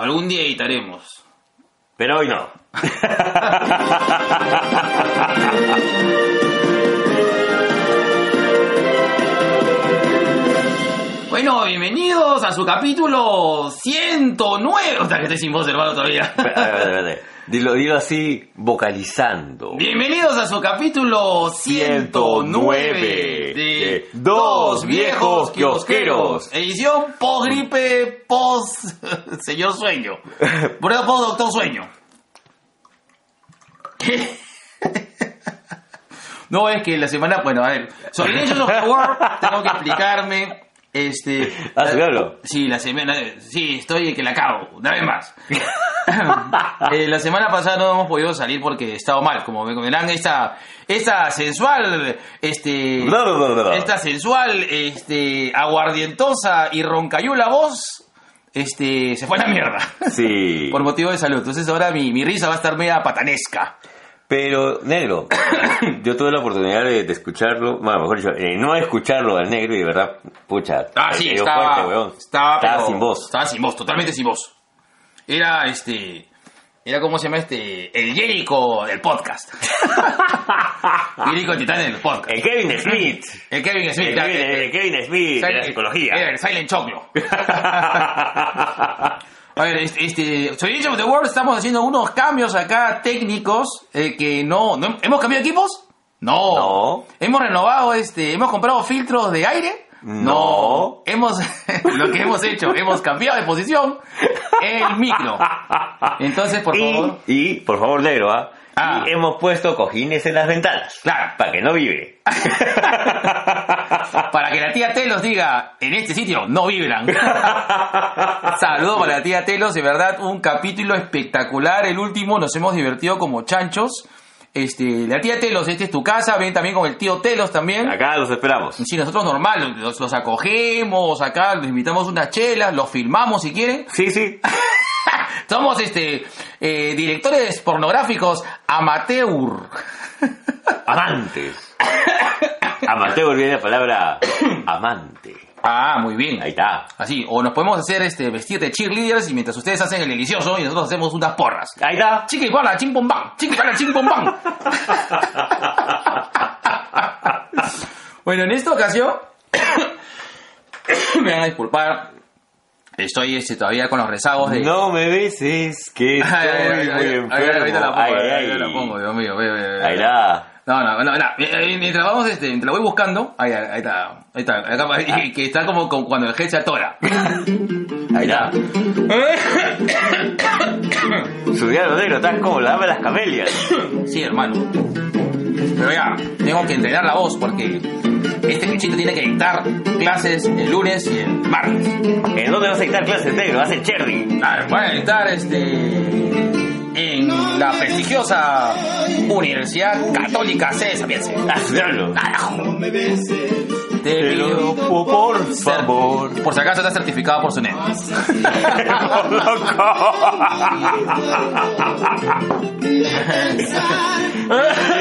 Algún día editaremos. Pero hoy no. Bueno, bienvenidos a su capítulo 109. O sea, que estoy sin voz, hermano, todavía. Dilo, dilo así, vocalizando. Bienvenidos a su capítulo 109 de Dos Viejos Kiosqueros. Edición post gripe, post señor sueño. Por eso post doctor sueño. ¿Qué? No, es que la semana, bueno, a ver, sobre Legends of the World tengo que explicarme. Este. Ah, ¿sí, claro? Sí, la semana. Sí, estoy que la cago, una vez más. Eh, la semana pasada no hemos podido salir porque he estado mal, como me verán, esta, esta sensual, este, esta sensual, este, aguardientosa y roncayula voz, este, se fue a la mierda. Sí. Por motivo de salud. Entonces ahora mi, mi risa va a estar media patanesca. Pero, negro, yo tuve la oportunidad de, de escucharlo, bueno, mejor dicho, eh, no escucharlo al negro y de verdad, pucha, Ah, sí, estaba, fuerte, weón. estaba, pero- sin voz. Estaba sin voz, totalmente sin voz. Era este. Era como se llama este. El Jericho del podcast. Jericho Titán del podcast. El Kevin Smith. El Kevin Smith. El Kevin, eh, el Kevin Smith de la psicología. Era el Silent Choclo. A ver, este, este soy Age of the World, estamos haciendo unos cambios acá técnicos eh, que no, no- ¿Hemos cambiado equipos? No. No. ¿Hemos renovado, este, hemos comprado filtros de aire? No. Hemos, lo que hemos hecho, hemos cambiado de posición el micro. Entonces, por favor. y, por favor, negro, ¿ah? Ah. Y hemos puesto cojines en las ventanas. Claro. Para que no vibre. Para que la tía Telos diga, en este sitio no vibran. Saludos para la tía Telos, de verdad, un capítulo espectacular. El último, nos hemos divertido como chanchos. Este, la tía Telos, esta es tu casa, ven también con el tío Telos también. Acá los esperamos. Sí, nosotros normal, los, los acogemos acá, les invitamos unas chelas, los filmamos si quieren. Sí, sí. Somos este eh, directores pornográficos amateur. Amantes. Amateur viene la palabra amante. Ah, muy bien. Ahí está. Así, o nos podemos hacer este vestir de cheerleaders y mientras ustedes hacen el delicioso y nosotros hacemos unas porras. Ahí está. Chiqui para ching pom bam, chiqui para ching pom bam. bueno, en esta ocasión me van a disculpar. Estoy este, todavía con los rezagos de No me beses, que estoy ay, muy ay, enfermo. ahorita la pongo, ahorita la pongo, Dios mío, ve, ve, ve. Ahí está. No, no, no, no. eh, Mientras vamos, este, mientras la voy buscando, ahí, ahí está, ahí está, acá, y- que está como, como cuando el jefe se atora. Ahí está. Su diablo negro, estás como la dama de las camelias. Sí, hermano. Pero ya, tengo que entrenar la voz porque este bichito tiene que dictar clases el lunes y el martes. ¿En dónde vas a dictar clases negro? Vas en Cherry. Claro, voy a dictar este en la prestigiosa Universidad Católica C de Sapienza. Ah, diablo. Carajo. Te pido por favor. Por si acaso está certificado por su net.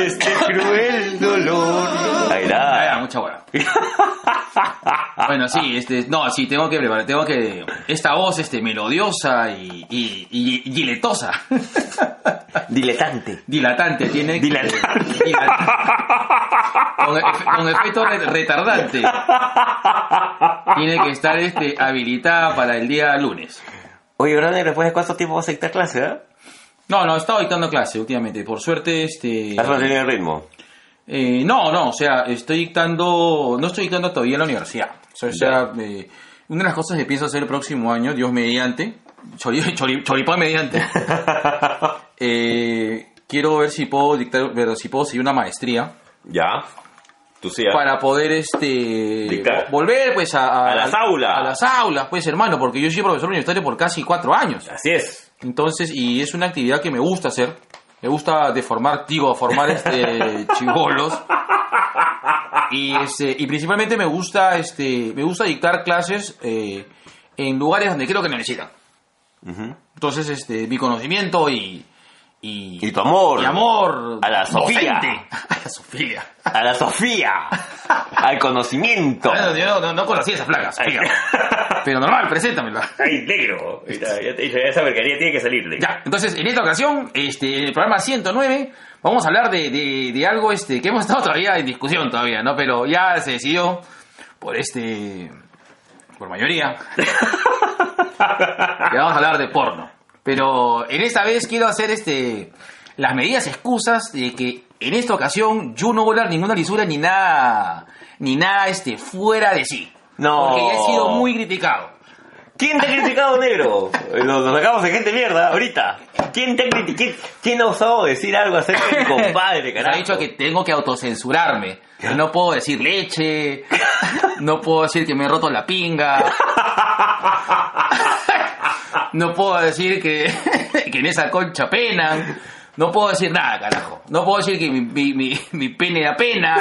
Este cruel dolor. Ahí Ah, está. mucha buena. Bueno, sí, este, no, sí, tengo que preparar, tengo que, esta voz, este, melodiosa y, y, y giletosa, Diletante. dilatante, tiene que- Dilatante. dilatante. con, efe- con efecto re- tiene que estar, este, habilitada para el día lunes. Oye, ¿verdad, negro? ¿Después de cuánto tiempo vas a dictar clase, eh? No, no, he estado dictando clase últimamente, por suerte, este... Has mantenido el ritmo. Eh, no, no, o sea, estoy dictando, no estoy dictando todavía en la universidad. O sea, o sea, eh, una de las cosas que pienso hacer el próximo año, Dios mediante, chori, chori- choripán mediante, eh, quiero ver si puedo dictar, ver si puedo seguir una maestría Ya. Tú sí, para poder este Dictar. volver pues a, A las aulas. a las aulas, pues hermano, porque yo soy profesor universitario por casi cuatro años. Así es. Entonces, y es una actividad que me gusta hacer. Me gusta deformar, digo, formar este chivolos. Y este, y principalmente me gusta este, me gusta dictar clases eh, en lugares donde creo que necesitan. Ujú. Entonces, este, mi conocimiento y, y, Y tu amor. y amor A la Sofía. docente. A la Sofía. A la Sofía. al conocimiento. No, yo no, no, no conocí esa flaca, Sofía. Pero normal, preséntamela. Ay, negro. Ya, ya esa mercadería tiene que salir. Ya, entonces en esta ocasión, este, en el programa 109, vamos a hablar de, de, de algo este, que hemos estado todavía en discusión todavía, ¿no? Pero ya se decidió por este, por mayoría, que vamos a hablar de porno. Pero en esta vez quiero hacer este, las medidas excusas de que en esta ocasión yo no voy a dar ninguna lisura ni nada, ni nada este, fuera de sí. No. Porque ya he sido muy criticado. ¿Quién te ha criticado, negro? Nos, sacamos de gente mierda ahorita. ¿Quién te ha criticado? ¿Quién, ha osado decir algo acerca de mi compadre, Me carajo? ha dicho que tengo que autocensurarme. Que no puedo decir leche, no puedo decir que me he roto la pinga, no puedo decir que, que en esa concha penan, no puedo decir nada, carajo. No puedo decir que mi, mi, mi, mi pene da pena,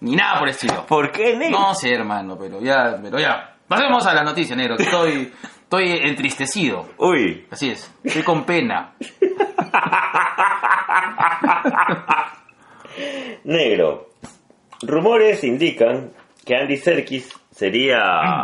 ni nada por el estilo. ¿Por qué, negro? No sé, hermano, pero ya, pero ya. Pasemos a la noticia, negro, que estoy, estoy entristecido. Uy, Así es, estoy con pena. negro. Rumores indican que Andy Serkis sería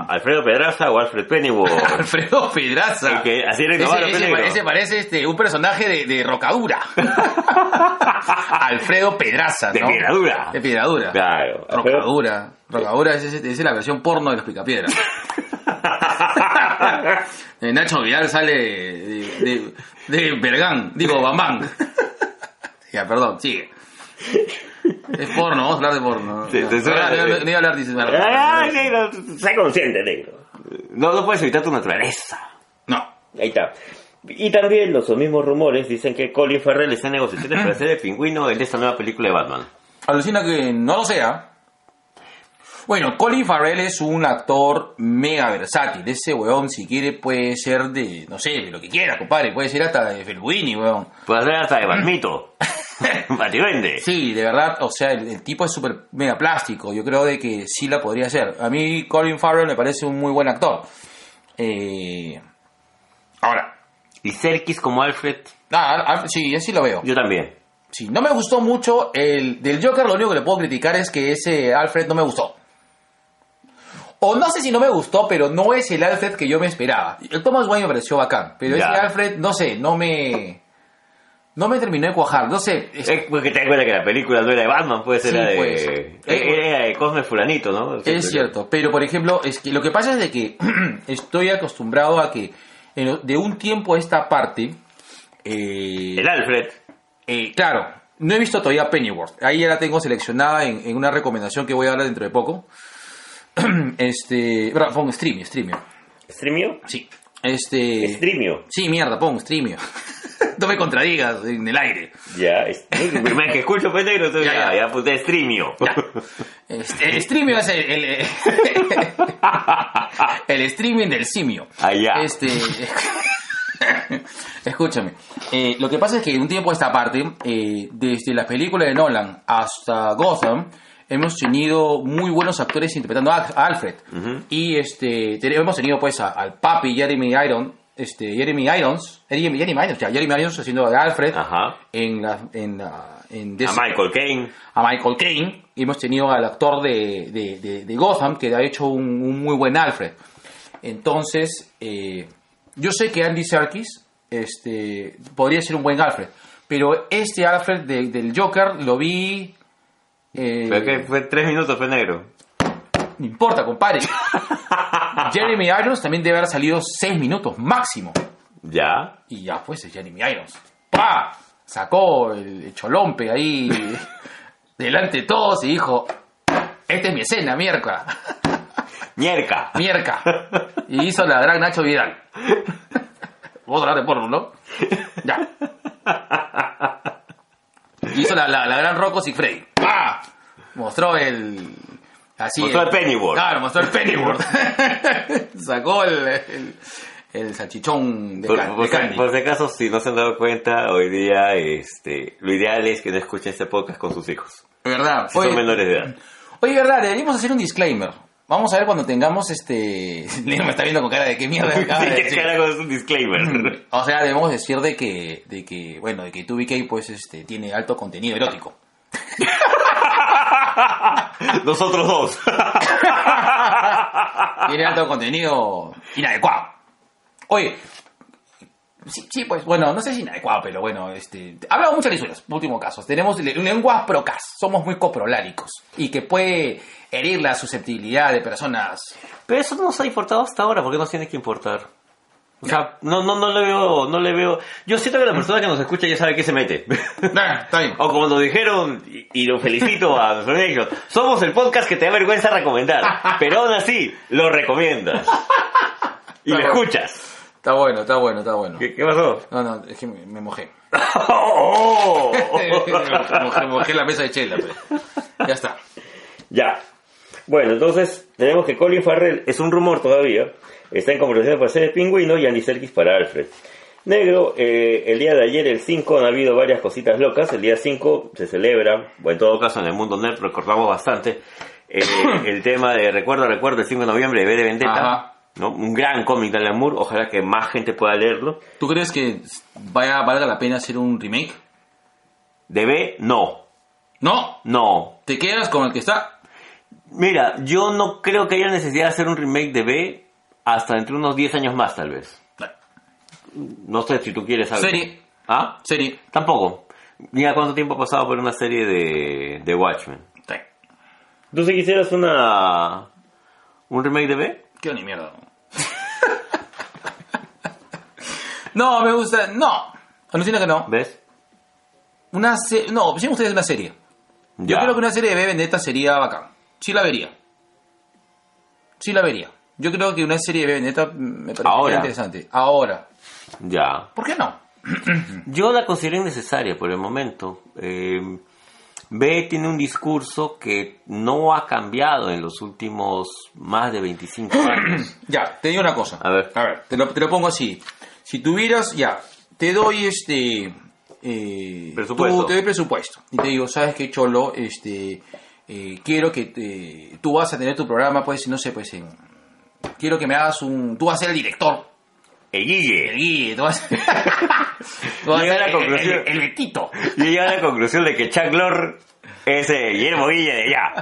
Alfredo Pedraza o Alfred Pennyworth. Alfredo Pedraza. El que- así era ese, ese, ese parece este, un personaje de, de Rocadura. Alfredo Pedraza, De ¿no? Piedradura. De Piedradura. Claro. Rocadura. Rocadura es, es, es la versión porno de los picapiedras. Nacho Vidal sale de, de, de Bergán, digo Bambán. ya, perdón, sigue. Es porno, vamos a hablar de porno. Sí, no, te suena- no, no, no iba a hablar de Ah, negro, sé consciente, negro. No, no puedes evitar tu naturaleza. No. Ahí está. Y también los mismos rumores dicen que Colin Farrell está en negociaciones para ser el pingüino en esta nueva película de Batman. Alucina que no lo sea. Bueno, Colin Farrell es un actor mega versátil. Ese weón, si quiere, puede ser de, no sé, de lo que quiera, compadre. Puede ser hasta de Felbuini, weón. Puede ser hasta de Batmito. Bativende. Sí, de verdad, o sea, el, el tipo es súper mega plástico. Yo creo de que sí la podría hacer. A mí Colin Farrell me parece un muy buen actor. Eh, ahora, Y Serkis como Alfred, ah, ah, sí, así lo veo. yo también. Sí, no me gustó mucho el del Joker, lo único que le puedo criticar es que ese Alfred no me gustó. O no sé si no me gustó, pero no es el Alfred que yo me esperaba. El Thomas Wayne me pareció bacán, pero Ya. ese Alfred, no sé, no me... No me terminó de cuajar, no sé. es- Es porque te acuerdas que la película no era de Batman, puede ser Sí, la de... puede ser. Era era de Cosme Fulanito, ¿no? Es cierto, pero por ejemplo, es que lo que pasa es de que estoy acostumbrado a que en- de un tiempo a esta parte, eh, El Alfred. eh, claro, no he visto todavía Pennyworth. Ahí ya la tengo seleccionada en, en una recomendación que voy a dar dentro de poco. este, verdad, pon Streamio, Streamio. ¿Streamio? Sí. Este, Streamio. sí, mierda, pon Streamio. no me contradigas en el aire. Ya, es... primera que escucho pues negro, Ya, ya, ya. ya, apunté Streamio. Este, el Streamio es el, el, el streaming del simio. Ah, ya. Este, escúchame. Eh, lo que pasa es que un tiempo a esta parte, eh, desde las películas de Nolan hasta Gotham, hemos tenido muy buenos actores interpretando a Alfred. Y este, te- hemos tenido pues a- al papi Jeremy Irons, este, Jeremy Irons, Jeremy, Jeremy Irons, ya, Jeremy Irons haciendo de Alfred Ajá. en la, en la, en A Michael Caine. a Michael Caine y hemos tenido al actor de, de, de- de Gotham que ha hecho un, un muy buen Alfred. Entonces, eh, yo sé que Andy Serkis este, podría ser un buen Alfred, pero este Alfred de- del Joker lo vi... eh, Pero que fue tres minutos, fue negro. No importa, compadre. Jeremy Irons también debe haber salido seis minutos máximo. Ya. Y ya pues es Jeremy Irons. ¡Pah! Sacó el cholompe ahí delante de todos y dijo, esta es mi escena, mierca. Mierca. Mierca. Y hizo la gran Nacho Vidal. Vamos a hablar de porno, ¿no? Ya. Hizo la, la, la gran Rocco Sigfredi. ¡Pah! Mostró el... Así Mostró el Pennyworth. Claro, mostró el Pennyworth. Sacó el, el, el salchichón de, Por, can- por de si- candy. por si acaso, si no se han dado cuenta, hoy día este, lo ideal es que no escuchen este podcast con sus hijos. ¿Verdad? Si son menores de edad. Oye, verdad, deberíamos hacer un disclaimer. Vamos a ver cuando tengamos este. Leo me está viendo con cara de qué mierda acaba de Sí, decir. cara con un disclaimer. O sea, debemos decir de que, de que, bueno, de que 2BK pues este tiene alto contenido erótico. Nosotros dos. Tiene alto contenido inadecuado. Oye, sí, sí, pues, bueno, no sé si inadecuado, pero bueno, este, hablamos muchas lisuras, último caso. Tenemos le- lenguas procas, somos muy coproláricos y que puede herir la susceptibilidad de personas. Pero eso no nos ha importado hasta ahora, porque nos tiene que importar. O sea, no, no, no le veo, no le veo. Yo siento que la persona que nos escucha ya sabe qué se mete. Nah, está bien. O como nos dijeron, y, y lo felicito a nuestro Nation, somos el podcast que te da vergüenza recomendar, pero aún así lo recomiendas. Y lo bueno. escuchas. Está bueno, está bueno, está bueno. ¿Qué, qué pasó? No, no, es que me, me mojé. ¡Oh! mojé, mojé la mesa de chela, pues. Ya está. Ya. Bueno, entonces tenemos que Colin Farrell es un rumor todavía. Está en conversación para ser el pingüino y Andy Serkis para Alfred. Negro, eh, el día de ayer, el 5, han habido varias cositas locas. El día 5 se celebra, o en todo caso en el mundo nerd recordamos bastante, eh, el tema de Recuerdo, Recuerdo, el 5 de noviembre de V de Vendetta. Ajá. ¿no? Un gran cómic de Alan Moore. Ojalá que más gente pueda leerlo. ¿Tú crees que vaya, valga la pena hacer un remake? De B, no. No, No. te quedas con el que está. Mira, yo no creo que haya necesidad de hacer un remake de B hasta entre unos 10 años más, tal vez. No sé si tú quieres algo. Serie. ¿Ah? Serie. Tampoco. Mira cuánto tiempo ha pasado por una serie de, de Watchmen. Sí. ¿Tú si quisieras una... un remake de B? Qué ni mierda. no, me gusta. No. Alucina que no. ¿Ves? Una serie. No, si ustedes una serie. Yo creo que una serie de B Vendetta sería bacán. Sí la vería. Sí la vería. Yo creo que una serie de B Vendetta me parece Ahora. interesante. Ahora. Ya. ¿Por qué no? Yo la considero innecesaria por el momento. Eh, B tiene un discurso que no ha cambiado en los últimos más de 25 años. Ya, te digo una cosa. A ver. A ver, te lo, te lo pongo así. Si tuvieras, ya, te doy este... eh, Presupuesto. tú- te doy presupuesto. Y te digo, ¿sabes qué, Cholo? Este, eh, quiero que te- tú vas a tener tu programa, pues, no sé, pues, en... Quiero que me hagas un... Tú vas a ser el director. El El Guille. tú vas, tú vas a Llega ser la el, conclusión. el- el Betito. Yo llegué a la conclusión de que Chuck Lorre es eh, Guillermo Guille de ya.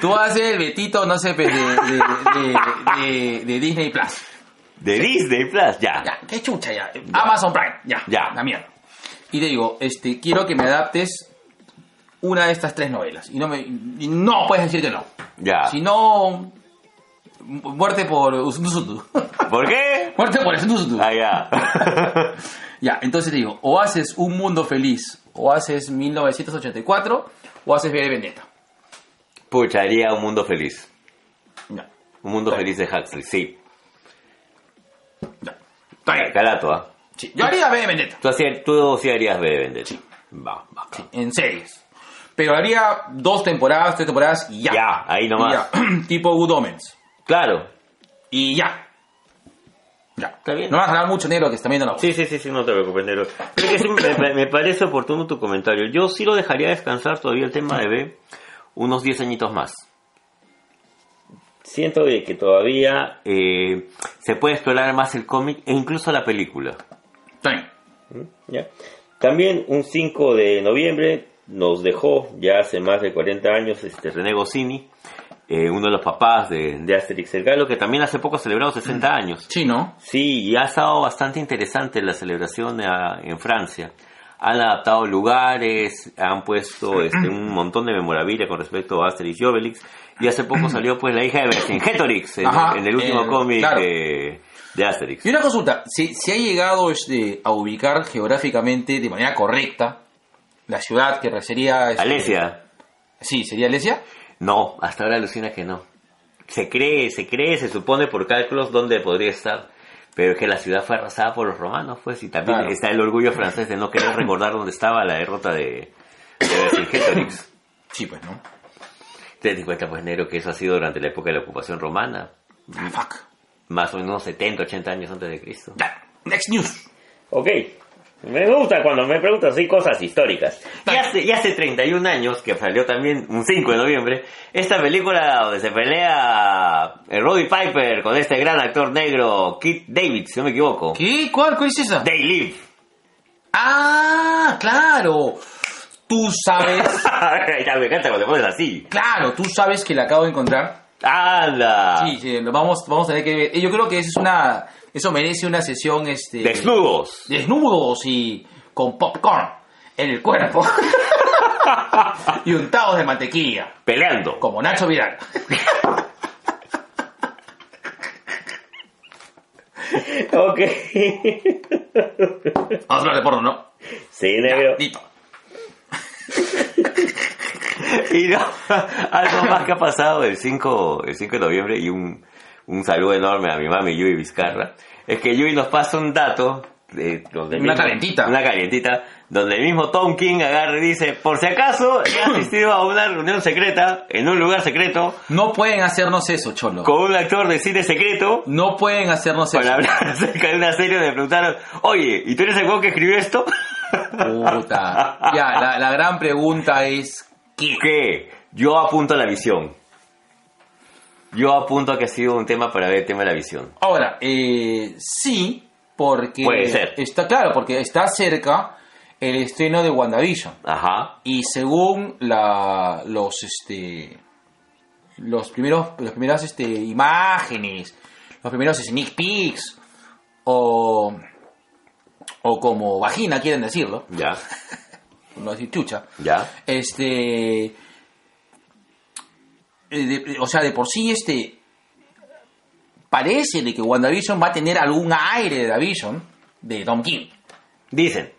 Tú vas a ser el Betito, no sé, pues, de, de, de- de- de Disney Plus. De Disney Plus, ya. Ya, qué chucha ya. Amazon Prime, ya. Ya. La mierda. Y te digo, este, quiero que me adaptes una de estas tres novelas. Y no me. y no puedes decir que no. Ya. Si no. mu- Muerte por Usunusutu. ¿Por qué? Muerte por Usunusutu. Ah, ya. Ya, entonces te digo, o haces Un Mundo Feliz, o haces 1984, o haces V de Vendetta. Pucha, haría un mundo feliz. Ya, Un mundo feliz de Huxley, sí. ya. Está bien. Calato, ¿ah? Sí, Yo haría V de Vendetta. Tú, hacías- tú sí harías B de Vendetta. Va, va. Sí, en series. Pero haría dos temporadas, tres temporadas y ya. Ya, ahí nomás. Ya. tipo Good Omens. Claro. Y ya. Ya. Está bien. No vas a ganar mucho negro que está viendo la. Sí, sí, sí, sí, no te preocupes, Nero. Pero que sí, me, me parece oportuno tu comentario. Yo sí lo dejaría descansar todavía el tema de B unos 10 añitos más. Siento de que todavía eh, se puede explorar más el cómic e incluso la película. Está bien. ¿Ya? También un 5 de noviembre nos dejó ya hace más de 40 años este René Goscinny, eh, uno de los papás de, de Asterix el Galo, que también hace poco ha celebrado 60 años. Sí, ¿no? Sí, y ha estado bastante interesante la celebración a- en Francia. Han adaptado lugares, han puesto este, un montón de memorabilia con respecto a Asterix y Obelix. Y hace poco salió pues la hija de Vercingetorix en, Ajá, en el último eh, cómic claro. de, de Asterix. Y una consulta, ¿se, se ha llegado este, a ubicar geográficamente de manera correcta la ciudad que sería... este, Alesia. Sí, ¿sería Alesia? No, hasta ahora alucina que no. Se cree, se cree, se supone por cálculos dónde podría estar. Pero es que la ciudad fue arrasada por los romanos, pues, y también Claro. está el orgullo francés de no querer recordar dónde estaba la derrota de, de. Sí, pues, ¿no? Te das cuenta, pues, Nero, que eso ha sido durante la época de la ocupación romana, Ah, fuck. más o menos 70, 80 años antes de Cristo. Next news. Ok. Me gusta cuando me preguntan así cosas históricas. Y hace, y hace 31 años, que salió también un 5 de noviembre, esta película donde se pelea el Roddy Piper con este gran actor negro, Kit David, si no me equivoco. ¿Qué? ¿Cuál? ¿Cuál es esa? They Live. Ah, claro. Tú sabes, Ya me encanta cuando te pones así. claro, tú sabes que la acabo de encontrar. ¡Anda! Sí, sí, lo vamos, vamos a tener que ver. Yo creo que eso es una, eso merece una sesión, este, Desnudos. desnudos y con popcorn en el cuerpo y untados de mantequilla, Peleando. como Nacho Vidal. Ok. Vamos a hablar de porno, ¿no? sí, negro. Y no, algo más que ha pasado el 5, el 5 de noviembre y un, un saludo enorme a mi mami Yui Vizcarra. Es que Yui nos pasa un dato. De, donde Una mismo- calentita. Una calientita. Donde el mismo Tom King agarra y dice: Por si acaso he asistido a una reunión secreta en un lugar secreto No pueden hacernos eso, cholo. con un actor de cine secreto. No pueden hacernos eso. Para hablar acerca de una serie donde me preguntaron: Oye, ¿y tú eres el que escribió esto? Puta. Ya, la, la gran pregunta es ¿qué? que yo apunto a la visión. Yo apunto a que ha sido un tema para ver el tema de la visión. Ahora, eh, sí, porque Puede ser. está claro, porque está cerca el estreno de WandaVision. Ajá. Y según la, los este los primeros las primeras este imágenes, los primeros sneak peeks o o como vagina quieren decirlo, Ya, no decir chucha. ya. Este eh, de- o sea, de por sí este parece de que WandaVision va a tener algún aire de WandaVision de Tom King. Dicen.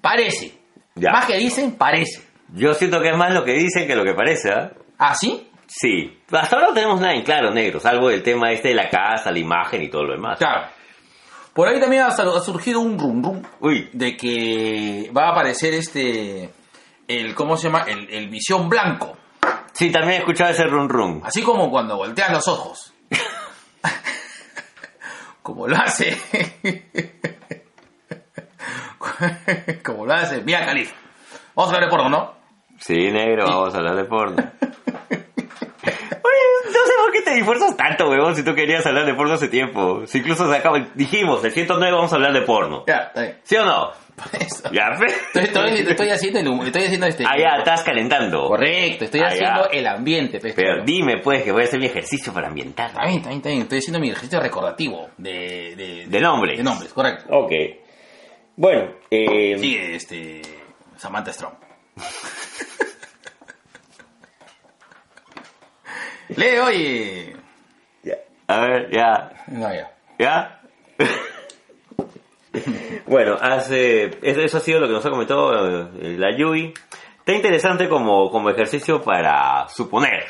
Parece. Ya. Más que dicen, parece. Yo siento que es más lo que dicen que lo que parece, ¿ah? ¿Ah, sí? Sí. Hasta ahora no tenemos nada en claro, negro, salvo el tema este de la casa, la imagen y todo lo demás. Claro. Por ahí también ha, surgido un rum rum Uy, de que va a aparecer este el ¿cómo se llama? El, el visión blanco. Sí, también he escuchado ese run run. Así como cuando voltean los ojos. como lo hace. como lo hace Mia Khalifa. Vamos a hablar de porno, ¿no? Sí, negro, vamos a hablar de porno. Oye, no sé por qué te esfuerzas tanto, huevón, si tú querías hablar de porno hace tiempo. Si incluso se acaba, dijimos, el 109 vamos a hablar de porno. Ya, bien. ¿Sí o no? Por eso. Ya, fe. Estoy, estoy- estoy haciendo el estoy haciendo este. Ah, ya, estás calentando. Correcto, estoy Ah, haciendo ya. el ambiente. pues, Pero claro. dime, pues, que voy a hacer mi ejercicio para ambientar. Está bien. Estoy haciendo mi ejercicio recordativo de, de, De nombres. De nombres, correcto. Ok. Bueno, eh, Sigue este. Samantha Strong. Lee, oye. ya. a ver, ya, No, ya. ya. bueno, hace, eso, ha sido lo que nos ha comentado eh, la Yui. Está interesante como, como ejercicio para suponer.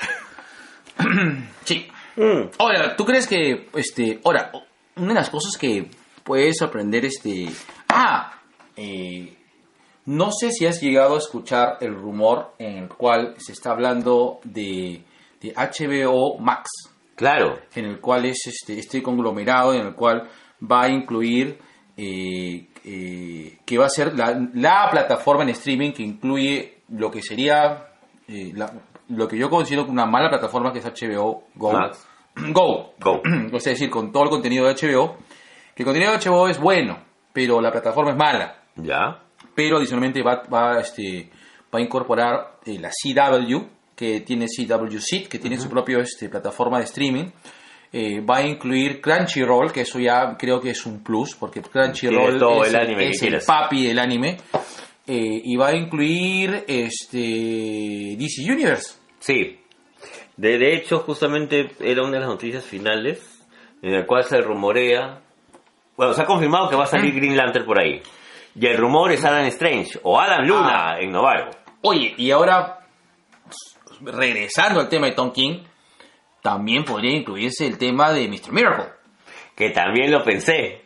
Sí. Mm, Ahora, ¿tú crees que, este, ahora, una de las cosas que puede sorprender, este, ah, eh, no sé si has llegado a escuchar el rumor en el cual se está hablando de, de HBO Max, claro, en el cual es este, este conglomerado, en el cual va a incluir, eh, eh, que va a ser la, la plataforma en streaming que incluye lo que sería, eh, la- lo que yo considero una mala plataforma que es HBO Go. Max. Go. Go. Es decir, con todo el contenido de HBO. Que el contenido de HBO es bueno, pero la plataforma es mala. ya. Pero adicionalmente va, va, este, va a incorporar eh, la CW, que tiene CW Seat, que tiene su propia este, plataforma de streaming. Eh, va a incluir Crunchyroll, que eso ya creo que es un plus, porque Crunchyroll todo es, el anime que es el quieras. papi del anime. Eh, y va a incluir este DC Universe. Sí. De, de hecho, justamente era una de las noticias finales en la cual se rumorea. Bueno, se ha confirmado que va a salir Green Lantern por ahí. Y el rumor es Adam Strange o Adam Luna en Novaro. Oye, y ahora, regresando al tema de Tom King, también podría incluirse el tema de Mr. Miracle. Que también lo pensé.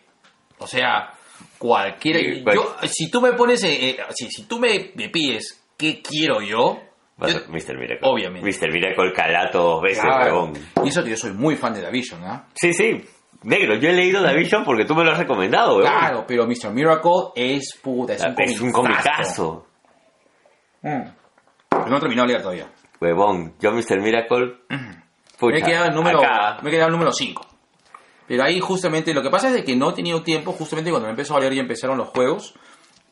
O sea, cualquiera. Sí, pues- yo, si tú me pones. eh, eh, si, si tú me, me pides qué quiero yo. Va a yo- ser Mr. Miracle. Obviamente. Mr. Miracle calato dos veces, Claro. Y eso que yo soy muy fan de la Vision, ¿ah? Sí, sí. Negro, yo he leído The Vision porque tú me lo has recomendado, weón. Claro, pero Mr. Miracle es puta, es un Es un comicazo. comicazo. Mm. No he terminado de leer todavía. Huevón, yo Mr. Miracle. Pucha, me he quedado el número, acá. me he quedado el número 5. Pero ahí justamente, lo que pasa es de que no he tenido tiempo, justamente cuando me empezó a leer y empezaron los juegos.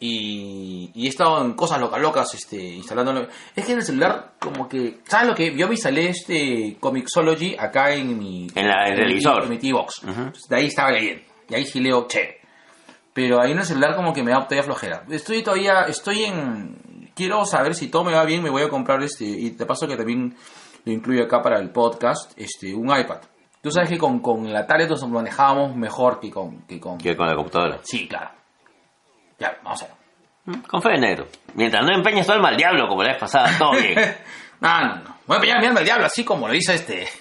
Y, y he estado en cosas locas, locas, este, instalando. Es que en el celular, como que. ¿Sabes lo que? Yo me instalé este Comixology acá en mi. En la- en el mi- televisor. En mi T-Box. Entonces, De ahí estaba leyendo. Y ahí sí leo chévere. Pero ahí en el celular, como que me da todavía flojera. Estoy todavía. Estoy en. Quiero saber si todo me va bien, me voy a comprar este. Y te paso que también lo incluyo acá para el podcast, este, un iPad. Tú sabes que con, con la tablet nos manejábamos mejor que con, que con... Que con la computadora. Sí, claro. Ya, vamos a ver. Con fe de negro. Mientras no empeñes tu alma al diablo como la vez pasada, todo bien. no, no, no. Voy a empeñar mi alma al diablo, así como lo hizo este...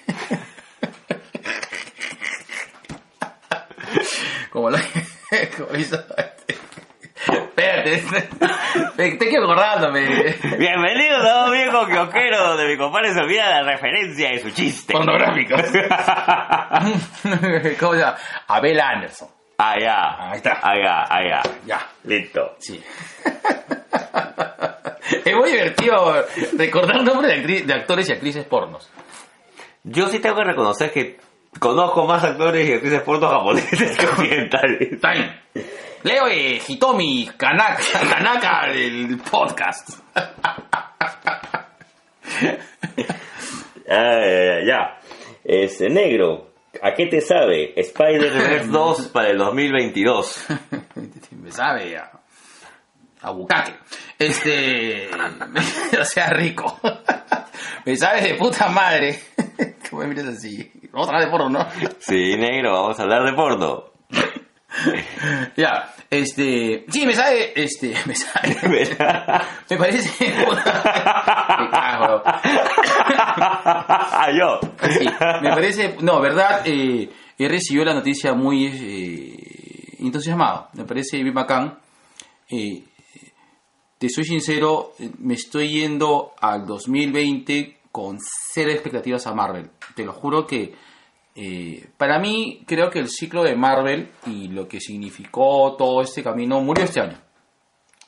como lo, como lo hizo este... Espérate, te, te quiero acordándome. Bienvenidos a un viejo quioquero donde mi compadre se olvida la referencia de su chiste. Pornográfico. ¿Cómo se llama? Abel Anderson. ah, ya. Ahí está. Ah, ya, ah, ya. Ya. Listo. Sí. es muy divertido recordar nombres de actores y actrices pornos. Yo sí tengo que reconocer que conozco más actores y actrices porno japoneses que occidentales. Está bien. Leo eh, Hitomi Kanaka, Kanaka del podcast. Ah, ya, ya. Este, negro, ¿a qué te sabe? Spider-Verse 2 para el 2022. Me sabe a, a bucaque. Este. o sea, rico. Me sabe de puta madre. ¿Cómo me miras así? Otra de porno, ¿no? Sí, negro, vamos a hablar de porno. Ya, este. Sí, me sabe. Este. Me sabe. Me parece. Me cago. Yo. Sí, me parece, no, verdad, eh, he recibido la noticia muy eh, entusiasmado, me parece bien bacán. Eh, te soy sincero, me estoy yendo al 2020 con cero expectativas a Marvel. Te lo juro que eh, para mí creo que el ciclo de Marvel y lo que significó todo este camino murió este año.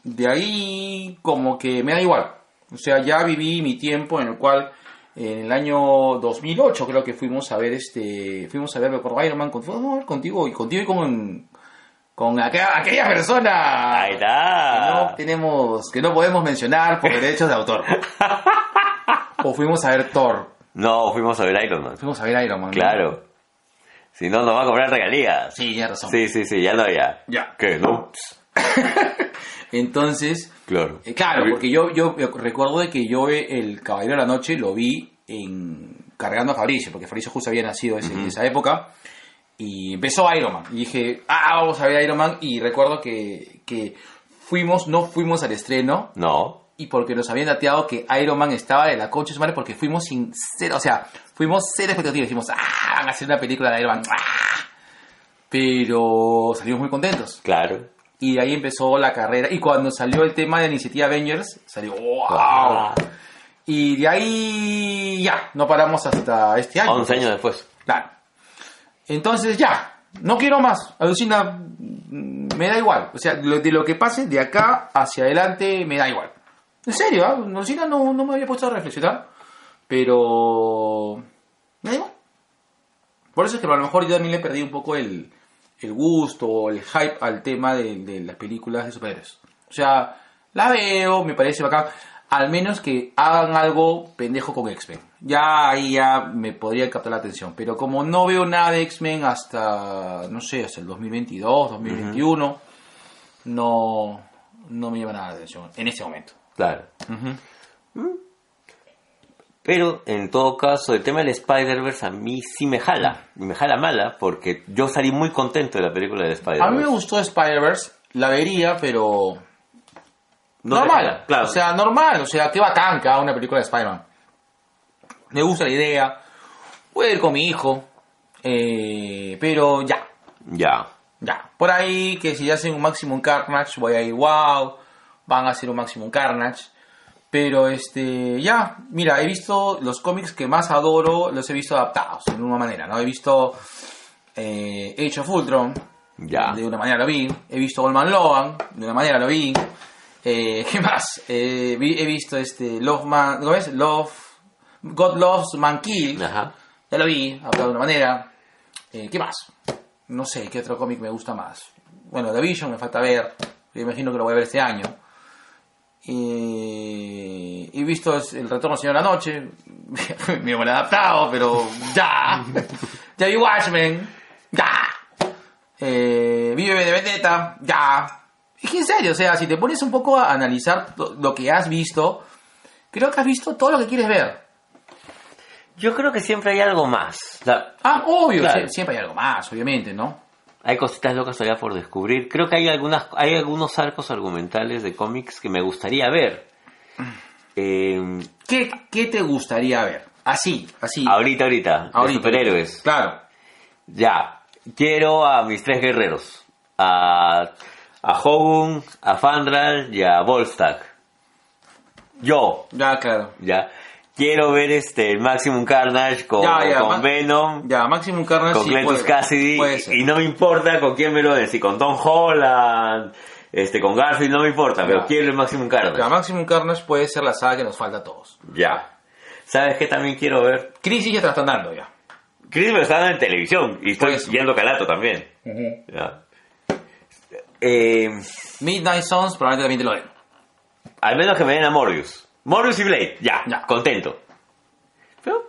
De ahí como que me da igual. O sea, ya viví mi tiempo en el cual en el año 2008 creo que fuimos a ver este fuimos a ver por Iron Man contigo y contigo y con con aquella, aquella persona Ahí que no tenemos que no podemos mencionar por derechos de autor. o fuimos a ver Thor, No, fuimos a ver Iron Man. fuimos a ver Iron Man. ¿no? Claro. Si no, nos va a cobrar regalías. Sí, tienes razón. Sí, sí, sí, ya no, ya. Ya. ¿Qué? No. Entonces, Claro. Eh, claro, porque yo, yo recuerdo de que yo eh, el Caballero de la Noche lo vi en cargando a Fabricio, porque Fabricio justo había nacido en esa época. Y empezó Iron Man. Y dije, ah, vamos a ver Iron Man. Y recuerdo que, que fuimos, no fuimos al estreno. No. Y porque nos habían dateado que Iron Man estaba de la concha de su madre, porque fuimos sin cero, o sea, fuimos cero expectativas. Dijimos, ah, van a hacer una película de Iron Man. ah". Pero salimos muy contentos. Claro. Y de ahí empezó la carrera. Y cuando salió el tema de la iniciativa Avengers, salió ¡wow! Ah. Y de ahí ya, no paramos hasta este año. 11 años después. Claro. Entonces ya, no quiero más. Alucina, me da igual. O sea, de lo que pase de acá hacia adelante, me da igual. En serio, ¿ah? Alucina no, no me había puesto a reflexionar. Pero... Me igual. Por eso es que a lo mejor yo también le perdí un poco el, el gusto o el hype al tema de, de las películas de superhéroes. O sea, la veo, me parece bacán. Al menos que hagan algo pendejo con X-Men. Ya ahí ya me podría captar la atención. Pero como no veo nada de X-Men hasta, no sé, hasta el 2022, 2021, no, no me llama nada la atención en este momento. Claro. Mm. Pero en todo caso, el tema del Spider-Verse a mí sí me jala. Y me jala mala porque yo salí muy contento de la película del Spider-Verse. A mí me gustó Spider-Verse, la vería, pero No normal. jala, claro. O sea, normal. O sea, qué bacán que haga una película de Spider-Man. Me gusta la idea. Voy a ir con mi hijo. eh, pero ya. Ya. Ya. Por ahí, que si hacen un Maximum Carnage, voy a ir, wow. Van a hacer un Maximum Carnage. Pero este, ya. Mira, he visto los cómics que más adoro, los he visto adaptados, de alguna manera, ¿no? He visto eh, Age of Ultron, Ya. de una manera lo vi. He visto Goldman Logan, de una manera lo vi. Eh, ¿Qué más? Eh, vi- he visto este Love Man, ¿cómo es? Love, God Loves Man Kill. Ajá. Ya lo vi, hablado de una manera. Eh, ¿Qué más? No sé, ¿qué otro cómic me gusta más? Bueno, The Vision me falta ver. Yo imagino que lo voy a ver este año. Y he visto El Retorno del Señor de la Noche. me mal adaptado, pero ya. ya vi Watchmen. Ya. Eh, Vive de Vendetta. Ya. Es que en serio, o sea, si te pones un poco a analizar lo que has visto, creo que has visto todo lo que quieres ver. Yo creo que siempre hay algo más. Ah, obvio, Claro. siempre hay algo más, obviamente, ¿no? Hay cositas locas todavía por descubrir. Creo que hay algunas, hay algunos arcos argumentales de cómics que me gustaría ver. Eh, ¿Qué, qué te gustaría ver? Así, así. ahorita, ahorita, ahorita. superhéroes. Claro. Ya, quiero a mis tres guerreros. A, a Hogun, a Fandral y a Volstagg. Yo, Ya, claro. ya. Quiero ver este Maximum Carnage con, Ya, ya, con ma- Venom, Ya, Maximum Carnage con sí Cletus puede- Cassidy. puede. Y no me importa con quién me lo den, si con Tom Holland, este, con Garfield, no me importa, pero quiero el Maximum Carnage. Ya, Maximum Carnage puede ser la saga que nos falta a todos. Ya. ¿Sabes qué también quiero ver? Crisis ya te la están dando ya. Chris me está dando en televisión y estoy Pues- yendo calato también. Ya. Eh, Midnight Suns probablemente también te lo den. al menos que me den a Morbius. Morbius y Blade, ya, Ya. contento. Pero,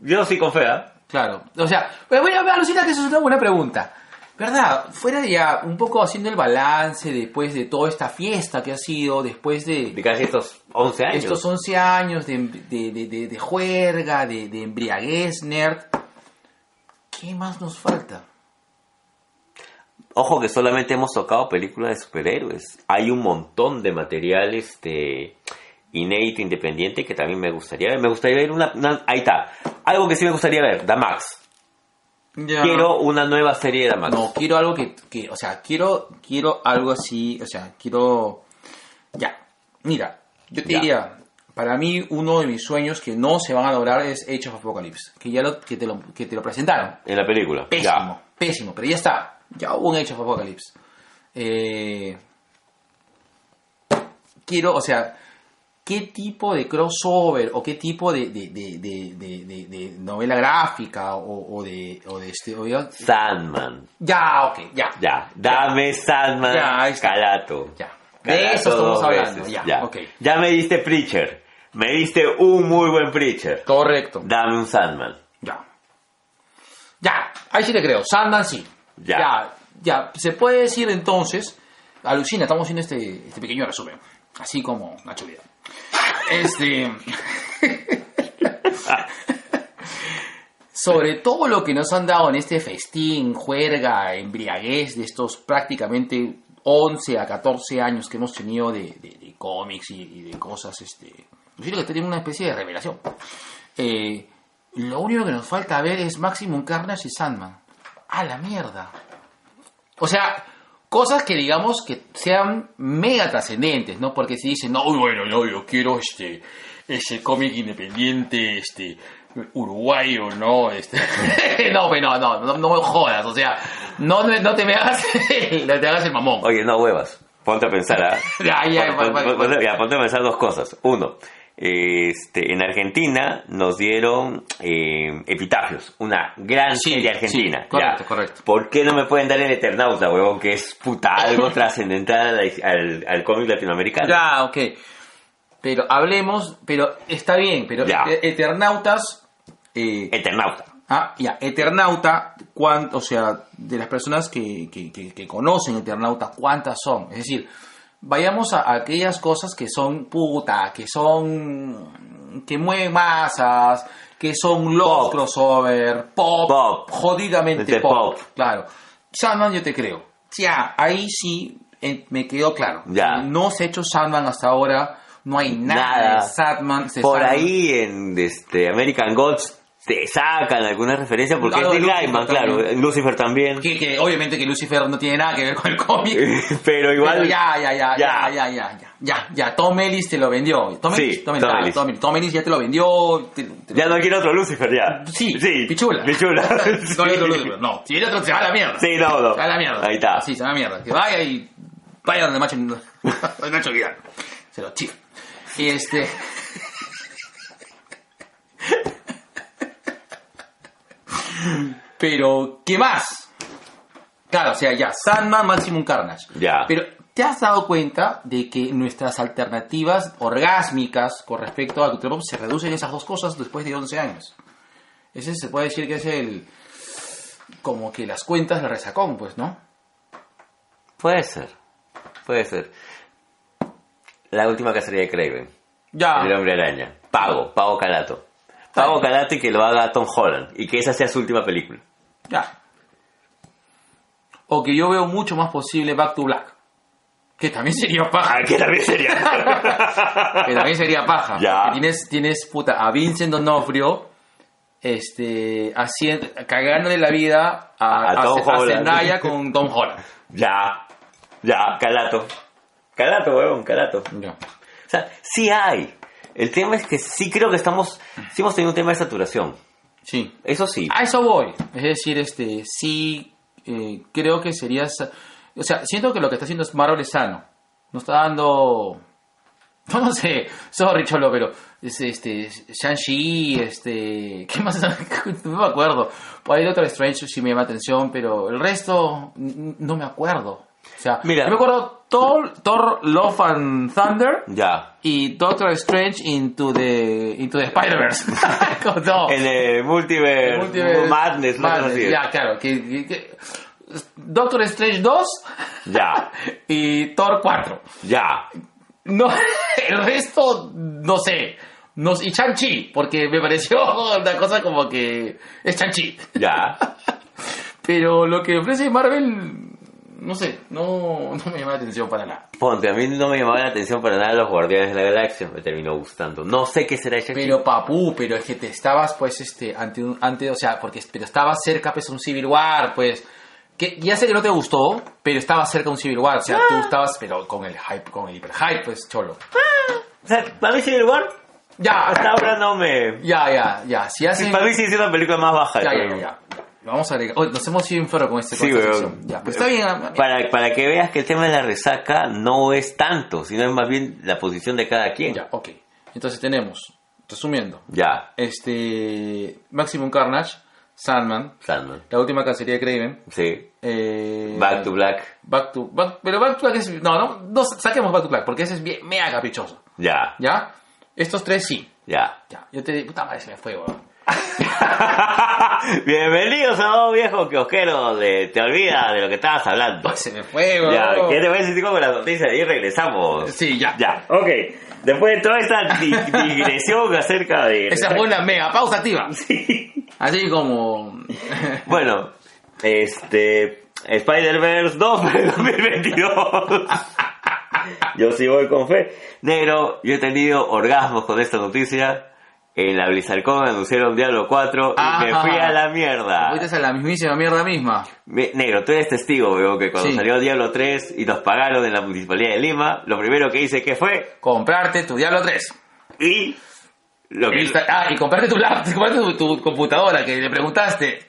yo sí con fe, ¿ah? Claro. O sea, voy a voy a alucinar que eso es una buena pregunta. ¿Verdad? Fuera de ya un poco haciendo el balance después de toda esta fiesta que ha sido, después de, De casi estos 11 años. estos 11 años de, de, de, de- de juerga, de, de embriaguez nerd, ¿qué más nos falta? Ojo que solamente hemos tocado películas de superhéroes. Hay un montón de material este inédito, independiente, que también me gustaría ver. Me gustaría ver una, una- Ahí está. Algo que sí me gustaría ver, Damax. Ya. Quiero una nueva serie de Damax. No, quiero algo que, que, o sea, quiero, quiero algo así, o sea, quiero... Ya, mira, yo te Ya. diría, para mí uno de mis sueños que no se van a lograr es Age of Apocalypse, que ya lo, que te lo, que te lo presentaron. En la película. Pésimo, pésimo, pero ya está, ya hubo un Age of Apocalypse. Eh, quiero, o sea, ¿qué tipo de crossover o qué tipo de, de, de, de, novela gráfica o, o de... O de este, o ya- Ya. Sandman. ya, ok, ya. Ya. Dame Sandman. Ya, está. Calato. Ya. De eso estamos hablando. veces. Ya, ok. Ya me diste Preacher. Me diste un muy buen Preacher. Correcto. Dame un Sandman. Ya. Ya, ahí sí te creo. Sandman sí. Ya. Ya, ya. Se puede decir entonces, alucina, estamos haciendo este, este pequeño resumen. Así como Nacho Vidal. Este. Sobre todo lo que nos han dado en este festín, juerga, embriaguez de estos prácticamente 11 a 14 años que hemos tenido de, cómics y, de cosas, este. Yo que tienen una especie de revelación. Eh, lo único que nos falta ver es Maximum Carnage y Sandman. ¡A la mierda! O sea, cosas que digamos que sean mega trascendentes, ¿no? Porque si dicen, no, bueno, no, yo quiero este, ese cómic independiente, este, uruguayo, ¿no? Este, no, pues no, no, no, no me jodas, o sea, no, no te me hagas, el- te hagas el mamón. Oye, no huevas. Ponte a pensar, ¿ah? Ya, ya, ponte a pensar dos cosas. Uno, este, en Argentina nos dieron eh, Epitafios, una gran Sí, serie argentina. sí, correcto, Ya. correcto. ¿Por qué no me pueden dar el Eternauta, huevón? Que es puta algo trascendental al, al, al cómic latinoamericano. Ya, ok. Pero hablemos, pero está bien, pero Ya. e- Eternautas... eh, Eternauta. Ah, ya, Eternauta, cuán- o sea, de las personas que, que, que- que conocen Eternauta, ¿cuántas son? Es decir, vayamos a, a aquellas cosas que son puta, que son. que mueven masas, que son los Pop. crossover, pop, Pop. jodidamente pop, pop. Claro. Sandman, yo te creo. Ya, ahí sí eh, me quedó claro. Ya. No se ha hecho Sandman hasta ahora, no hay nada, Nada. de Sandman. Por Sandman. ahí en este, American Gods se sacan algunas referencias porque es de Gaiman, claro. también. Lucifer también. Que, que obviamente que Lucifer no tiene nada que ver con el cómic. Pero igual. Pero ya, ya, ya, ya, Ya. ya, ya, ya, ya, Tom Ellis te lo vendió. Tom Sí, Ellis, Tom, Tom Ellis. Tom Ellis. Tom Ellis ya te lo vendió. te- te- Ya no quiere otro Lucifer, ya. Sí, sí. pichula. Pichula. no, hay otro Lucifer, no. Si viene otro se va a la mierda. Sí, no, no. Se va a la mierda. Ahí está. Sí, se va a la mierda. Que vaya y vaya donde Macho, Nacho Vidal. Se lo chifa. Y este... Pero, ¿qué más? Claro, o sea, ya, Sandman, Maximum Carnage. Ya. Pero, ¿te has dado cuenta de que nuestras alternativas orgásmicas con respecto a Cultura Pop se reducen a esas dos cosas después de 11 años? Ese se puede decir que es el... como que las cuentas de resacón, pues, ¿no? Puede ser. Puede ser. La última cacería de Craven. Ya. El hombre araña. Pago, pago calato. Pago calato y que lo haga Tom Holland. Y que esa sea su última película. Ya. O que yo veo mucho más posible Back to Black. Que también sería paja. Ah, que también sería. que también sería paja. Ya. Tienes, tienes puta, a Vincent D'Onofrio este, haciendo, cagándole la vida a, A Tom a Holland. Zendaya con Tom Holland. ya. Ya, calato. Calato, huevón, calato. Ya. O sea, sí hay. El tema es que sí creo que estamos... Sí hemos tenido un tema de saturación. Sí. Eso sí. A eso voy. Es decir, este, sí, eh, creo que sería... O sea, siento que lo que está haciendo es Marvel es sano. No está dando... No sé, sorry Cholo, pero es este Shang-Chi, este, ¿qué más? no me acuerdo. Por ahí Doctor Strange sí me llama atención, pero el resto no me acuerdo. O sea, Mira. yo me acuerdo Thor, Thor Love and Thunder Ya. y Doctor Strange into the into the Spider-Verse. no. En el multiverse, El multiverse- Madness, Madness. Ya, claro. Que, que- que- Doctor Strange 2 Ya. y Thor 4. Ya. No, el resto, no sé. No, y Shang-Chi, porque me pareció una cosa como que es Shang-Chi. Ya. Pero lo que ofrece Marvel, no sé, no, no me llama la atención para nada. Ponte, a mí no me llamaba la atención para nada los Guardianes de la Galaxia. Me terminó gustando. No sé qué será ese Pero papu, pero es que te estabas pues este ante un ante, o sea, porque pero estabas cerca pues a un Civil War, pues que ya sé que no te gustó, pero estabas cerca a un Civil War, o sea, tú estabas pero con el hype, con el hiper hype, pues cholo. O sea, para mí Civil War Ya, hasta ahora no me... ya, ya, ya, si hacen Para mí sigue siendo la película más baja. de ya, ya, ya, ya. Vamos a agregar. Oye, nos hemos ido en foro con este Sí. Ya, pues está bien. ah, Para, para que veas que el tema de la resaca no es tanto, sino es más bien la posición de cada quien. Ya, ok. Entonces tenemos, resumiendo, Ya. este Maximum Carnage, Sandman, Sandman. la última cacería de Craven, Sí. eh, Back to Black. Back to Back- pero Back to Black es no, no, no saquemos Back to Black porque ese es bien mega caprichoso, Ya. ¿ya? Estos tres sí. Ya. Ya, yo te puta madre se me fue, weón. Bienvenidos a nuevo viejo kiosquero de Te Olvida de lo que estabas hablando. Se me fue, weón. Ya, ¿qué te voy a decir con la noticia? Y regresamos. Sí, ya. Ya, ok. Después de toda esta di- digresión acerca de... Esa fue una mega pausa activa. Así como Bueno, este... Spider-Verse 2 para el 2022. Yo sí voy con fe. Negro, yo he tenido orgasmos con esta noticia. En la BlizzardCon anunciaron Diablo 4 y me fui a la mierda. fuiste a la mismísima mierda misma. Me- negro, tú eres testigo, veo que cuando Sí. salió Diablo 3 y nos pagaron en la Municipalidad de Lima, lo primero que hice que fue Comprarte tu Diablo 3. y lo que Ah, y comprarte tu laptop, comprarte tu, tu computadora que le preguntaste.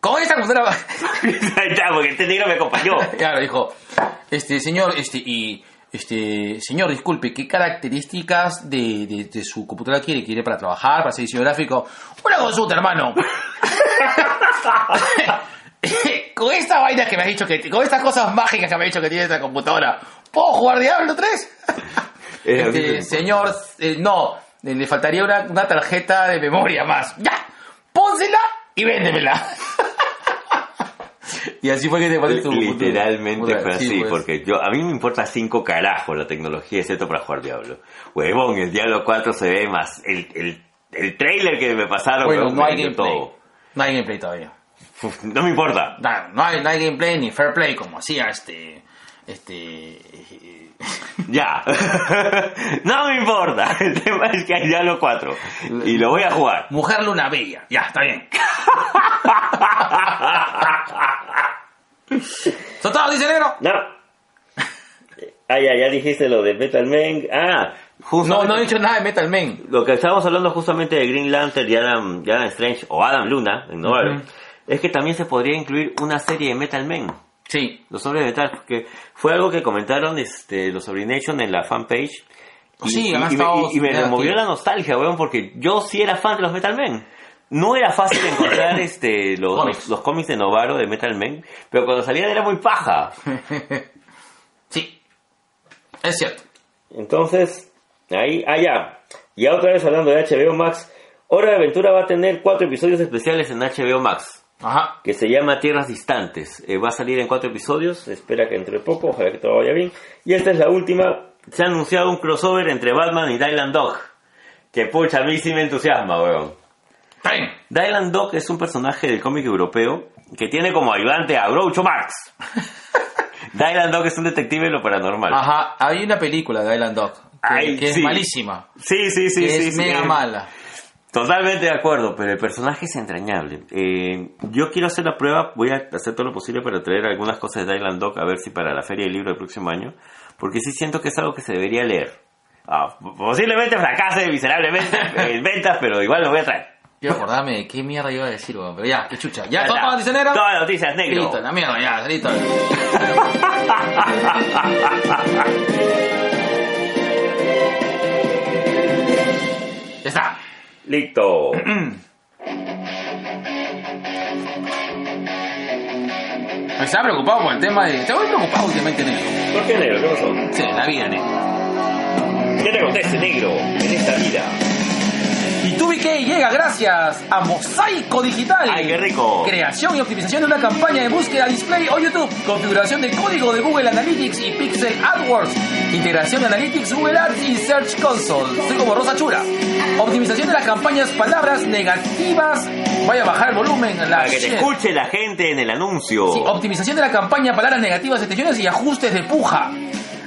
¿Cómo esta computadora? Ahí está, porque este negro me acompañó. claro, dijo, este señor, este, y este señor, disculpe, ¿qué características de, de- de su computadora quiere? ¿Quiere para trabajar, para hacer diseño gráfico? Una consulta, hermano. con esta vaina que me has dicho que, con estas cosas mágicas que me has dicho que tiene esta computadora, ¿puedo jugar Diablo 3? Era Este, señor, eh, no, eh, le faltaría una, una tarjeta de memoria más. Ya, pónsela y véndemela. y así fue que te pones tu Literalmente fue sí, así, pues. porque yo a mí me importa cinco carajos la tecnología, excepto para jugar Diablo. Huevón, el Diablo 4 se ve más. El, el, el trailer que me pasaron, Bueno, huevón, no hay gameplay. todo. No hay gameplay todavía. Uf, No me importa. No, no hay, no hay gameplay ni fair play como hacía este Este. Ya. no me importa. El tema es que hay Diablo 4. Y lo voy a jugar. Mujer Luna Bella. Ya, está bien. ¿Son todos, dice negro? No. Ah, ya, ya dijiste lo de Metal Man. Ah, No, justamente no he dicho nada de Metal Man. lo que estábamos hablando justamente de Green Lantern y Adam, y Adam Strange o Adam Luna en Ujú. es que también se podría incluir una serie de Metal Man. Sí. Los hombres de metal, porque fue algo que comentaron este, los Sobrination en la fanpage. Y, Sí, y- y y- me removió la nostalgia, weón, porque yo sí era fan de los Metal Men. No era fácil encontrar este, los, Cómics. los, los cómics de Novaro de Metal Men, pero cuando salían era muy paja. Sí. Es cierto. Entonces, ahí, allá. Y otra vez hablando de HBO Max, Hora de Aventura va a tener cuatro episodios especiales en HBO Max. Ajá. que se llama Tierras Distantes. Eh, va a salir en cuatro episodios, espera que entre poco, ojalá que todo vaya bien. Y esta es la última. Se ha anunciado un crossover entre Batman y Dylan Dog. Que pucha, a mí sí me entusiasma, weón. Dylan Dog es un personaje del cómic europeo que tiene como ayudante a Groucho Marx. Dylan Dog es un detective de lo paranormal. Ajá. Hay una película de Island Dog que, Ay, que es sí. malísima. Sí, sí, sí, que sí. es sí, mega eh, mala. Totalmente de acuerdo, pero el personaje es entrañable. Eh, yo quiero hacer la prueba, voy a hacer todo lo posible para traer algunas cosas de Dylan Dog a ver si para la feria del libro del próximo año, porque sí siento que es algo que se debería leer. Ah, posiblemente fracase miserablemente en ventas, pero igual lo voy a traer. Quiero acordarme de qué mierda iba a decir, weón. Pero ya, qué chucha. Ya, todo para dice negro. Todas noticias negro. Listo, la mierda, ya, listo. Ya está. Listo. Me estaba preocupado por el tema de. Estoy preocupado últimamente, negro. ¿Por qué negro? ¿Qué pasó? Sí, la vida, negro. ¿Qué te acontece, negro, en esta vida? Y TubiK llega gracias a Mosaico Digital. ¡Ay, qué rico! Creación y optimización de una campaña de búsqueda display o YouTube. Configuración de código de Google Analytics y Pixel AdWords. Integración de Analytics, Google Ads y Search Console. Soy como Rosa Chura. Optimización de las campañas, palabras negativas. Vaya a bajar el volumen. La Para que te escuche la gente en el anuncio. Sí, optimización de la campaña, palabras negativas, extensiones y ajustes de puja.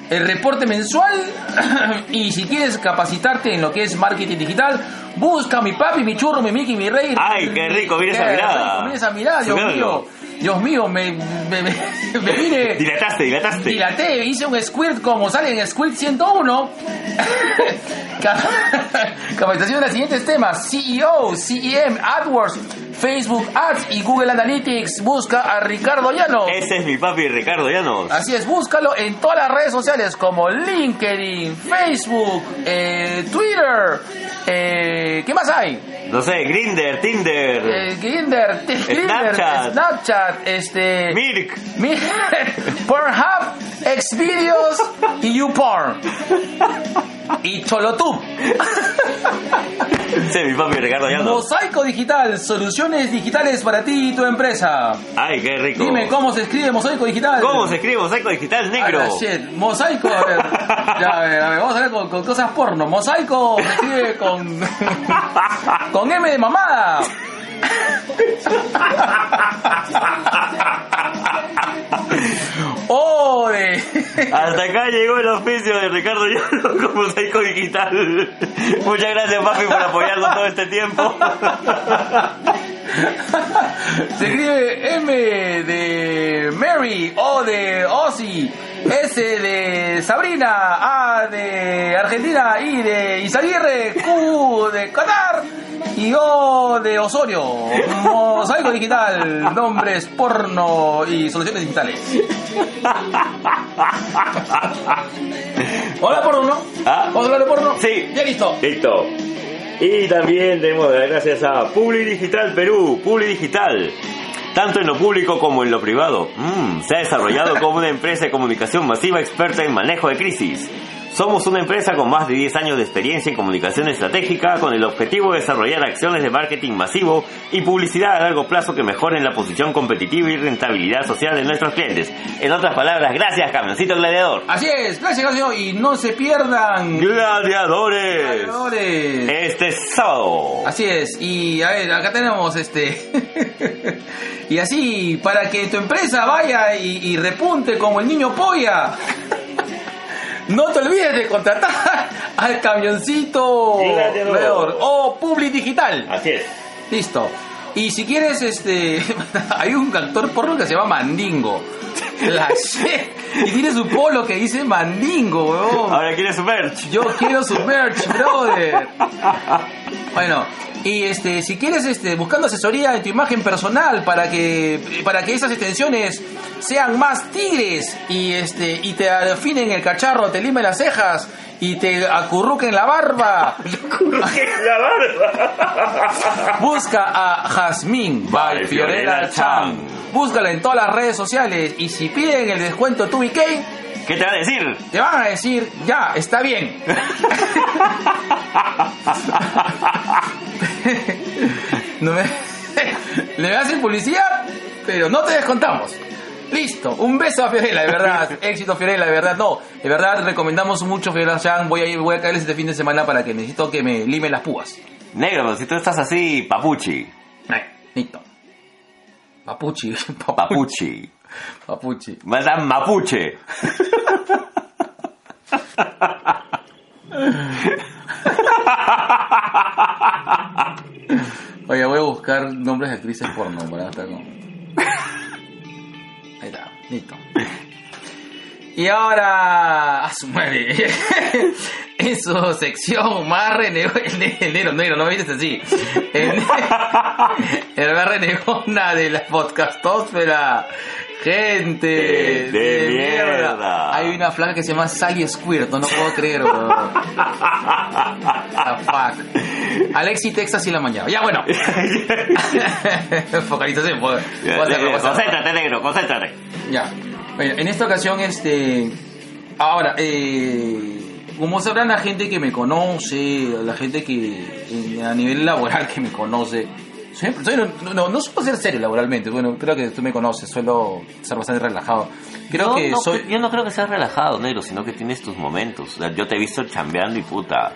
El reporte mensual y si quieres capacitarte en lo que es marketing digital, busca a mi papi, mi churro, mi Mickey, mi rey. Ay, qué rico, mira esa mirada. Mira esa mirada, Dios mío. Dios mío, me, me, me, me vine... Dilataste, dilataste. Dilaté, hice un squirt como sale en Squirt 101. Cap- Capacitación de los siguientes temas: CEO, CEM, AdWords, Facebook Ads y Google Analytics. Busca a Ricardo Llano. Ese es mi papi Ricardo Llanos. Así es, búscalo en todas las redes sociales como LinkedIn, Facebook, eh, Twitter. eh, ¿Qué más hay? No sé, Grinder, Tinder, Eh, Grindr, Snapchat. Snapchat, este. Mirk. Mi- Pornhub, Xvideos y YouPorn. Y Cholotub. Ese es mi papi Ricardo Llanos. Mosaico Digital, soluciones digitales para ti y tu empresa. Ay, qué rico. Dime cómo se escribe Mosaico Digital. ¿Cómo se escribe mosaico digital negro? Ah, shit. Mosaico, a ver. Ya, a ver, a ver, vamos a ver con, con cosas porno. Mosaico se escribe con. con M de mamada. Hasta acá llegó el oficio de Ricardo Llanos como mosaico digital. Muchas gracias, papi, por apoyarnos todo este tiempo. Se escribe M de Mary, O de Ozzy, S de Sabrina, A de Argentina, I de Isaguirre, Q de Qatar y O de Osorio. Mosaico digital, nombres porno y soluciones digitales. Hola porno, ¿Ah? ¿Vamos a hablar de porno? Sí. Ya listo. Listo. Y también debemos dar gracias a Publi Digital Perú, Publi Digital. Tanto en lo público como en lo privado. Mm, se ha desarrollado como una empresa de comunicación masiva experta en manejo de crisis. Somos una empresa con más de 10 años de experiencia en comunicación estratégica con el objetivo de desarrollar acciones de marketing masivo y publicidad a largo plazo que mejoren la posición competitiva y rentabilidad social de nuestros clientes. En otras palabras, gracias Camioncito Gladiador. Así es, gracias, gracias. Y no se pierdan. Gladiadores. Gladiadores. Este sábado. Así es, y a ver, acá tenemos este. y así, para que tu empresa vaya y, y repunte como el niño polla. No te olvides de contratar al camioncito o Publi Digital. Así es. Listo. Y si quieres, este. hay un actor porno que se llama Mandingo. La shit. Y tiene su polo que dice Mandingo, weón. Ahora quiere su merch. Yo quiero su merch, brother. Bueno, y este, si quieres, este, buscando asesoría en tu imagen personal para que, para que esas extensiones sean más tigres y este, y te afinen el cacharro, te limen las cejas y te acurruquen la barba. La barba. Busca a Jazmín by Fiorella. Chan. Búscala en todas las redes sociales y si piden el descuento 2BK, ¿Qué te va a decir? te van a decir, ya, está bien. no me... Le hacen publicidad, pero no te descontamos. Listo, un beso a Fiorella, de verdad. Éxito Fiorella, de verdad. No, de verdad recomendamos mucho Fiorella Chan. Voy a ir, voy a caerles este fin de semana para que necesito que me limen las púas. Negro, si tú estás así, papuchi. Ay, Listo. Papuchi. Papuchi. Papuchi. Más a mapuche. Oye, voy a buscar nombres de actrices porno con... Ahí está, listo. Y ahora... A su madre. en su sección más renegona... El negro, negro, no me dices así. El, el más renegona de la podcastósfera. Gente De- de mierda. Hay una flaca que se llama Sally Squirt, no, no puedo creer, weón. The fuck. Alexi Texas y la mañana. Ya, bueno. Focalización, puedo. Concéntrate, negro, concéntrate. Ya. Bueno, en esta ocasión, este. Ahora, eh, como sabrán la gente que me conoce, la gente que a nivel laboral que me conoce, soy- no, no, no suelo ser serio laboralmente. Bueno, creo que tú me conoces, suelo ser bastante relajado. Creo yo, que no, soy. yo no creo que seas relajado, negro, sino que tienes tus momentos. Yo te he visto chambeando y puta,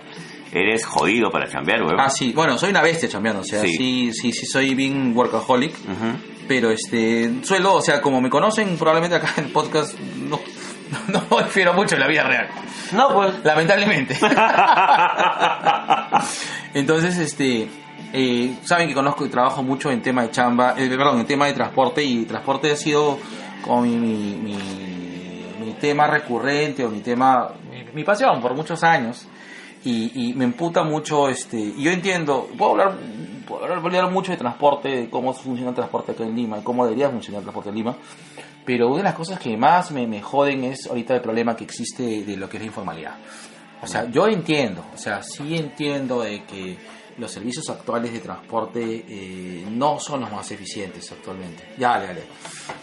eres jodido para chambear, weón. Ah, sí, bueno, soy una bestia chambeando, o sea, Sí. sí, sí, sí, soy bien workaholic. Ujú. Pero este, suelo, o sea, como me conocen probablemente acá en el podcast, no, no, no difiero mucho en la vida real. No, pues. Lamentablemente. Entonces, este, eh, saben que conozco y trabajo mucho en tema de chamba, eh, perdón, en tema de transporte y transporte ha sido como mi, tema recurrente o mi tema, mi, pasión por muchos años. Y, me emputa mucho, este, y yo entiendo, puedo hablar, puedo hablar mucho de transporte, de cómo funciona el transporte acá en Lima, y cómo debería funcionar el transporte en Lima, pero una de las cosas que más me, me joden es ahorita el problema que existe de lo que es la informalidad. O sea, yo entiendo, o sea, sí entiendo de que los servicios actuales de transporte eh, no son los más eficientes actualmente. Ya, dale, dale.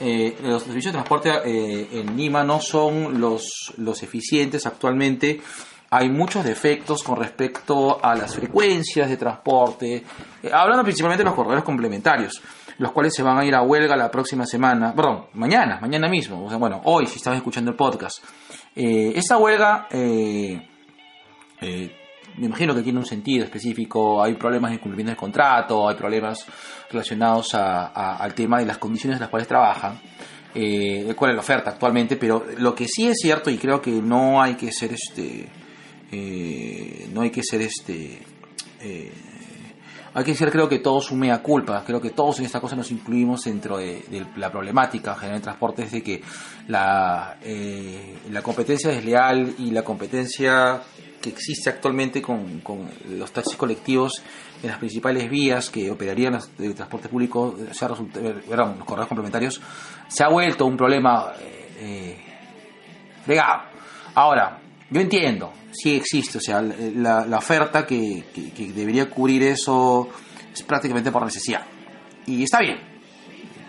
Eh, los servicios de transporte eh, en Lima no son los, los eficientes actualmente. Hay muchos defectos con respecto a las frecuencias de transporte, hablando principalmente de los corredores complementarios, los cuales se van a ir a huelga la próxima semana, perdón, mañana, mañana mismo, o sea, bueno, hoy si estás escuchando el podcast. Esa huelga, me imagino que tiene un sentido específico, hay problemas de incumplimiento del contrato, hay problemas relacionados a- al tema de las condiciones en las cuales trabajan, eh, cuál es la oferta actualmente, pero lo que sí es cierto y creo que no hay que ser este, eh, no hay que ser este, eh, hay que decir, creo que todos sume a culpa, creo que todos en esta cosa nos incluimos dentro de, la problemática general de transporte, es de que la, eh, la competencia desleal y la competencia que existe actualmente con, con los taxis colectivos en las principales vías que operarían los de transporte público, sea, result- eh, perdón, los corredores complementarios, se ha vuelto un problema eh, eh, fregado. Ahora, yo entiendo, sí existe, o sea, la, la oferta que, que- que debería cubrir eso es prácticamente por necesidad. Y está bien,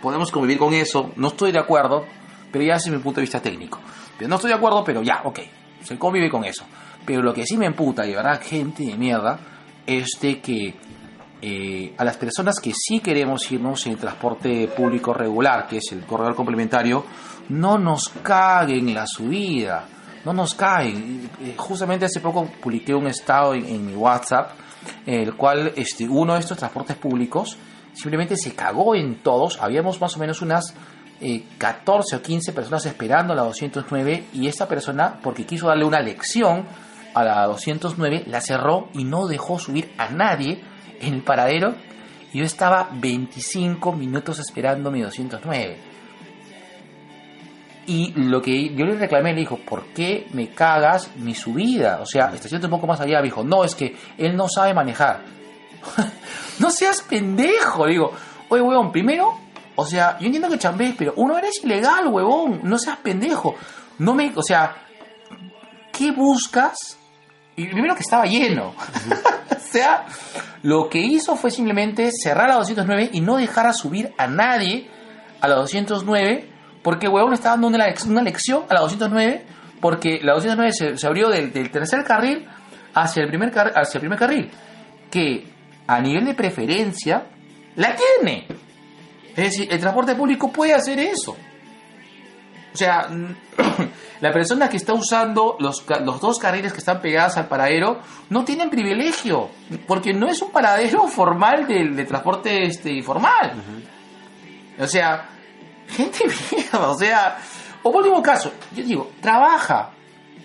podemos convivir con eso, no estoy de acuerdo, pero ya es mi punto de vista técnico. No estoy de acuerdo, pero ya, ok, se convive con eso. Pero lo que sí me emputa, y verdad, gente de mierda, es de que eh, a las personas que sí queremos irnos en transporte público regular, que es el corredor complementario, no nos caguen la subida, no nos caguen. Eh, Justamente hace poco publiqué un estado en, mi WhatsApp, en el cual este, uno de estos transportes públicos simplemente se cagó en todos. Habíamos más o menos unas eh, 14 o 15 personas esperando la 209 y esta persona, porque quiso darle una lección a la 209, la cerró y no dejó subir a nadie en el paradero. Y yo estaba 25 minutos esperando mi 209. Y lo que yo le reclamé, le dijo, ¿por qué me cagas mi subida? O sea, estacionate un poco más allá. Me dijo, no, es que él no sabe manejar. no seas pendejo. Digo, oye, huevón, primero, o sea, yo entiendo que chambees, pero uno eres ilegal, huevón. No seas pendejo. No me, o sea, ¿qué buscas? Y primero que estaba lleno. o sea, lo que hizo fue simplemente cerrar la 209 y no dejar a subir a nadie a la 209 porque el huevón está dando una, una lección a la 209 porque la 209 se, se abrió del, del tercer carril hacia el, primer car- hacia el primer carril que a nivel de preferencia la tiene. Es decir, el transporte público puede hacer eso. O sea, la persona que está usando los, los dos carriles que están pegados al paradero no tienen privilegio, porque no es un paradero formal del de transporte este, informal. O sea, gente mierda, o sea, o por último caso, yo digo, trabaja,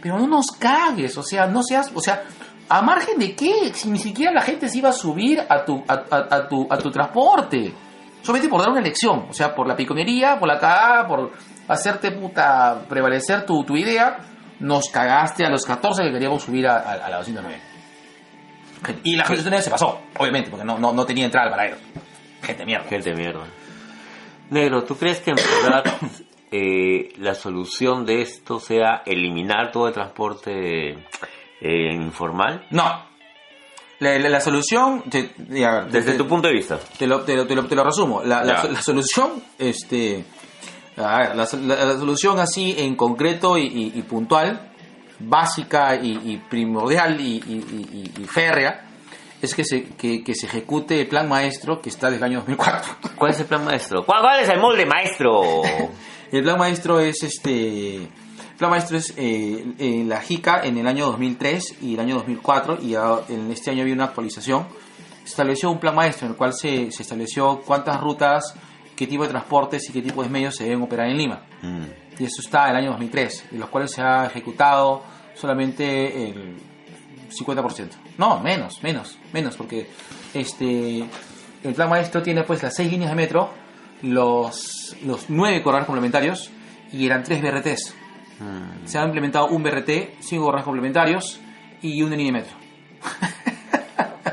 pero no nos cagues, o sea, no seas, o sea, a margen de qué, si ni siquiera la gente se iba a subir a tu, a, a- a tu, a tu transporte, solamente por dar una elección, o sea, por la piconería, por la cagada, por hacerte puta, prevalecer tu, tu idea, nos cagaste a los 14 que queríamos subir a, a- a la 209. Y la gente 209 se pasó, obviamente, porque no, no, no tenía entrada al paradero. Gente mierda. Gente mierda. Negro, ¿tú crees que en verdad eh, la solución de esto sea eliminar todo el transporte eh, informal? No. La, la- la solución, te- y a ver, Desde te- tu punto de vista. te lo, te lo, te lo- lo resumo. La, la- solución, este, la, la- la solución así en concreto y, y- y puntual, básica y, y primordial y, férrea, es que se, que, que se ejecute el plan maestro que está desde el año 2004. ¿Cuál es el plan maestro? ¿Cuál, cuál es el molde maestro? El plan maestro es este. El plan maestro es eh, eh, la JICA en el año 2003 y el año 2004, y en este año había una actualización. Se estableció un plan maestro en el cual se, se estableció cuántas rutas, qué tipo de transportes y qué tipo de medios se deben operar en Lima. Mm. Y eso está en el año 2003, de los cuales se ha ejecutado solamente el 50%. No, menos, menos, menos, porque este el plan maestro tiene pues las seis líneas de metro, los, los nueve corredores complementarios y eran tres BRTs. Mm. Se ha implementado un BRT, cinco corredores complementarios y una línea de metro.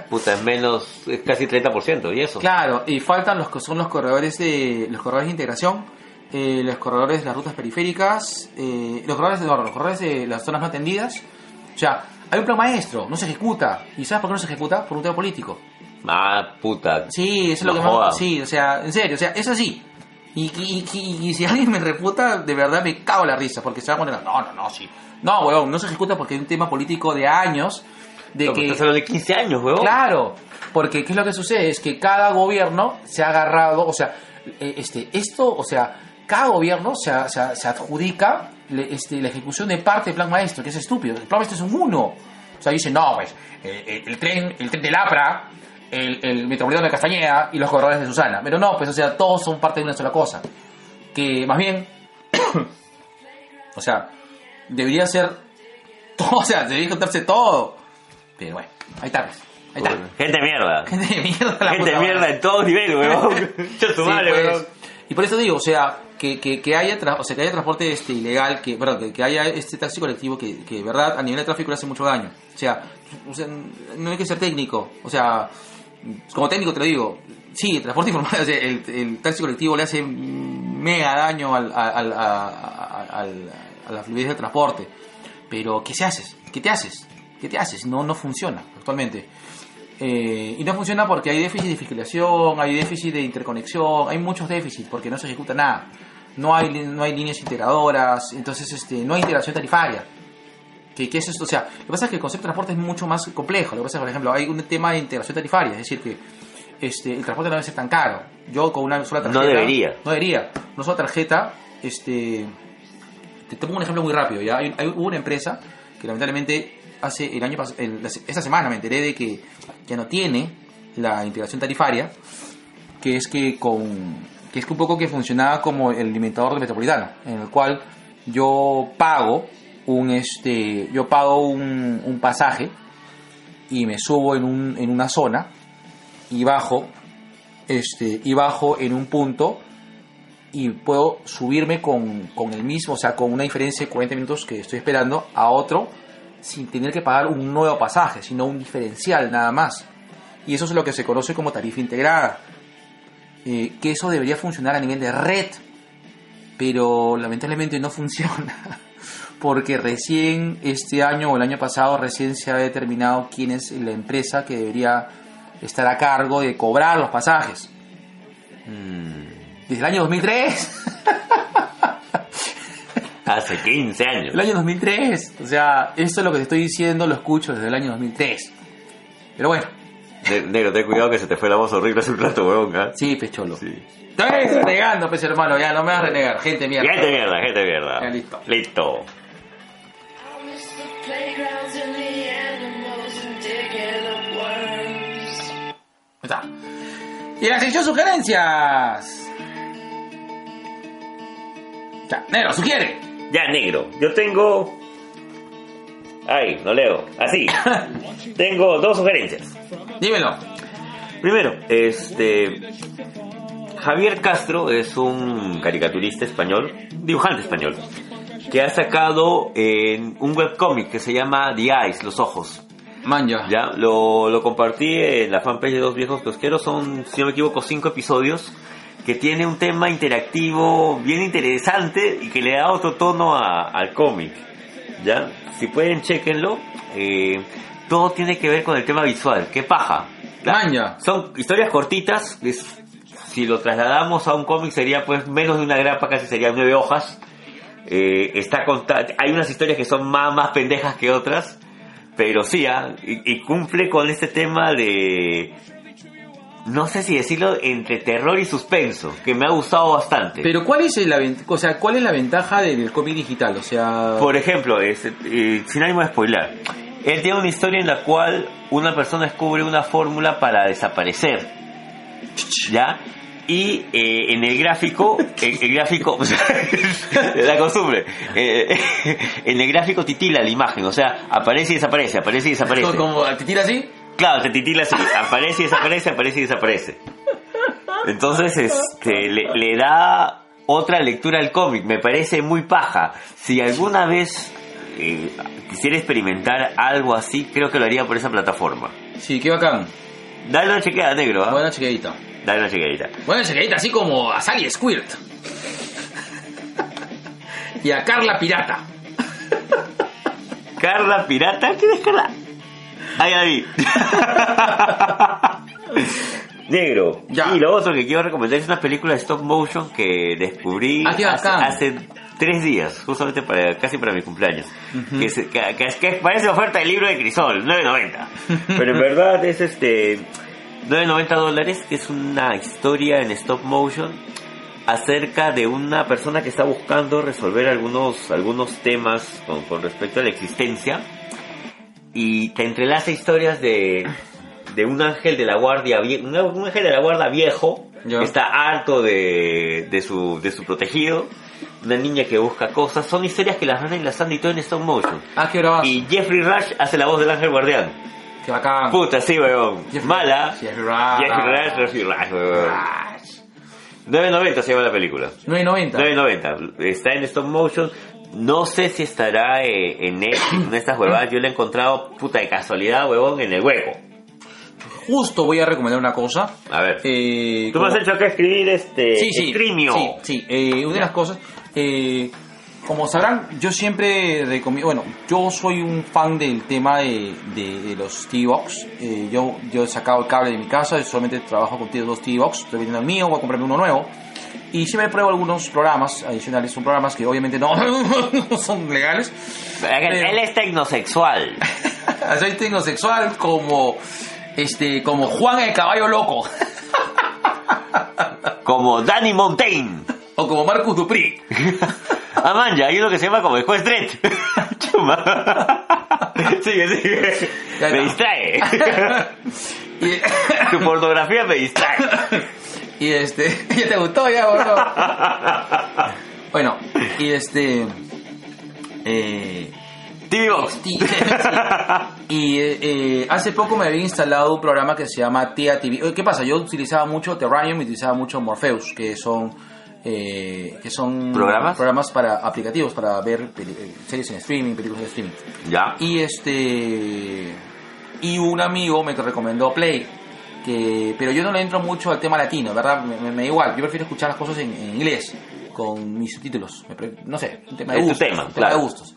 Puta, es menos, es casi 30%, ¿y eso? Claro, y faltan los que son los corredores de los corredores de integración, eh, los corredores de las rutas periféricas, eh, los corredores de no, los corredores de las zonas no atendidas. O sea, hay un plan maestro, no se ejecuta. ¿Y sabes por qué no se ejecuta? Por un tema político. Ah, puta. Sí, eso es lo que jodas. más. Sí, o sea, en serio, o sea, es así. Y, y, y- y si alguien me refuta, de verdad me cago en la risa, porque se va a poner, no, no, no, sí. No, weón, no se ejecuta porque hay un tema político de años, de que... Estás de 15 años. Claro, porque ¿qué es lo que sucede? Es que cada gobierno se ha agarrado, o sea, eh, este, esto, o sea, cada gobierno se, se adjudica le- este, la ejecución de parte del plan maestro, que es estúpido. El plan maestro es un uno. O sea, dice, no, pues, eh, eh, el tren, el tren del APRA, el, el metropolitano de Castañeda y los corredores de Susana. Pero no, pues, o sea, todos son parte de una sola cosa. Que más bien, o sea, debería ser todo, o sea, debería contarse todo. Pero bueno, ahí está, pues. Ahí está. Puta, Gente de mierda. Gente de mierda, la Gente puta mierda madre. en todos niveles, huevón. Yo tu Sí, madre, pues. huevón. Y por eso digo, o sea, que, que, que haya o sea, que haya transporte este ilegal, que, perdón, que, que haya este taxi colectivo que, que de verdad a nivel de tráfico le hace mucho daño. O sea, o sea, no hay que ser técnico, o sea, como técnico te lo digo, sí, el transporte informal, o sea, el, el taxi colectivo le hace mega daño al, al- al- a la fluidez del transporte. Pero, ¿qué se haces? ¿Qué te haces? ¿Qué te haces? No, no funciona actualmente. Eh, y no funciona porque hay déficit de fiscalización, hay déficit de interconexión, hay muchos déficits porque no se ejecuta nada. No hay, no hay líneas integradoras, entonces este, no hay integración tarifaria. ¿Qué, qué es esto? O sea, lo que pasa es que el concepto de transporte es mucho más complejo. Lo que pasa es que, por ejemplo, hay un tema de integración tarifaria, es decir, que este, el transporte no debe ser tan caro. Yo con una sola tarjeta... No debería. No debería. Una sola tarjeta, este... Te, te pongo un ejemplo muy rápido, ¿ya? Hay, hay- hubo una empresa que lamentablemente hace el año el- esta semana me enteré de que ya no tiene la integración tarifaria, que es que con que es que un poco que funcionaba como el alimentador de metropolitano, en el cual yo pago un este yo pago un, un pasaje y me subo en, un, en una zona y bajo este y bajo en un punto y puedo subirme con, con el mismo, o sea, con una diferencia de 40 minutos que estoy esperando a otro sin tener que pagar un nuevo pasaje, sino un diferencial nada más. Y eso es lo que se conoce como tarifa integrada. Eh, que eso debería funcionar a nivel de red, pero lamentablemente no funciona. Porque recién este año o el año pasado recién se ha determinado quién es la empresa que debería estar a cargo de cobrar los pasajes. Desde el año 2003. Hace 15 años. El año 2003. O sea, esto es lo que te estoy diciendo, lo escucho desde el año 2003. Pero bueno, Ne- Negro, ten cuidado que se te fue la voz horrible hace un rato, weón. ¿ah? sí, pecholo. Sí. Estoy renegando, pez hermano, ya no me vas a renegar. Gente mierda. Gente mierda, gente mierda. Ya, listo. Listo. Está. Y la sección sugerencias. Ya, negro, sugiere. Ya, negro. Yo tengo. Ay, no leo. Así. tengo dos sugerencias. Dímelo. Primero, este. Javier Castro es un caricaturista español, dibujante español, que ha sacado en un webcómic que se llama The Eyes, Los Ojos. Manja. Ya, lo, lo compartí en la fanpage de Dos Viejos Pesqueros, son, si no me equivoco, cinco episodios, que tiene un tema interactivo bien interesante y que le da otro tono a- al cómic. Ya, si pueden, chequenlo. Eh, todo tiene que ver con el tema visual, qué paja. Manja. Son historias cortitas, es- si lo trasladamos a un cómic sería pues menos de una grapa, casi serían nueve hojas. Eh, está hay unas historias que son más, más pendejas que otras, pero sí, ah, y, y cumple con este tema de, no sé si decirlo, entre terror y suspenso, que me ha gustado bastante. Pero ¿cuál es la ventaja, o sea, cuál es la ventaja del cómic digital? O sea, Por ejemplo, es, eh, sin ánimo de spoiler, él tiene una historia en la cual una persona descubre una fórmula para desaparecer. ¿Ya? Y eh, en el gráfico, el, el gráfico, la costumbre, eh, en el gráfico titila la imagen, o sea, aparece y desaparece, aparece y desaparece. como te tira así. Claro, te titila así, aparece y desaparece, aparece y desaparece. Entonces, este, le, le da otra lectura al cómic, me parece muy paja. Si alguna vez eh, quisiera experimentar algo así, creo que lo haría por esa plataforma. Sí, qué bacán. Dale una chequeada, negro, ¿ah? Buena chequeadita. Dale una chequeadita. Buena chequeadita, así como a Sally Squirt. y a Carla Pirata. Carla Pirata, ¿quién es Carla? Ahí vi. Negro. Ya. Y lo otro que quiero recomendar es una película de stop motion que descubrí Ah, hace, hace tres días, justamente para casi para mi cumpleaños. que, se- que- que- que parece oferta del libro de Crisol, 9.90. Pero en verdad es este 9.90 dólares, que es una historia en stop motion acerca de una persona que está buscando resolver algunos, algunos temas con, con respecto a la existencia y te entrelaza historias de, de un ángel de la guardia un, un ángel de la guardia viejo Ya. que está harto de, de su de su protegido una niña que busca cosas son historias que las van enlazando y todo en stop motion Ah, qué y Jeffrey Rush hace la voz del ángel guardián Qué bacán. puta sí weón Jeffrey- mala Jeffrey Rush. Jeffrey Rush Jeffrey Rush weón 9.90 se llama la película 9.90. 9.90. Está en stop motion. No sé si estará eh, en Netflix, en estas huevadas. Yo la he encontrado, puta de casualidad, huevón, en el hueco. Justo voy a recomendar una cosa. A ver. Eh, Tú me has como- hecho acá escribir este... sí, sí, Screamio. Sí, sí. Eh, una de las cosas, eh, como sabrán, yo siempre recomiendo, bueno, yo soy un fan del tema de, de, de los T-Box. Yo, yo he sacado el cable de mi casa, solamente trabajo con dos T-Box, estoy vendiendo el mío, voy a comprarme uno nuevo. Y siempre pruebo algunos programas adicionales, son programas que obviamente no, no son legales. Él es tecnosexual. Soy tecnosexual como, este, como Juan el Caballo Loco. Como Danny Montaigne. O como Marcus Dupri. Ah, man, ya hay uno que se llama como el juez Dredd. Chuma. sigue, sigue. Me distrae. Tu pornografía me distrae. Y este, ¿ya te gustó ya, boludo? Bueno, y este, eh, TV Box. Y eh, eh, hace poco me había instalado un programa que se llama TIA TV. ¿Qué pasa? Yo utilizaba mucho Terrarium y utilizaba mucho Morpheus, que son eh, que son ¿Programas? programas para aplicativos para ver eh, series en streaming, películas en streaming. Ya. Y este y un amigo me recomendó Play, que pero yo no le entro mucho al tema latino, ¿verdad? Me, me- me da igual, yo prefiero escuchar las cosas en, en inglés con mis subtítulos, no sé, un tema de gustos, tema, un claro. de gustos.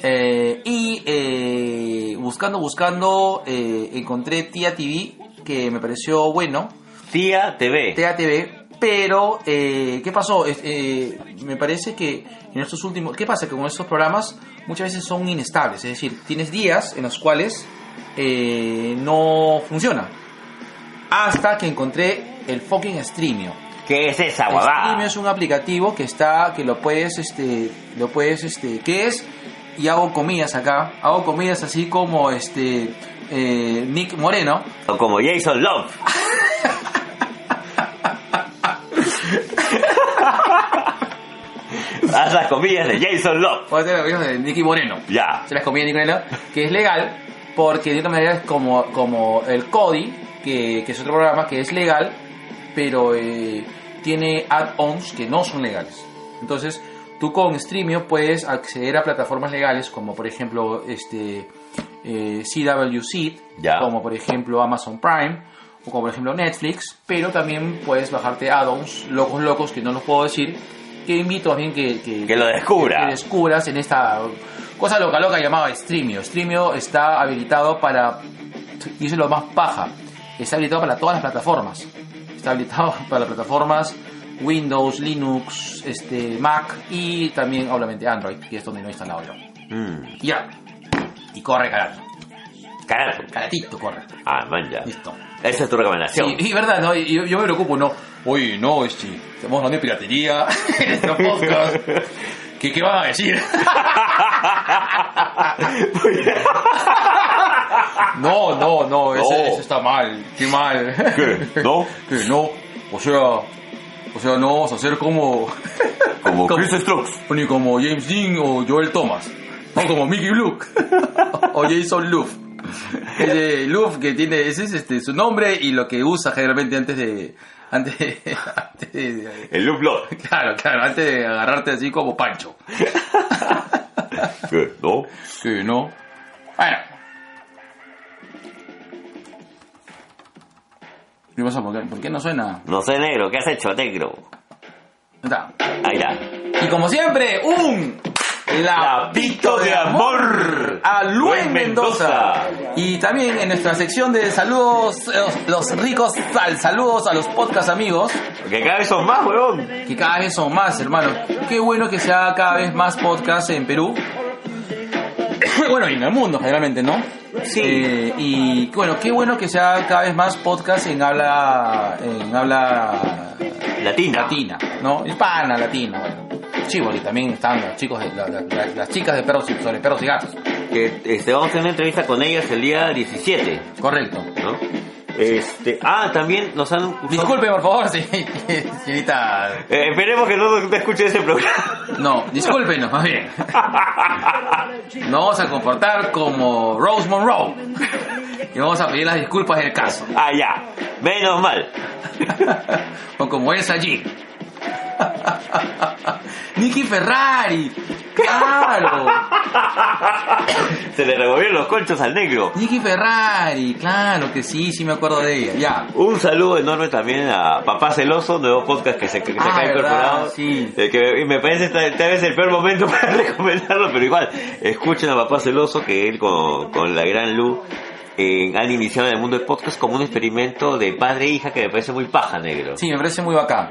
Eh, y eh, buscando, buscando, eh, encontré Tía TV que me pareció bueno, Tía TV. Tea TV, pero eh, ¿qué pasó? Eh, me parece que en estos últimos, ¿qué pasa? Que con estos programas muchas veces son inestables, es decir, tienes días en los cuales eh, no funciona. Hasta que encontré el fucking Streamio. ¿Qué es esa Streamio huevada? es un aplicativo que está, que lo puedes, este, lo puedes, este, ¿qué es? Y hago comillas acá, hago comillas así como, este, eh, Nick Moreno. O como Jason Love. Haz las comillas de Jason Love. Voy a hacer las comillas de Nicky Moreno. Ya. se las comía Nicolás, que es legal, porque de otra manera es como, como el CODI, que, que es otro programa que es legal, pero eh, tiene add-ons que no son legales. Entonces, tú con Streamio puedes acceder a plataformas legales, como por ejemplo este eh, CWC, Ya. como por ejemplo Amazon Prime, o como por ejemplo Netflix, pero también puedes bajarte add-ons locos locos que no los puedo decir, que invito a bien que, que, Que lo descubra. que descubras en esta cosa loca loca llamada Streamio. Streamio está habilitado para, y eso es lo más paja, está habilitado para todas las plataformas. Está habilitado para las plataformas Windows, Linux, este, Mac y también obviamente Android, que es donde no he instalado yo. Mm, Ya. Y corre carato. carajo. Caratito corre. Ah, man, ya. Listo. Esa es tu recomendación. Sí, y verdad, ¿no? Y yo, yo me preocupo, ¿no? Oye, no, este, estamos hablando de piratería en nuestro podcast. ¿Qué, ¿Qué van a decir? no, no, no, eso, No. eso está mal, qué mal. ¿Qué? ¿No? Que no, o sea, o sea, no vamos a hacer como, Como Chris Strokes. ni como James Dean o Joel Thomas, o como Mickey Luke, o Jason Luff. Ese Luff que tiene, ese es este, su nombre y lo que usa generalmente antes de, antes de, antes de- El Loop Lord. claro, claro, antes de agarrarte así como Pancho. ¿Qué? ¿No? Que no. Bueno. ¿Por qué, por qué no suena? No sé, negro. ¿Qué has hecho, negro? Está. Ahí está. Y como siempre, un lapito de amor a Luis Mendoza. Y también en nuestra sección de saludos, los, los ricos sal, saludos a los podcast amigos, Que cada vez son más, huevón. que cada vez son más, hermano. Qué bueno que se haga cada vez más podcast en Perú. bueno, y en el mundo, generalmente, ¿no? Sí. Eh, y bueno, qué bueno que se haga cada vez más podcast en habla, en habla Latina. latina, ¿no? Hispana, latina, bueno. Porque también están los chicos, de, la- la- la- las chicas de perros y sobre perros y gatos. Que este, vamos a tener una entrevista con ellas el día 17, Correcto. ¿no? Este, ah, también nos han... Disculpe, por favor, señorita. Eh, esperemos que no te escuche ese programa. No, discúlpenos, más bien. Nos vamos a comportar como Rose Monroe. Y vamos a pedir las disculpas del caso. ah, ya. Menos mal. O como es allí. Nicky Ferrari. Claro. Se le revolvieron los conchos al negro. Nicky Ferrari. Claro que sí, sí me acuerdo de ella. Ya. Un saludo enorme también a Papá Celoso, nuevo podcast que se, que se Ah, incorporado. sí. Eh, que me parece tal vez el peor momento para recomendarlo, pero igual, escuchen a Papá Celoso, que él con, con la gran Lu eh, han iniciado en el mundo del podcast como un experimento de padre e hija que me parece muy paja, negro. Sí, me parece muy bacán.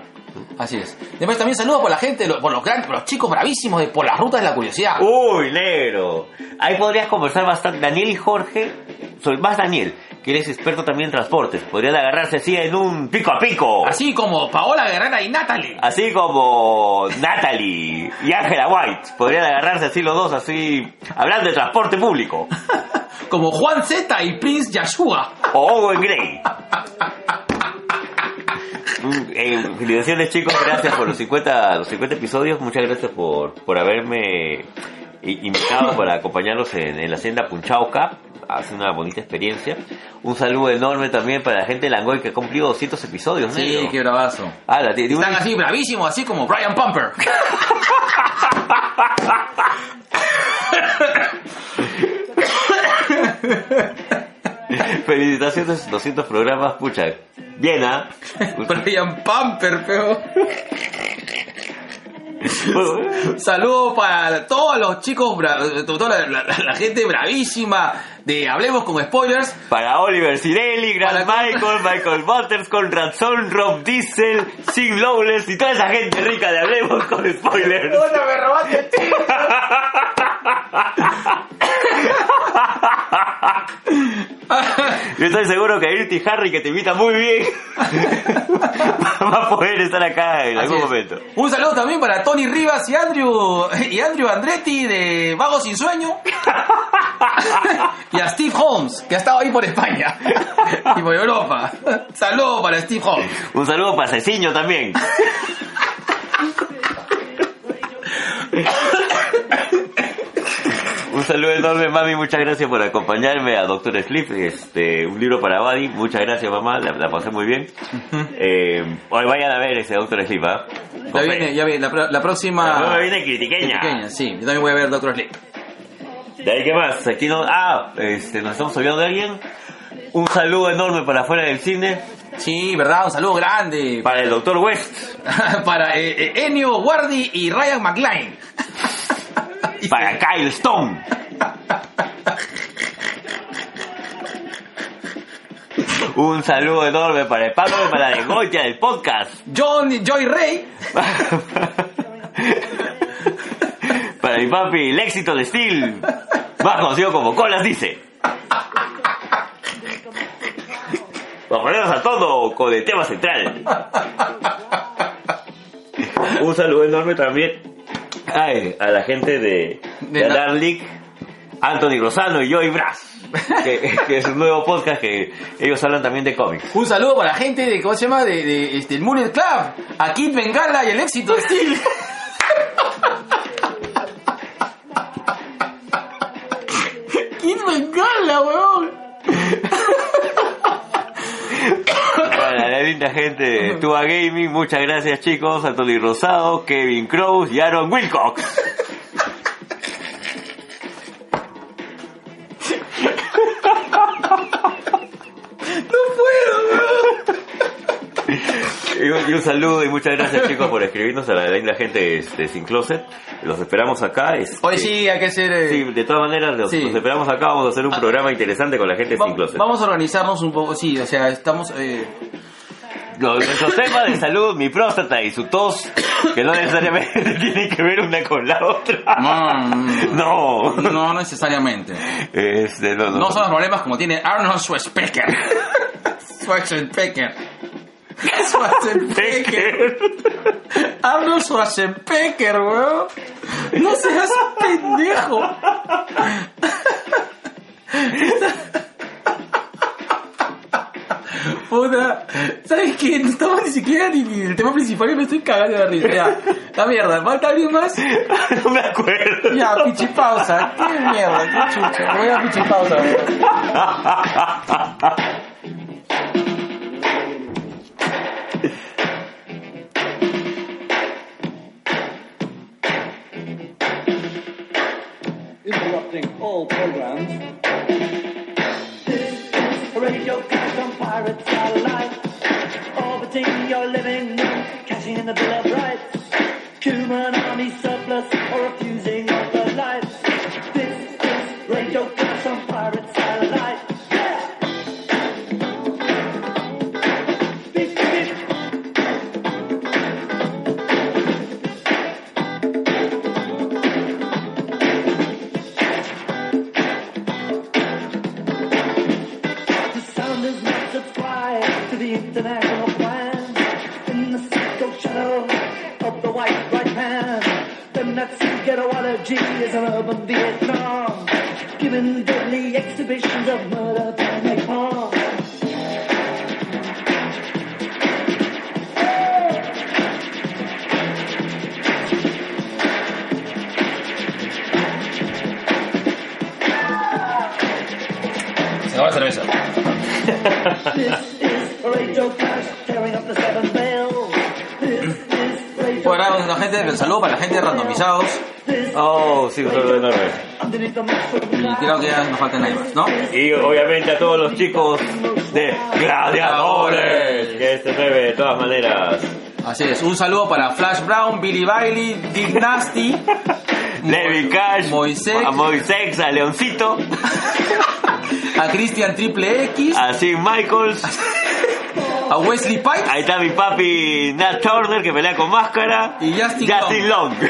Así es. Después también saludo por la gente, por los, gran- por los chicos bravísimos de por las rutas de la curiosidad. Uy, negro. Ahí podrías conversar bastante. Daniel y Jorge, soy más Daniel, que eres experto también en transportes. Podrían agarrarse así en un pico a pico. Así como Paola Guerrera y Natalie. Así como Natalie y Angela White. Podrían agarrarse así los dos, así, hablando de transporte público. Como Juan Z y Prince Yashua. O Owen Gray. Mm, eh, felicitaciones chicos, gracias por los 50, los 50 episodios. Muchas gracias por, por haberme invitado para acompañarlos en, en la senda Punchauca. Ha sido una bonita experiencia. Un saludo enorme también para la gente de Langoy que ha cumplido 200 episodios. Sí, negro. qué bravazo. Ah, la- Están así bravísimos, así como Brian Pumper. Felicitaciones, 200 programas, pucha. Bien, ¿ah? Brian pero. Bueno, Saludos para todos los chicos, toda la, la- la gente bravísima de Hablemos con Spoilers. Para Oliver Cirelli, Grant Para- Michael, Michael Butters, Conrad Son, Rob Diesel, Sin Lowless y toda esa gente rica de Hablemos con Spoilers. me robaste el Yo estoy seguro que Irti Harry, que te invita muy bien, va a poder estar acá en algún es. momento. Un saludo también para Tony Rivas y Andrew y Andrew Andretti de Vago sin Sueño. y a Steve Holmes, que ha estado ahí por España y por Europa. Saludos para Steve Holmes. Un saludo para Ceciño también. Un saludo enorme, mami. Muchas gracias por acompañarme a Doctor Sleep. Este, un libro para Buddy. Muchas gracias, mamá. La, la pasé muy bien. Eh, hoy vayan a ver ese Doctor Sleep, ¿ah? Ya viene, ya viene, la, la próxima. La nueva viene critiqueña. Pequeña, sí. Yo también voy a ver Doctor Sleep. De ahí, ¿qué más? Aquí no... Ah, este, nos estamos olvidando de alguien. Un saludo enorme para afuera del cine. Sí, verdad, un saludo grande Para el Doctor West. para eh, eh, Ennio Guardi y Ryan McLean. Para Kyle Stone. Un saludo enorme para el Pablo de Maladegoya del podcast. John Joy Rey. Para mi papi, el éxito de Steel. Más conocido como Colas dice. Ponernos a todo con el tema central. Un saludo enorme también ay, a la gente de, De de Darlik, Anthony Rosano y Joey Brass. Que, que es un nuevo podcast que ellos hablan también de cómics. Un saludo para la gente de, ¿cómo se llama? De, de este, el Club. A Kid Bengala y el éxito de Steel. Kid Bengala, weón. Para la linda gente de Tua Gaming, muchas gracias chicos, Anthony Rosado, Kevin Crows y Aaron Wilcox. Y un, y un saludo y muchas gracias chicos por escribirnos a la linda gente de, de Sin Closet. Los esperamos acá. este, Hoy sí hay que ser... eh, Sí, de todas maneras, los, Sí. los esperamos acá. Vamos a hacer un programa interesante con la gente de Sin Closet. vamos a organizarnos un poco, sí, o sea, estamos... eh, Los, nuestros temas de salud, mi próstata y su tos, que no necesariamente tienen que ver una con la otra. mm, No. no necesariamente. Este, no, no. No son los problemas como tiene Arnold Schwarzenegger. Schwarzenegger. Schwarzenegger. Arnold Schwarzenegger, weón. No seas pendejo. Puta, ¿sabes qué? No estamos ni siquiera ni, ni el tema principal y me estoy cagando de risa. Ya, la mierda, ¿falta alguien más? no me acuerdo. Ya, pichipausa. ¿Qué mierda? ¿Qué chucha? Voy a pichipausa, weón. whole program Radio Bueno, la gente, un saludo para la gente de randomizados. Oh, sí, un saludo enorme. Y creo que ya nos faltan nadie más, ¿no? Y obviamente a todos los chicos de Gladiadores, que este nueve de todas maneras. Así es. Un saludo para Flash Brown, Billy Bailey, Dick Nasty, Levi Cash, Moisés. a Moisés, a Leoncito, a Christian Triple X, a Sim Michaels, a Wesley Pike ahí está mi papi Nat Turner que pelea con máscara, y Justin, Justin Long. Long.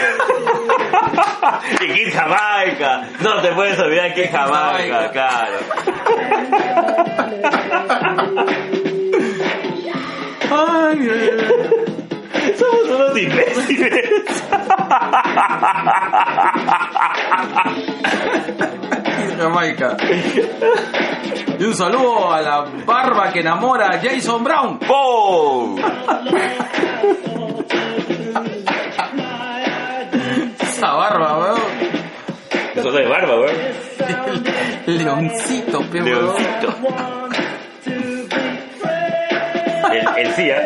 y Kid Jamaica, no te puedes olvidar Kid Jamaica, Jamaica. claro. Ay, ay. Somos unos imbéciles. Jamaica. Y un saludo a la barba que enamora a Jason Brown. ¡Pum! Esa barba, weón. Eso es barba, weón. Leoncito, pe. Leoncito. El, el CIA.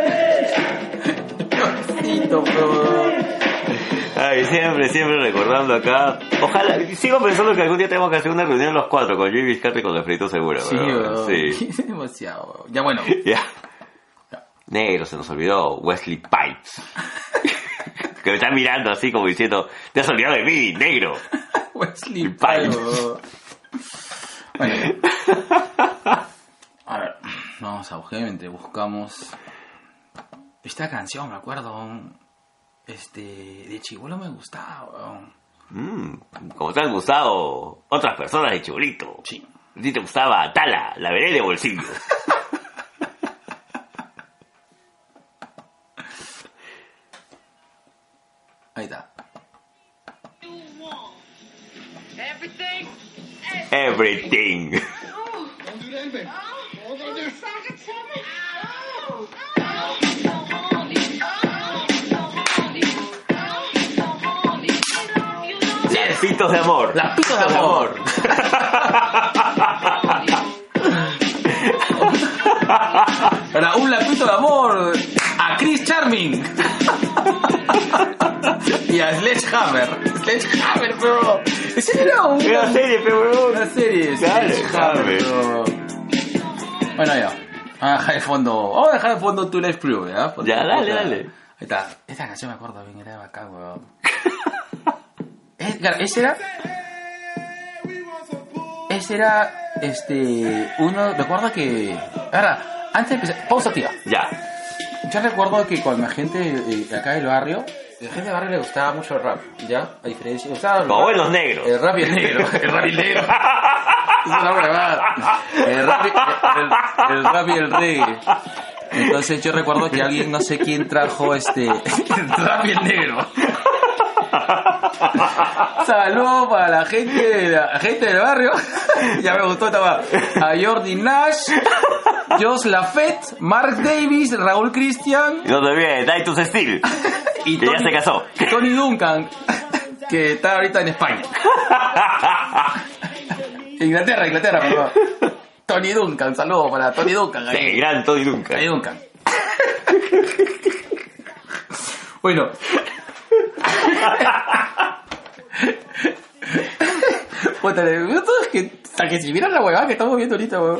Leoncito, pe, weón. Ay, siempre, siempre recordando acá. Ojalá, sigo pensando que algún día tenemos que hacer una reunión los cuatro, con Jimmy Vizcate y con Alfredito Segura, Sí, weón. weón. Sí. Demasiado. Ya bueno. Ya. Negro, se nos olvidó Wesley Pipes. que me está mirando así como diciendo, te has olvidado de mí, negro. Wesley weón. Bueno. A ver, vamos a buscar mientras buscamos. Esta canción, me acuerdo. Este, de chivolo me gustaba, weón. Mm, como te han gustado otras personas de chulito. Sí. A ti te gustaba Tala, la veré de bolsillo. Ahí está. Everything. Everything. Pitos de amor. Las pitos de amor. Para un lapito de amor a Chris Charming. y a Sledgehammer. Sledgehammer, pero. Ese era un. Era serie, pero. Una serie. Sledgehammer, Hammer. pero- Bueno, ya. Vamos a dejar de fondo. Vamos a dejar de fondo tu Life Crew, ¿ya? Porque- Ya, dale, dale. Ahí está. Esta canción me acuerdo bien, era bacán, weón. Claro, ese era. Ese era. Este. Uno. Recuerdo que. Ahora, antes de empezar. Pausa activa. Ya. Yo recuerdo que con la gente eh, acá del barrio. La gente del barrio le gustaba mucho el rap, ¿ya? A diferencia. le gustaba el Como rap- buenos negros. el rap y el negro. El rap y el negro. Es una huevada. El rap, y, el, el rap y el reggae. Entonces yo recuerdo que alguien, no sé quién, trajo este. El rap y el negro. Saludos para la gente, de la gente del barrio. ya me gustó estaba a Jordi Nash, Josh Lafette, Mark Davis, Raúl Cristian Y no te olvides, Titus Steel. y Que ya se casó. Tony Duncan, que está ahorita en España. Inglaterra, Inglaterra, perdón. Tony Duncan, saludos para Tony Duncan. Ahí. gran Tony nunca. Tony Duncan. Bueno. Puta, le- todo es que, hasta que si vieran la huevada que estamos viendo ahorita, weón.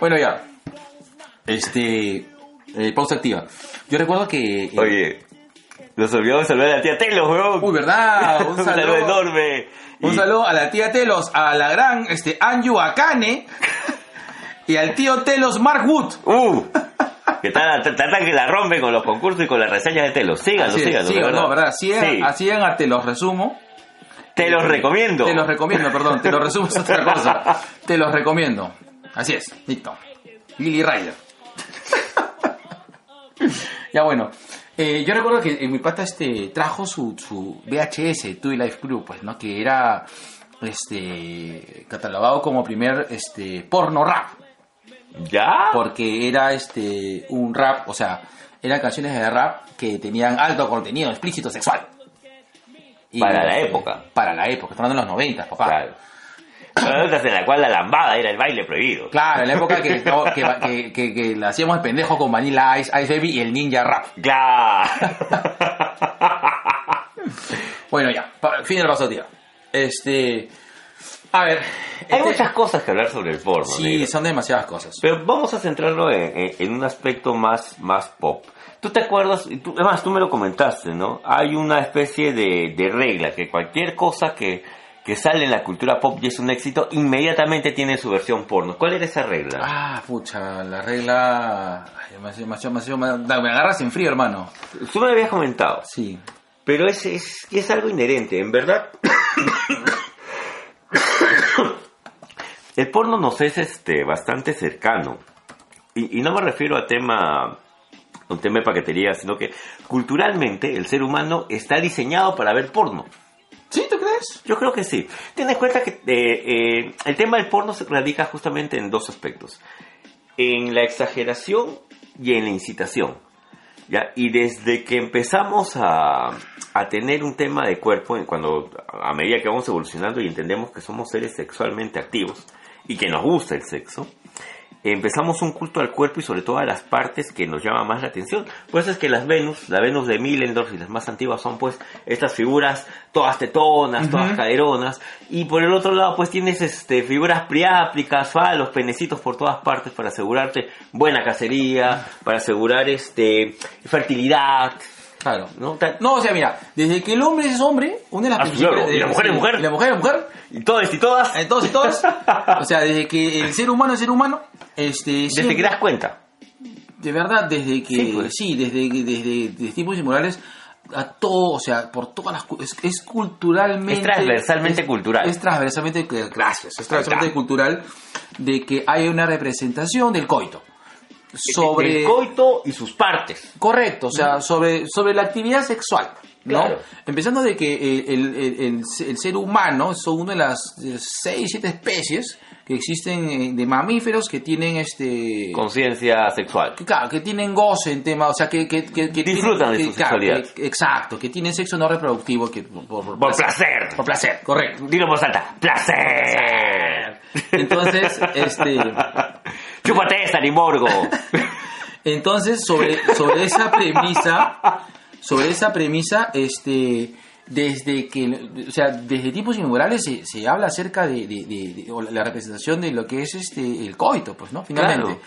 Bueno, ya. Este. eh, pausa activa. Yo recuerdo que. eh, Oye, nos olvidamos de saludar a la tía Telo, weón. Uy, ¿verdad? Un Un saludo saludo. enorme. Un Y- saludo a la tía Telos, a la gran este, Anju Akane y al tío Telos Mark Wood. Uh, que tal que la rompen con los concursos y con las reseñas de Telo. Síganlo, es, síganlo. verdad. no, ¿verdad? Sigan, Sí, así a Te los resumo. te los recomiendo. Te los recomiendo, perdón. Te los resumo es otra cosa. Te los recomiendo. Así es, listo. Lily Ryder. ya bueno. Eh, yo recuerdo que eh, mi pata este trajo su, su VHS, Two Life Crew, pues, ¿no? Que era este catalogado como primer este porno rap. ¿Ya? Porque era este un rap, o sea, eran canciones de rap que tenían alto contenido explícito sexual. Y, Para la este, época. Para la época, estamos hablando de los 90, papá. Claro. En la cual la lambada era el baile prohibido. Claro, en la época que, que, que, que- que la hacíamos el pendejo con Vanilla Ice, Ice Baby y el Ninja Rap. Claro. Bueno, ya, fin del vaso, tío. Este. A ver. Hay este- muchas cosas que hablar sobre el porno. Sí, negro. son demasiadas cosas. Pero vamos a centrarlo en, en- en un aspecto más, más pop. ¿Tú te acuerdas? Y tú- además, tú me lo comentaste, ¿no? Hay una especie de, de regla que cualquier cosa que, que sale en la cultura pop y es un éxito, inmediatamente tiene su versión porno. ¿Cuál era esa regla? Ah, pucha, la regla. Ay, demasiado, demasiado, demasiado- me agarras en frío, hermano. Tú me habías comentado, Sí. pero es, es, es algo inherente. En verdad, el porno nos es este, bastante cercano. Y, y no me refiero a tema, un tema de paquetería, sino que culturalmente el ser humano está diseñado para ver porno. ¿Sí, tú crees? Yo creo que sí. Ten en cuenta que eh, eh, el tema del porno se radica justamente en dos aspectos. En la exageración y en la incitación. ¿ya? Y desde que empezamos a, a tener un tema de cuerpo, cuando a medida que vamos evolucionando y entendemos que somos seres sexualmente activos y que nos gusta el sexo, empezamos un culto al cuerpo y sobre todo a las partes que nos llama más la atención. Por eso es que las Venus, la Venus de Millendorf y las más antiguas son pues estas figuras todas tetonas, todas caderonas. Y por el otro lado pues tienes este, figuras priáplicas, falos, penecitos por todas partes para asegurarte buena cacería, para asegurar este fertilidad. Claro. ¿no? O sea, mira, desde que el hombre es hombre, una de las Ah, principales- claro, y la mujer es mujer. y la mujer es mujer, Y todas y todas, entonces todos, o sea, desde que el ser humano es ser humano, este, desde siempre- que te das cuenta. de verdad, desde que, Sí, pues. sí, desde, desde, desde tiempos inmorales, a todo, o sea, por todas las, es, es culturalmente, Es transversalmente es- cultural. es transversalmente, gracias, es transversalmente cultural de que hay una representación del coito sobre El coito y sus partes. Correcto, o sea, sobre, sobre la actividad sexual. ¿no? Claro. Empezando de que el, el- el- el- ser humano son una de las seis, siete especies que existen eh, de mamíferos que tienen este Conciencia sexual. que, claro, que tienen goce en tema, o sea, que, que, que- Disfrutan de su sexualidad. exacto, que tienen sexo no reproductivo que por, por- Por placer. Por placer, correcto. Dilo voz alta. ¡Placer! Entonces, este ¡Chúpate esta, Limborgo! Entonces, sobre, sobre esa premisa, sobre esa premisa, este, desde que, o sea, desde tiempos inmemoriales se, se habla acerca de, de- de- de- o la representación de lo que es este el coito, pues, ¿no? Finalmente.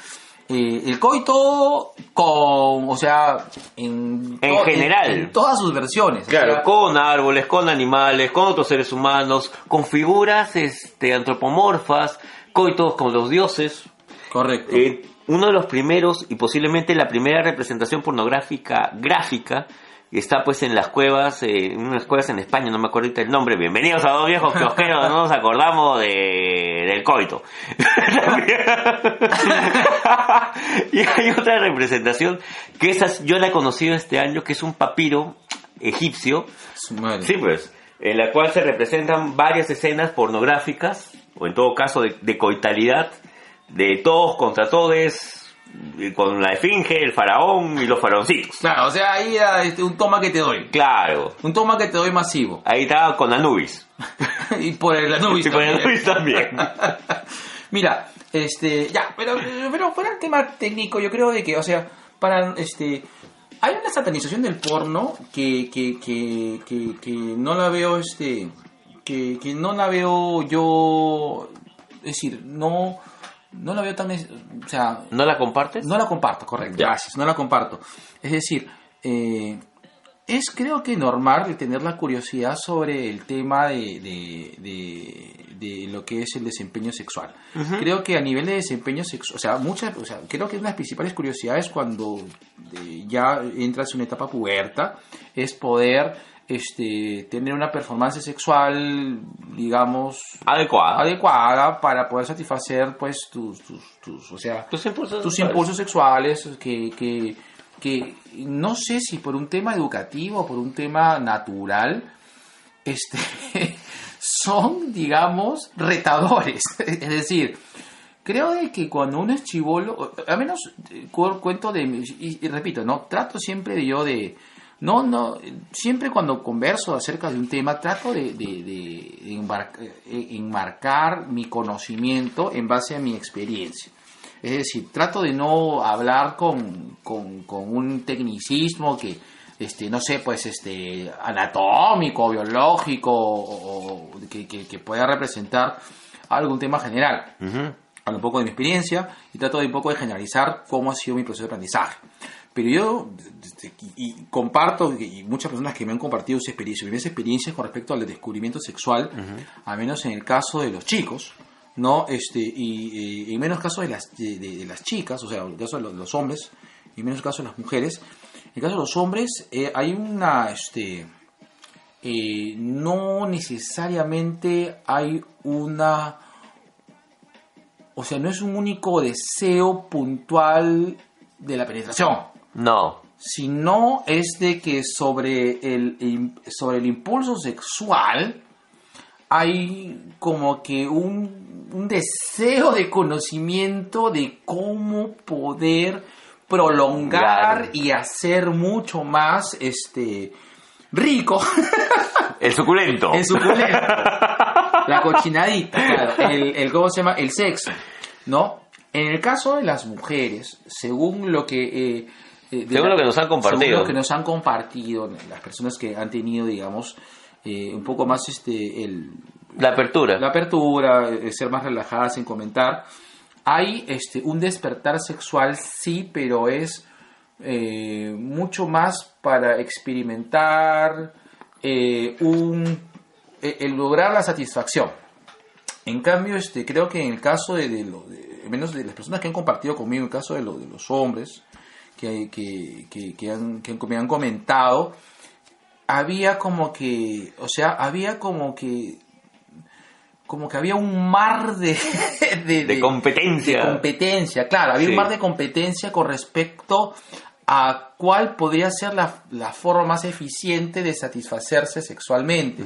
Eh, el coito con, o sea, en, En to- general. en todas sus versiones. o Claro, sea, con árboles, con animales, con otros seres humanos, con figuras este, antropomorfas, coitos con los dioses. Correcto. Eh, uno de los primeros y posiblemente la primera representación pornográfica gráfica está pues en las cuevas, eh, en unas cuevas en España, no me acuerdo ahorita el nombre. Bienvenidos a dos viejos kiosqueros, no nos acordamos de, del coito. y hay otra representación que esa yo la he conocido este año, que es un papiro egipcio. Sí, pues, en la cual se representan varias escenas pornográficas, o en todo caso de, de coitalidad, de todos contra todes, con la esfinge, el faraón y los faraoncitos. Claro, o sea, ahí era este, un toma que te doy. Claro, Un toma que te doy masivo. ahí estaba con Anubis. y por el Anubis Y por el también. Anubis también. Mira, este, ya, pero, pero fuera el tema técnico, yo creo de que, o sea, para, este, hay una satanización del porno que, que, que, que, que no la veo, este, que, que no la veo yo, es decir, no, no la veo tan, o sea, ¿No la compartes? no la comparto, correcto. Ya. Gracias, no la comparto. Es decir, eh, es creo que normal tener la curiosidad sobre el tema de, de, de- de lo que es el desempeño sexual. Creo que a nivel de desempeño sexual, o sea, muchas, o sea, creo que una de las principales curiosidades cuando eh, ya entras en una etapa puberta es poder este, tener una performance sexual, digamos, Adecuada. adecuada para poder satisfacer pues tus, tus, tus o sea Tus impulsos tus sexuales. impulsos sexuales que, que, que no sé si por un tema educativo o por un tema natural, este, son, digamos, retadores. Es decir, creo de que cuando uno es chivolo, al menos eh, cu- cuento de, y, y repito, no, trato siempre de yo de, no, no, siempre cuando converso acerca de un tema, trato de, de- de embar- eh, enmarcar mi conocimiento en base a mi experiencia. Es decir, trato de no hablar con, con, con un tecnicismo que, este, no sé, pues, este, anatómico, biológico, o, o que, que- que pueda representar algún tema general. Hablo un poco de mi experiencia y trato de un poco de generalizar cómo ha sido mi proceso de aprendizaje. Pero yo este, y, y comparto, y muchas personas que me han compartido sus experiencias, mis experiencias con respecto al descubrimiento sexual, al menos en el caso de los chicos, ¿no? Este, y, en menos caso de las, de, de- de las chicas, o sea, en el caso de los, los hombres, y en menos caso de las mujeres. En el caso de los hombres, eh, hay una, este, eh, no necesariamente hay una, o sea, no es un único deseo puntual de la penetración No. Sino es de que sobre el, sobre el impulso sexual hay como que un, un deseo de conocimiento de cómo poder prolongar y hacer mucho más este rico. El suculento. el suculento. La cochinadita claro, el, el cómo se llama el sexo no en el caso de las mujeres según lo que eh, eh, de Según lo que nos han compartido. según lo que nos han compartido las personas que han tenido digamos eh, un poco más este el La apertura. la apertura, eh, ser más relajadas en comentar. Hay este, un despertar sexual, sí, pero es eh, mucho más para experimentar eh, un, eh, el lograr la satisfacción. En cambio, este, creo que en el caso de, de lo- de- menos de las personas que han compartido conmigo, en el caso de, lo- de los hombres que, que, que, que han, que me han comentado, había como que, o sea, había como que como que había un mar de de, De competencia. de competencia, claro, había Sí. un mar de competencia con respecto a cuál podría ser la, la forma más eficiente de satisfacerse sexualmente.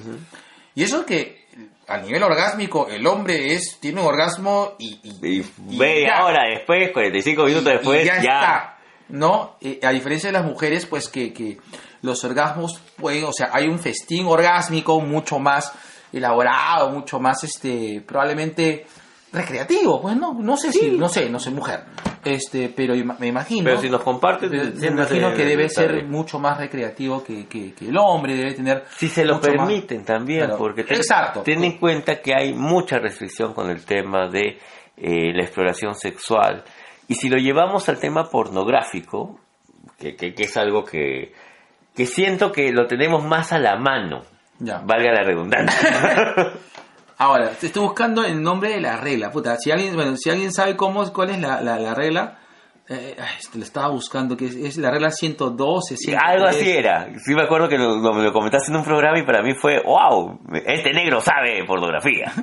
Y eso que a nivel orgásmico el hombre es tiene un orgasmo y, y- Y y media ya. hora después, 45 minutos después, ya. está, ¿no? Eh, a diferencia de las mujeres, pues que, que los orgasmos pueden, o sea, hay un festín orgásmico mucho más elaborado, mucho más, este, probablemente recreativo, pues no, no sé si, no sé, no sé mujer, este, pero me imagino. Pero si nos compartes, me imagino que debe ser mucho más recreativo que, que- que el hombre, debe tener... Si se lo más- permiten también, Claro. porque ten, Exacto. ten en cuenta que hay mucha restricción con el tema de eh, la exploración sexual. Y si lo llevamos al tema pornográfico, que, que- que es algo que, que siento que lo tenemos más a la mano, Ya. valga la redundancia. Ahora, te estoy buscando el nombre de la regla, puta. Si alguien, bueno, si alguien sabe cómo, cuál es la, la, la regla, eh, ay, te lo estaba buscando, que es, es la regla 112, 113. Algo así era. Sí me acuerdo que lo, lo- me lo comentaste en un programa y para mí fue, wow, este negro sabe pornografía.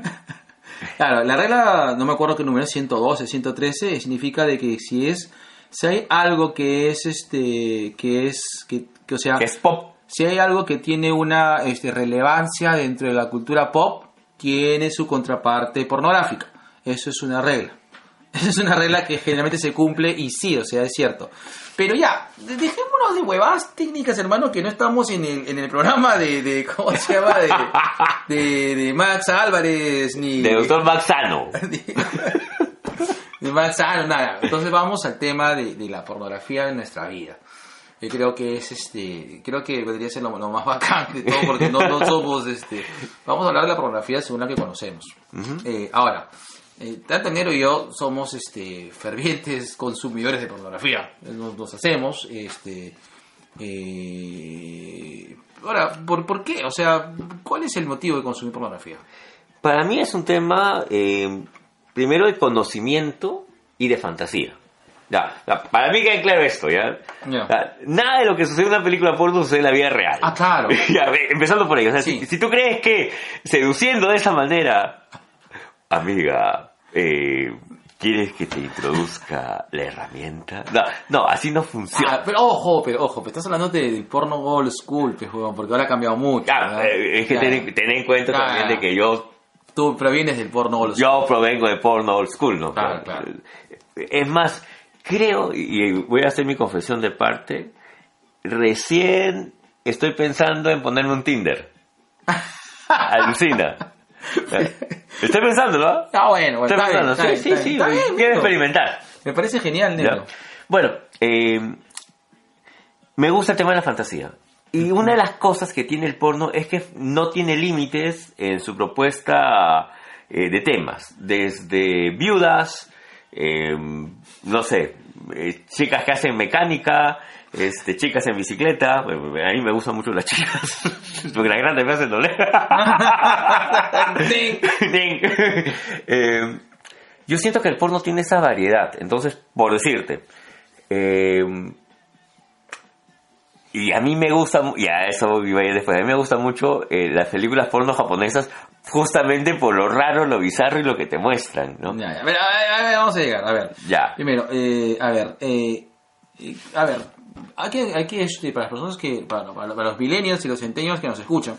Claro, la regla, no me acuerdo qué número es, 112, 113, significa de que si es, si hay algo que es, este, que es, que, que, o sea, que es pop. si hay algo que tiene una este, relevancia dentro de la cultura pop, tiene su contraparte pornográfica. Eso es una regla. Esa es una regla que generalmente se cumple y sí, o sea, es cierto. Pero ya, de- dejémonos de huevadas técnicas, hermano, que no estamos en el, en el programa de, de ¿cómo se llama? De, de, de Max Álvarez, ni De doctor Maxano. de Max Álvarez, nada. Entonces vamos al tema de, de la pornografía en nuestra vida. Yo creo que es este, creo que podría ser lo, lo más bacán de todo porque no, no somos este, vamos a hablar de la pornografía según la que conocemos. Eh, ahora, eh, tanto Nero y yo somos este fervientes consumidores de pornografía. Nos, nos hacemos, este, eh, ahora, ¿por, ¿por qué? O sea, ¿cuál es el motivo de consumir pornografía? Para mí es un tema, eh, primero, de conocimiento y de fantasía. Ya, ya, para mí queda claro esto, ¿ya? Nada de lo que sucede en una película porno sucede en la vida real. Ah, claro. Empezando por ahí. O sea, Sí. si, si tú crees que seduciendo de esa manera, amiga, eh, ¿Quieres que te introduzca la herramienta? No, no, así no funciona. Ah, pero ojo, pero ojo, pero estás hablando de- del porno old school, pues, porque ahora ha cambiado mucho. Claro, eh, es que Claro. ten, ten en cuenta Claro. también de que yo, Tú provienes del porno old school. yo provengo de porno old school, ¿no? Claro, claro. Es más, creo, y voy a hacer mi confesión de parte, recién estoy pensando en ponerme un Tinder. Alucina. Estoy pensando, ¿no? Ah, bueno, bueno, Estoy está bien, pensando, sí, sí, está sí, bien, está bien, quiero experimentar. Me parece genial, negro. ¿ya? Bueno, eh, me gusta el tema de la fantasía. Y una de las cosas que tiene el porno es que no tiene límites en su propuesta eh, de temas. Desde viudas, eh, no sé, chicas que hacen mecánica, este, chicas en bicicleta. A mí me gustan mucho las chicas, porque las grandes me hacen doler. Eh, yo siento que el porno tiene esa variedad. Entonces, por decirte, eh, y a mí me gusta, y a eso iba a ir después, a mí me gustan mucho eh, las películas porno japonesas justamente por lo raro, lo bizarro y lo que te muestran, ¿no? Ya, ya. A ver, a ver, a ver, vamos a llegar, a ver. Ya. Primero, eh, a ver, eh, eh, a ver, hay que, hay que este, para las personas que, para, para- para los millennials y los centennials que nos escuchan,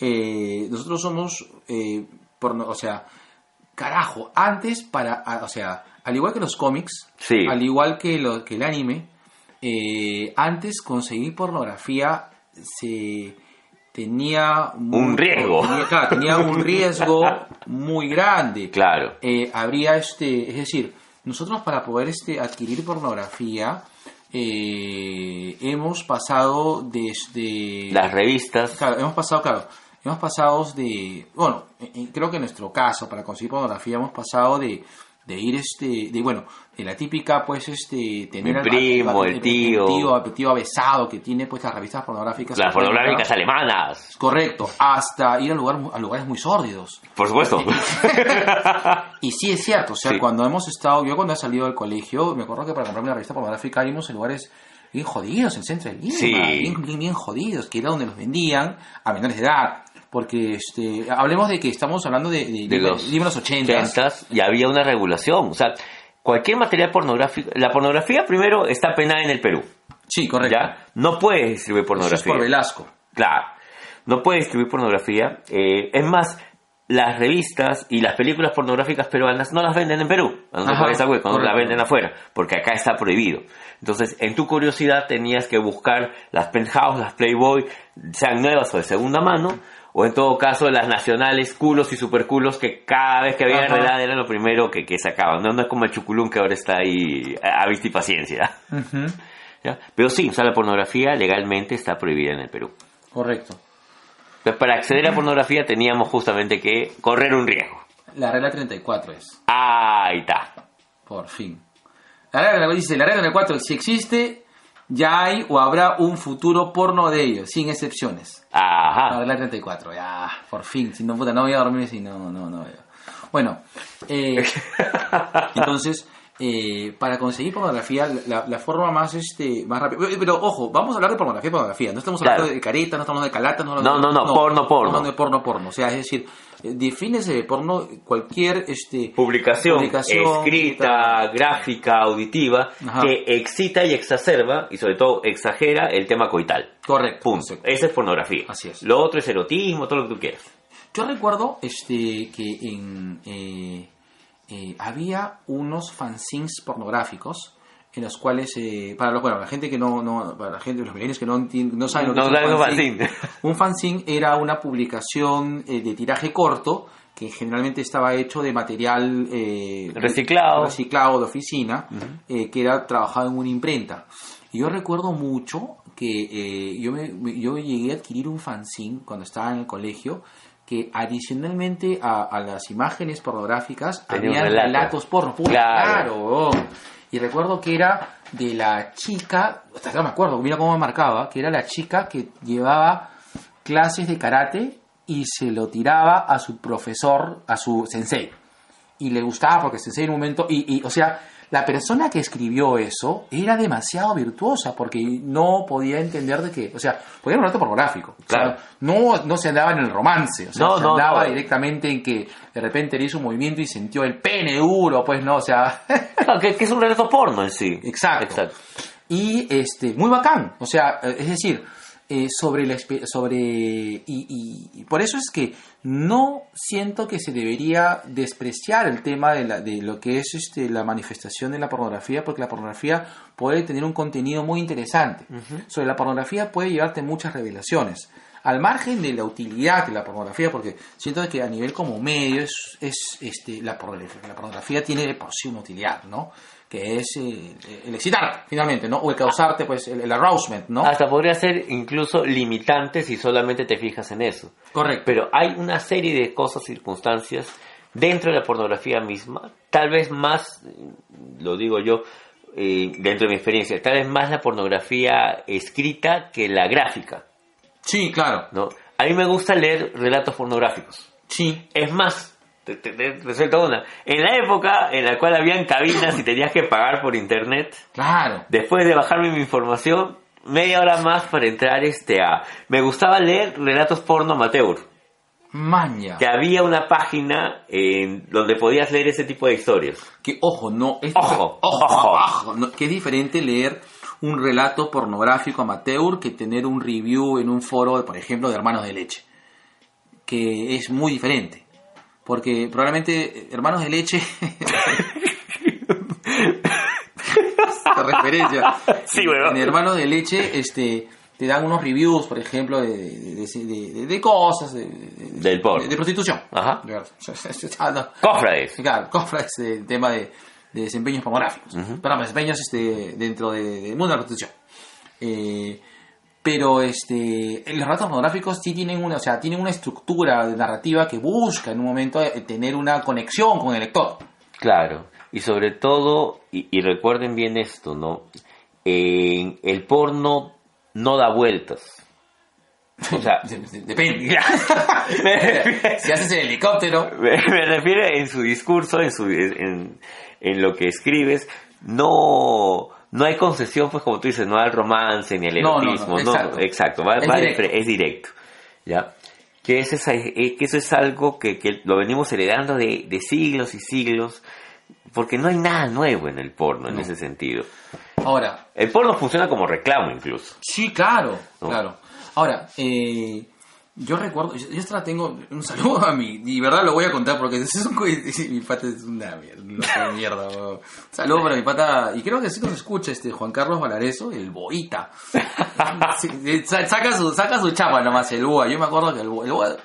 eh, nosotros somos, eh, porno- o sea, carajo, antes para, o sea, al igual que los cómics, Sí. al igual que, lo, que el anime, eh, antes conseguir pornografía se tenía Un riesgo. tenía- claro, tenía un riesgo muy grande Claro. eh, habría este, es decir, nosotros para poder este adquirir pornografía eh, hemos pasado desde Las revistas, claro, hemos pasado, claro, hemos pasado de, bueno, eh, eh, creo que en nuestro caso para conseguir pornografía hemos pasado de de ir este de bueno de la típica pues este tener Mi al- primo, el tío. tío el tío avesado que tiene pues las revistas pornográficas las pornográficas alemanas, correcto hasta ir a lugar a lugares muy sórdidos por supuesto. y sí es cierto, o sea, Sí. cuando hemos estado, yo cuando he salido del colegio, me acuerdo que para comprarme una revista pornográfica íbamos en lugares bien jodidos, en centro de Lima, Sí. bien, bien, bien jodidos, que era donde los vendían a menores de edad. Porque, este, hablemos de que estamos hablando de, de, de los los 80. 80s, y había una regulación. O sea, cualquier material pornográfico. La pornografía, primero, está penada en el Perú. Sí, correcto. ¿Ya? No puedes distribuir Eso es pornografía. por Velasco. Claro. No puedes distribuir pornografía. Eh, es más, las revistas y las películas pornográficas peruanas no las venden en Perú. No Ajá, esa web, no las venden afuera. Porque acá está prohibido. Entonces, en tu curiosidad tenías que buscar las Penthouse, las Playboy, sean nuevas o de segunda mano. O en todo caso, las nacionales culos y superculos que cada vez que había Ajá. realidad era lo primero que, que sacaban. No, no es como el chuculún que ahora está ahí a, a vista y paciencia. ¿Ya? Pero sí, o sea, la pornografía legalmente está prohibida en el Perú. Correcto. Entonces, para acceder a pornografía teníamos justamente que correr un riesgo. La regla 34 es, Ahí está. por fin. La regla dice, la regla 34, si existe, ya hay o habrá un futuro porno de ellos, sin excepciones. La Ajá. regla 34, ya, por fin. Si no, puta, no voy a dormir si no, no, no. Bueno, eh, entonces, eh, para conseguir pornografía, la, la forma más este más rápida. Pero, pero, ojo, vamos a hablar de pornografía, pornografía. No estamos hablando Claro. de careta, no estamos hablando de calata, no, No, no, no, porno, porno. Estamos hablando de porno, porno. O sea, es decir, eh, defínese de porno cualquier este Publicación, Publicación, escrita, gráfica, auditiva, Ajá. que excita y exacerba, y sobre todo exagera el tema coital. correcto. Punto. Esa es pornografía. Así es. Lo otro es erotismo, todo lo que tú quieras. Yo recuerdo este que en eh, eh, había unos fanzines pornográficos en los cuales eh, para los bueno la gente que no, no para la gente los millennials que no no saben lo que No es un fanzine, un fanzine era una publicación eh, de tiraje corto que generalmente estaba hecho de material eh, Reciclado. reciclado de oficina eh, que era trabajado en una imprenta. Y yo recuerdo mucho que eh, yo, me, me- yo llegué a adquirir un fanzine cuando estaba en el colegio que adicionalmente a, a las imágenes pornográficas Tenía había relato. relatos porno. Claro. claro. Y recuerdo que era de la chica, hasta ahora me acuerdo, mira cómo me marcaba, que era la chica que llevaba clases de karate y se lo tiraba a su profesor, a su sensei. y le gustaba porque se en un momento, y, y, o sea, la persona que escribió eso era demasiado virtuosa porque no podía entender de que, o sea, podía un relato pornográfico. O sea, Claro. no, no se andaba en el romance, o sea, No, se no, andaba no. directamente en que de repente le hizo un movimiento y sintió el pene duro, pues no, o sea, Claro, que, que es un relato porno en sí. Exacto. Exacto. y este muy bacán o sea eh, es decir eh, sobre la sobre y, y- y por eso es que no siento que se debería despreciar el tema de, la, de lo que es este la manifestación de la pornografía porque la pornografía puede tener un contenido muy interesante. Sobre la pornografía puede llevarte muchas revelaciones. Al margen de la utilidad de la pornografía, porque siento que a nivel como medio es, es este, la, pornografía, la pornografía tiene por sí una utilidad, ¿no? Que es eh, el excitarte, finalmente, ¿no? O el causarte, pues, el, el arousement, ¿no? Hasta podría ser incluso limitante si solamente te fijas en eso. Correcto. Pero hay una serie de cosas, circunstancias dentro de la pornografía misma, tal vez más, lo digo yo, eh, dentro de mi experiencia, tal vez más la pornografía escrita que la gráfica, Sí, claro. ¿no? A mí me gusta leer relatos pornográficos. Sí. Es más, te, te, te- te suelto una. En la época en la cual habían cabinas y tenías que pagar por internet, Claro. después de bajarme mi información, media hora más para entrar este a... Me gustaba leer relatos porno amateur. Maña. Que había una página en donde podías leer ese tipo de historias. Que, ojo, no. Ojo, ojo, ojo. ojo, no, que es diferente leer un relato pornográfico amateur que tener un review en un foro, por ejemplo, de Hermanos de Leche. Que es muy diferente. Porque probablemente eh, Hermanos de Leche. Referencia. Sí, huevón. En Hermanos de Leche, este. Te dan unos reviews, por ejemplo, de, de, de- de- de cosas, de, de- Del porno. de- prostitución. Ajá. Ah. Cofrades. Claro, cofrades el tema de, de desempeños pornográficos. Perdón, desempeños este, dentro de- del mundo de la prostitución. Eh, pero este, los relatos pornográficos sí tienen una, o sea, tienen una estructura narrativa que busca en un momento eh, tener una conexión con el lector. Claro. Y sobre todo, y, y recuerden bien esto, ¿no? En el porno no da vueltas. O sea, De- de- Depende. si haces el helicóptero, me- me refiero en su discurso, en, su, en, en lo que escribes, no, no hay concesión, pues como tú dices, no al romance ni al No, no, no, erotismo. exacto. exacto, va- Es va directo. fre- es directo. ¿Ya? Que, es esa- eh, que eso es algo que, que lo venimos heredando de, de siglos y siglos, porque no hay nada nuevo en el porno en No. ese sentido. ahora, El porno funciona como reclamo incluso. Sí, claro, ¿No? claro. Ahora, eh, yo recuerdo, yo, yo hasta tengo un saludo a mi, y verdad lo voy a contar porque es un, mi pata es una mierda, un loco de mierda. Un saludo para mi pata, y creo que sí nos escucha este Juan Carlos Valareso, el boita. Sí, saca su, saca su chapa nomás el boa, yo me acuerdo que el boa, el boa-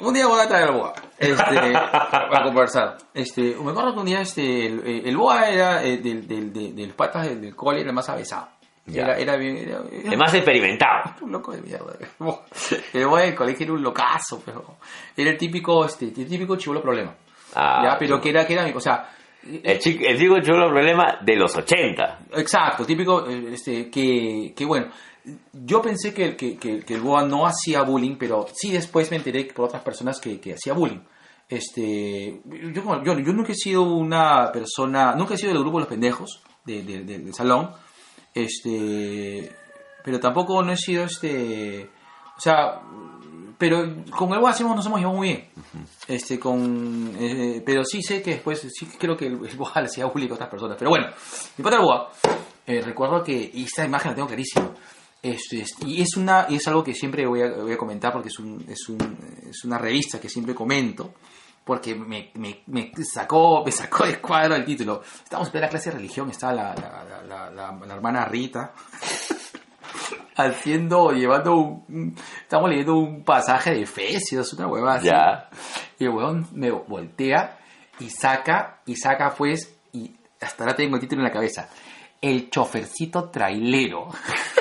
un día voy a traer el boa, este, para conversar. Este, me acuerdo que un día este, el, el boa era eh, del, del, del, del patas del, del cole, era el más avesado. Era, era bien, era, era- más experimentado. un loco de mierda. El boy del colegio era un locazo, pero era el típico, este, el típico chivolo problema. Ah, ya, pero que era, que era, o sea, El chico, el chico chulo problema de los 80. exacto, típico, eh, este, que, que bueno, yo pensé que, que, que, que el boa no hacía bullying, pero sí después me enteré por otras personas que, que hacía bullying. Este, yo, yo, yo nunca he sido una persona, nunca he sido del grupo de los pendejos de- de- de- del salón, este, pero tampoco no he sido este, o sea, pero con el Boa hemos- nos hemos llevado muy bien. Este, con, eh, pero sí sé que después, sí creo que el, el Boa le hacía bullying a otras personas. Pero bueno, mi pata el Boa, eh, recuerdo que, y esta imagen la tengo clarísima. Este, es- y es una y es algo que siempre voy a, voy a comentar porque es, un, es, un, es una revista que siempre comento porque me, me, me sacó me sacó de cuadro el título estábamos en plena clase de religión estaba la, la, la, la- la- la hermana Rita haciendo llevando un, un- estamos leyendo un pasaje de Efesios una hueva así Ya. y el huevón me voltea y saca, y saca pues, y hasta ahora tengo el título en la cabeza, El chofercito trailero.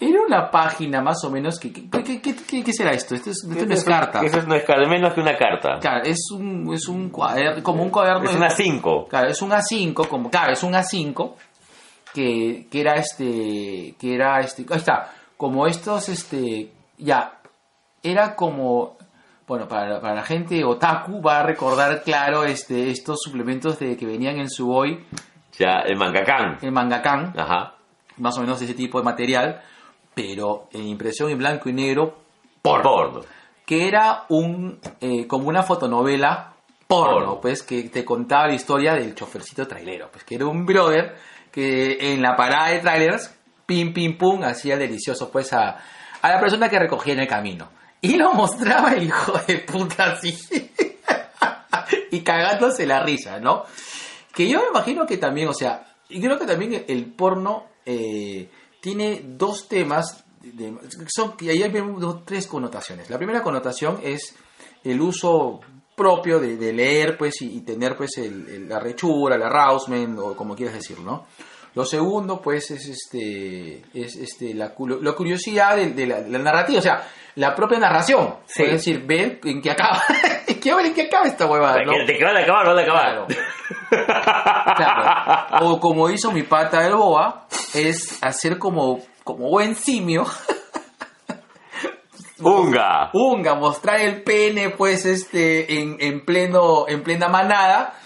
Era una página más o menos que... ¿Qué, qué, qué- qué- será esto? Esto, es, esto no es carta. Eso no es carta, menos que una carta. Claro, es un, es un cuaderno, como un cuaderno... Es una 5. Claro, es un A5, como, claro, es un A5 que, que era este, que era este, ahí está, como estos, este, ya, era como, bueno, para, para la gente otaku va a recordar, claro, este, estos suplementos de que venían en su hoy, Ya, el mangakan. el mangakan, Ajá. más o menos ese tipo de material, pero en impresión en blanco y negro, porno. Porno. Que era un, eh, como una fotonovela porno, Porno. pues, que te contaba la historia del chofercito trailero, pues, que era un brother que en la parada de trailers, pim, pim, pum, hacía delicioso, pues, a, a la persona que recogía en el camino. Y lo mostraba el hijo de puta así. y cagándose la risa, ¿no? Que yo me imagino que también, o sea, y creo que también el porno eh, tiene dos temas, de, son, y ahí hay dos- tres connotaciones. La primera connotación es el uso propio de, leer, pues, y, tener, pues, la rechura, el arousement, o como quieras decirlo, ¿no? Lo segundo, pues, es este, es este, la, la curiosidad de, de la, la narrativa, o sea, la propia narración. Sí. Es decir, ver en qué acaba, quiero ver en qué acaba esta huevada, ¿no? ¿De qué van a acabar? Van a acabar. Claro. O como hizo mi pata del boa, es hacer como, como buen simio, Unga. unga, mostrar el pene, pues, este, en, en pleno, en plena manada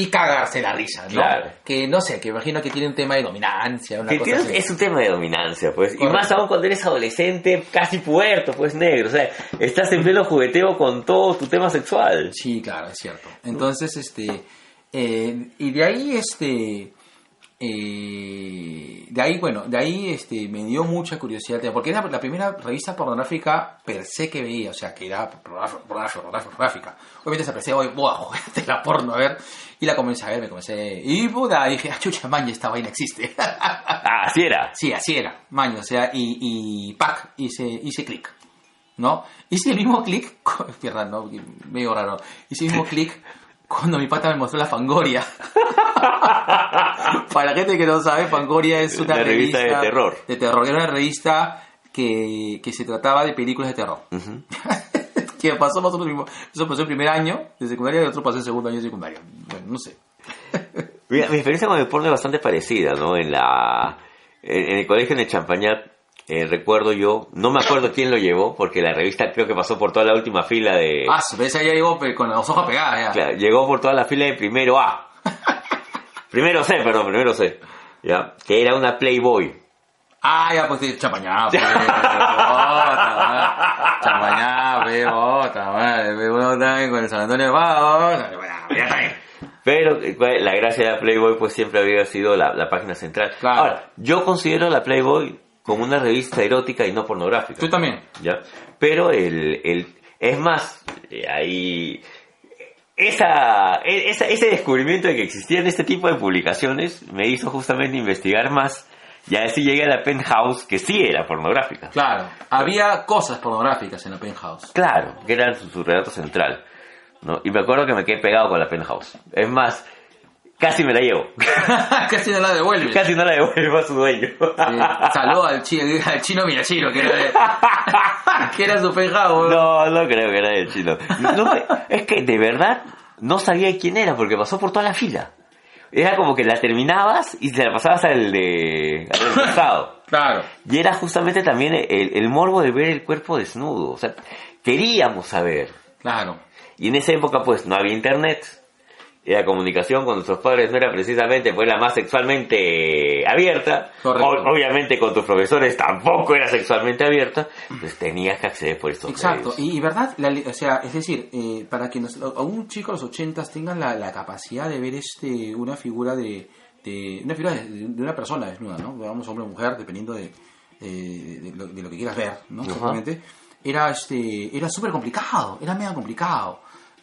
y cagarse la risa, ¿no? Claro. Que no sé, que imagino que tiene un tema de dominancia, una Que cosa tienes- así. es un tema de dominancia, pues. Y más aún cuando eres adolescente, casi puerto, pues negro. O sea, estás en pleno jugueteo con todo tu tema sexual. Sí, claro, es cierto. Entonces, este, eh, y de ahí, este, eh, de ahí, bueno, de ahí, este, me dio mucha curiosidad, porque era la primera revista pornográfica per se que veía, o sea, que era pornográfica, pornográfica, pornográfica. Obviamente se hoy, ¡buah, joder, la porno! A ver, y la comencé a ver, me comencé, y puta, dije, ah, chucha, maña, esta vaina existe. Ah, así era. Sí, así era, maño, o sea, y, y pack, hice, hice clic, ¿no? Hice el mismo clic, raro, ¿no? medio raro, hice el mismo clic cuando mi pata me mostró la Fangoria. Para la gente que no sabe, Fangoria es una Una revista de terror. De terror, era una revista que, que se trataba de películas de terror. que pasó más o menos lo mismo. Eso pasó el primer año de secundaria y otro pasó el segundo año de secundaria. Bueno, no sé. Mira, mi experiencia con el porno es bastante parecida, ¿no? En la en, en el colegio en el Champañat, eh, recuerdo yo, no me acuerdo quién lo llevó, porque la revista creo que pasó por toda la última fila de... Ah, su vez ya llegó con los ojos pegados ya. Claro, llegó por toda la fila de primero A. primero C, perdón, primero C. ¿Ya? Que era una Playboy. Ah, ya, pues sí, champañá, pues. Bota, madre, uno está con el San Antonio bien. Pero eh, la gracia de la Playboy pues siempre había sido la, la página central. Claro. Ahora, yo considero la Playboy como una revista erótica y no pornográfica. Tú también. ¿ya? Pero el, el es más, eh, ahí esa, e- esa- ese descubrimiento de que existían este tipo de publicaciones me hizo justamente investigar más y así llegué a la penthouse que sí era pornográfica. Claro, había cosas pornográficas en la penthouse. Claro, que era su, su relato central. ¿no? Y me acuerdo que me quedé pegado con la penthouse. Es más, casi me la llevo. Casi no la devuelve. casi no la devuelvo a su dueño. Saludo al, chi- al chino Miyashiro, que era, de- que era su penthouse. No, no creo que era del chino. No es que de verdad no sabía quién era porque pasó por toda la fila. Era como que la terminabas y te la pasabas al de al costado. Claro. Y era justamente también el, el morbo de ver el cuerpo desnudo. O sea, queríamos saber. Claro. Y en esa época pues no había internet. La comunicación con nuestros padres no era precisamente pues la más sexualmente abierta. Correcto. Obviamente con tus profesores tampoco era sexualmente abierta. Pues tenías que acceder por estos Exacto, medios. y, y verdad, la o sea, es decir, eh, para que nos, a un chico de los ochentas tengan la, la capacidad de ver este una figura de, de una figura de, de una persona desnuda, ¿no? Digamos hombre o mujer, dependiendo de, de, de lo, de lo que quieras ver, ¿no? Exactamente. Era este, era súper complicado, era mega complicado.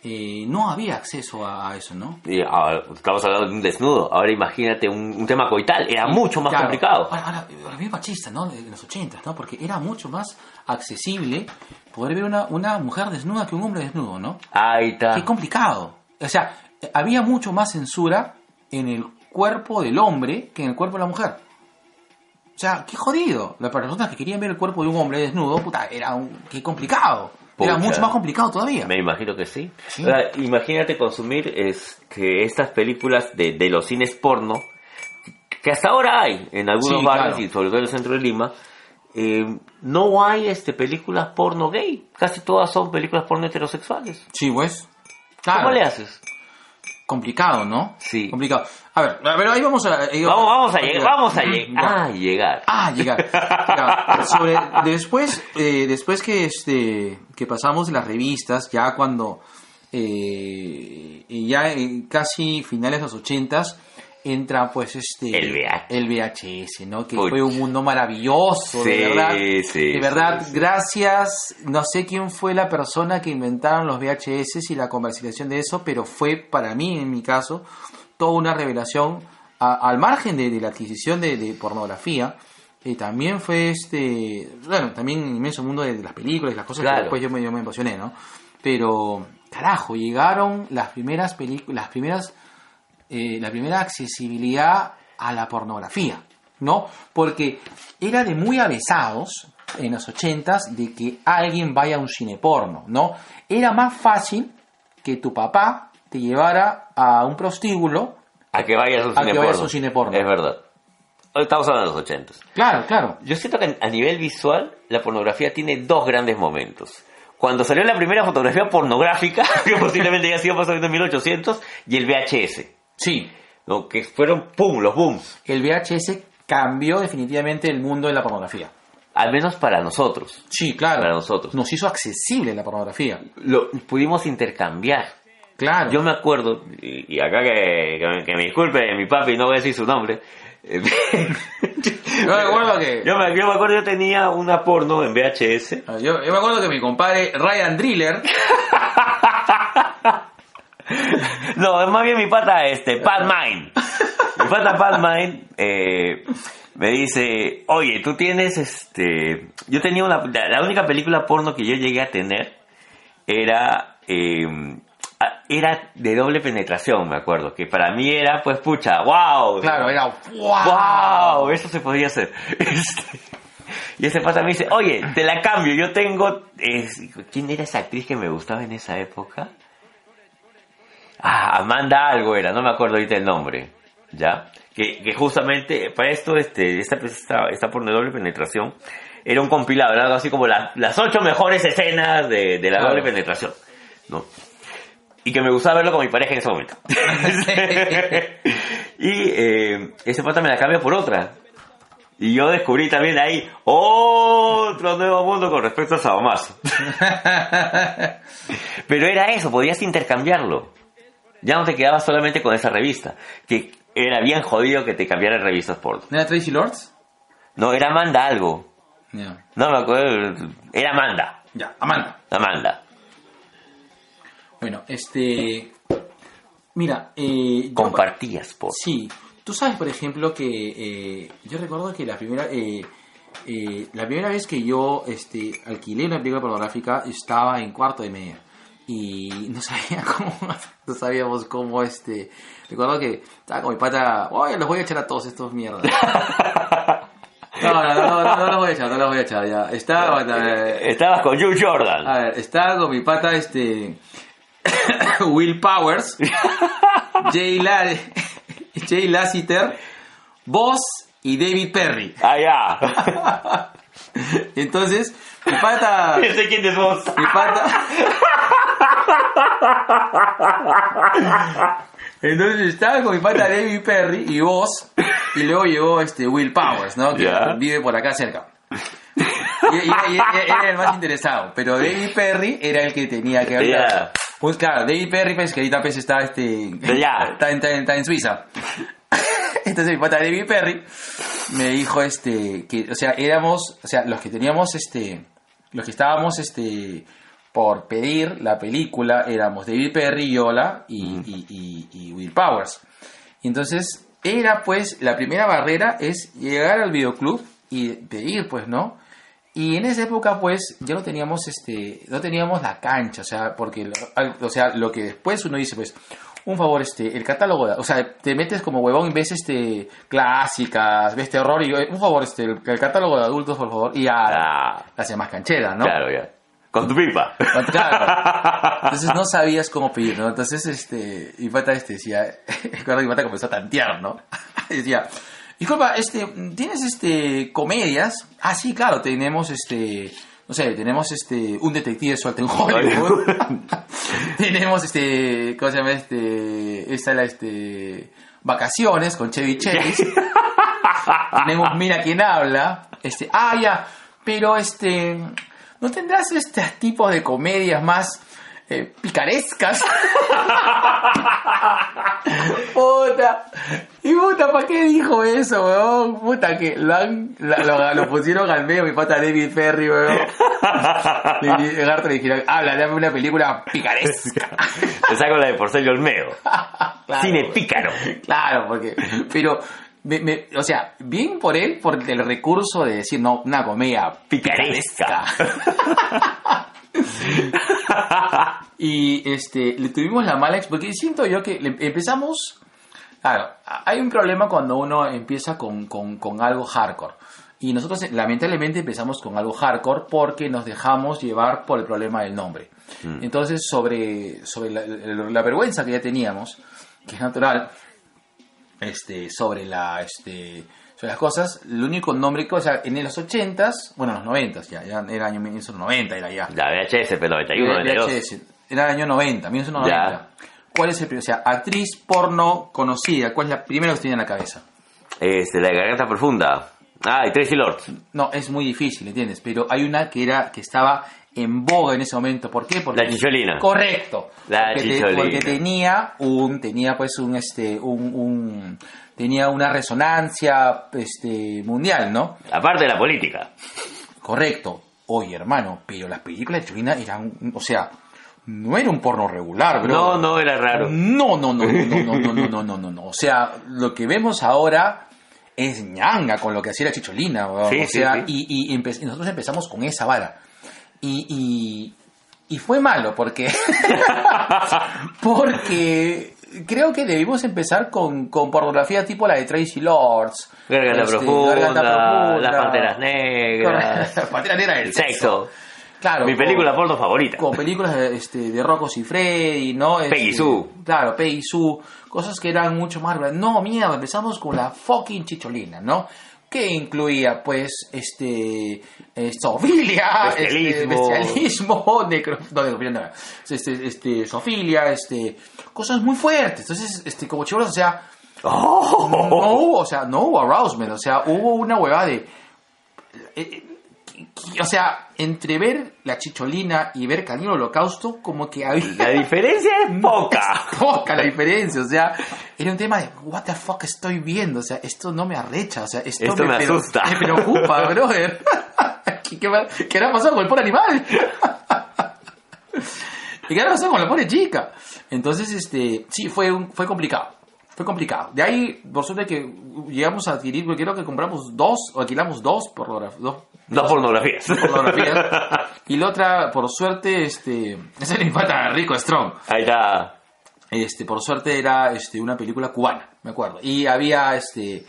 Eh, no había acceso a, a eso, ¿no? Y estamos hablando de un desnudo. Ahora imagínate un, un tema coital. Era mucho más Claro. complicado. Ahora, ahora, ahora bien machista, ¿no? De los ochentas, ¿no? Porque era mucho más accesible poder ver una, una mujer desnuda que un hombre desnudo, ¿no? Ahí está. Qué complicado. O sea, había mucho más censura en el cuerpo del hombre que en el cuerpo de la mujer. O sea, qué jodido. Las personas que querían ver el cuerpo de un hombre desnudo, puta, era un... qué complicado. Era mucho más complicado todavía. Me imagino que sí. Imagínate consumir es que estas películas de, de los cines porno, que hasta ahora hay en algunos Sí, barrios claro. y sobre todo en el centro de Lima, eh, no hay este películas porno gay. Casi todas son películas porno heterosexuales. Sí, pues. Claro. ¿Cómo le haces? Complicado, ¿no? Sí. Complicado. A ver, a ver, ahí vamos a... ahí Vamos, vamos a llegar. Vamos a Ya. llegar. Ah, llegar. Ah, llegar. Ya, sobre, después, eh, después que este, que pasamos las revistas, ya cuando, eh, ya en casi finales de los ochentas, entra pues este El VH. el VHS, ¿no? Que Uy. fue un mundo maravilloso, Sí, de verdad. sí, de verdad, sí, gracias, no sé quién fue la persona que inventaron los VHS y la comercialización de eso, pero fue para mí, en mi caso, toda una revelación a- al margen de, de la adquisición de, de pornografía. eh, también fue este, bueno, también un inmenso mundo de, de las películas y las cosas Claro. que después yo me, yo me emocioné, ¿no? Pero, carajo, llegaron las primeras películas, las primeras eh, la primera accesibilidad a la pornografía, ¿no? Porque era de muy avesados en los ochentas de que alguien vaya a un cine porno, ¿no? Era más fácil que tu papá te llevara a un prostíbulo. A que vayas a un A cine que vayas porno. a un cine porno. Es verdad. Estamos hablando de los ochentas. Claro, claro. Yo siento que a nivel visual la pornografía tiene dos grandes momentos. Cuando salió la primera fotografía pornográfica, que posiblemente haya sido pasado en 1800, y el VHS, Sí, ¿no? que fueron ¡pum! los booms. el VHS cambió definitivamente el mundo de la pornografía. Al menos para nosotros. Sí, claro. Para nosotros. Nos hizo accesible la pornografía. Lo pudimos intercambiar. Claro. Yo me acuerdo, y, y acá que, que, me- que me disculpe mi papi, no voy a decir su nombre. Yo me acuerdo que... Yo me, yo me acuerdo, yo tenía una porno en VHS. Ah, Yo, yo me acuerdo que mi compadre Ryan Driller, No, es más bien mi pata, este, Pat Mine. Mi pata Pat Mine eh, me dice, oye, tú tienes, este... Yo tenía una... La, única película porno que yo llegué a tener era... eh, era de doble penetración, me acuerdo. Que para mí era, pues, pucha, wow. claro, era ¡Wow! Eso se podía hacer. Este, y ese pata me dice, oye, te la cambio, yo tengo... eh, ¿Quién era esa actriz que me gustaba en esa época? Ah, Amanda algo era, no me acuerdo ahorita el nombre. ¿Ya? Que, que justamente para esto, este, esta, esta, esta porno de doble penetración, era un compilado, era algo así como la- las ocho mejores escenas de, de la Claro. doble penetración. ¿No? Y que me gustaba verlo con mi pareja en ese momento. y eh, ese pata me la cambia por otra. Y yo descubrí también ahí otro nuevo mundo con respecto a Sadomaso. Pero era eso, podías intercambiarlo. Ya no te quedabas solamente con esa revista, que era bien jodido que te cambiaran revistas por... ¿No era Tracy Lords? No, era Amanda algo. Ya. No me acuerdo, era Amanda. Ya, Amanda. Amanda. Bueno, este... Mira, eh... Compartías por... Sí, tú sabes, por ejemplo, que eh, yo recuerdo que la primera... eh, eh, la primera vez que yo este, alquilé una película pornográfica estaba en cuarto de media y no sabía cómo no sabíamos cómo este recuerdo que estaba con mi pata oye los voy a echar a todos estos mierdas no no no no, no los voy a echar no los voy a echar ya estaba eh, Estabas con Joe Jordan. a ver, estaba con mi pata este Will Powers, Jay, La Jay Lassiter, Boss y David Perry. Ah, ya. Entonces, mi pata, Yo sé quién es mi pata. Entonces estaba con mi pata David Perry y Boss y luego llegó este Will Powers, ¿no? Que vive por acá cerca. Y, y- y- y- era el más interesado, pero David Perry era el que tenía que Ya. Pues claro, David Perry, pues que ahorita pues está este. Está, en- está en- está en Suiza. Entonces mi pata David Perry me dijo este que, o sea, éramos, o sea, los que teníamos este, los que estábamos este por pedir la película éramos David Perry, Yola y, y, y- y Will Powers. Entonces era pues la primera barrera es llegar al videoclub y pedir pues, ¿no? Y en esa época, pues, ya no teníamos este, no teníamos la cancha, o sea, porque, o sea, lo que después uno dice, pues, un favor, este, el catálogo, de- o sea, te metes como huevón y ves este, clásicas, ves terror y, eh, un favor, este, el, el catálogo de adultos, por favor, y ya, la hace más canchera, ¿no? Claro, ya. Con tu pipa. Claro. Entonces no sabías cómo pedir, ¿no? Entonces, este, mi pata este decía, recuerdo que mi pata comenzó a tantear, ¿no? decía, Disculpa, este, ¿tienes este comedias? Ah, sí, claro, tenemos este, no sé, tenemos este, un detective suelto en Hollywood. tenemos este, ¿cómo se llama este? Esta la este, vacaciones con Chevy Chase. tenemos Mira quién habla. Este, ah, ya, pero este, ¿no tendrás este tipo de comedias más eh, picarescas? puta. Y puta, ¿para qué dijo eso, weón? Puta, que lo, han, la- lo, lo pusieron al medio, mi pata David Ferry, weón. Y Garto le dijeron, habla de una película picaresca. Te saco la de Porcelio Olmedo. Claro. Cine pícaro. Claro, porque, pero, me- me- o sea, bien por él, por el recurso de decir, no, una comedia Picaresca. y este, le tuvimos la mala ex, porque siento yo que le- empezamos, claro, hay un problema cuando uno empieza con, con, con algo hardcore. Y nosotros lamentablemente empezamos con algo hardcore porque nos dejamos llevar por el problema del nombre. Entonces, sobre, sobre la, la- la vergüenza que ya teníamos, que es natural, este, sobre la, este, sobre las cosas, el único nombre que, o sea, en los 80s, bueno, en los 90s ya, ya era año 1990, era ya. La VHS, pero 91, 92. VHS, era el año 90, 1990. Ya. ¿Cuál es el primero? O sea, actriz porno conocida, ¿cuál es la primera que se tiene en la cabeza? Este, la de Garganta Profunda. Ah, y Tracy Lords. No, es muy difícil, ¿entiendes? Pero hay una que era que estaba en boga en ese momento. ¿Por qué? Porque La chicholina. Correcto. La porque, te- chicholina. porque tenía un tenía pues un este un, un- tenía una resonancia este mundial, ¿no? Aparte de la política. Correcto. Oye, hermano, pero las películas de Chicholina eran, o sea, no era un porno regular, bro. No, no, era raro. No, no, no, no, no, no, no, no, no, no, no. O sea, lo que vemos ahora es ñanga con lo que hacía la chicholina. Sí, o sí, sea, sí. Y, y empe- y nosotros empezamos con esa vara. Y, y, y fue malo porque porque creo que debimos empezar con, con pornografía tipo la de Tracy Lords. Garganta este, Profunda, Garganta Profunda. Las Panteras Negras. Del sexo. Claro. Mi con- película porno favorita. con películas de, este, de Rocco y Freddy, ¿no? Este, Peggy Sue. Claro, Peggy Sue. Cosas que eran mucho más... No, mierda, empezamos con la fucking chicholina, ¿no? Que incluía, pues, este... eh, zoofilia, Bestialismo. este, bestialismo, necro, no, necrofilia no este, este, zoofilia, este, cosas muy fuertes. Entonces, este, como chivolos, o sea, Oh. no hubo, o sea, no hubo arousement, o sea, hubo una huevada de... eh, o sea, entre ver la chicholina y ver Canino Holocausto, como que había La diferencia es poca. es poca la diferencia, o sea, era un tema de what the fuck estoy viendo, o sea, esto no me arrecha, o sea, esto, Esto me asusta. me preocupa, brother. ¿Qué, qué, qué habrá pasado con el pobre animal? ¿Y qué habrá pasado con la pobre chica? Entonces, este, sí, fue, un- fue complicado. Fue complicado. De ahí, por suerte que llegamos a adquirir, porque creo que compramos dos, o alquilamos dos, pornograf- dos Dos pornografías. pornografías. y la otra, por suerte, este, ese le impacta a Rico Strong. Ahí está. Este, por suerte era este, una película cubana, me acuerdo. Y había, este,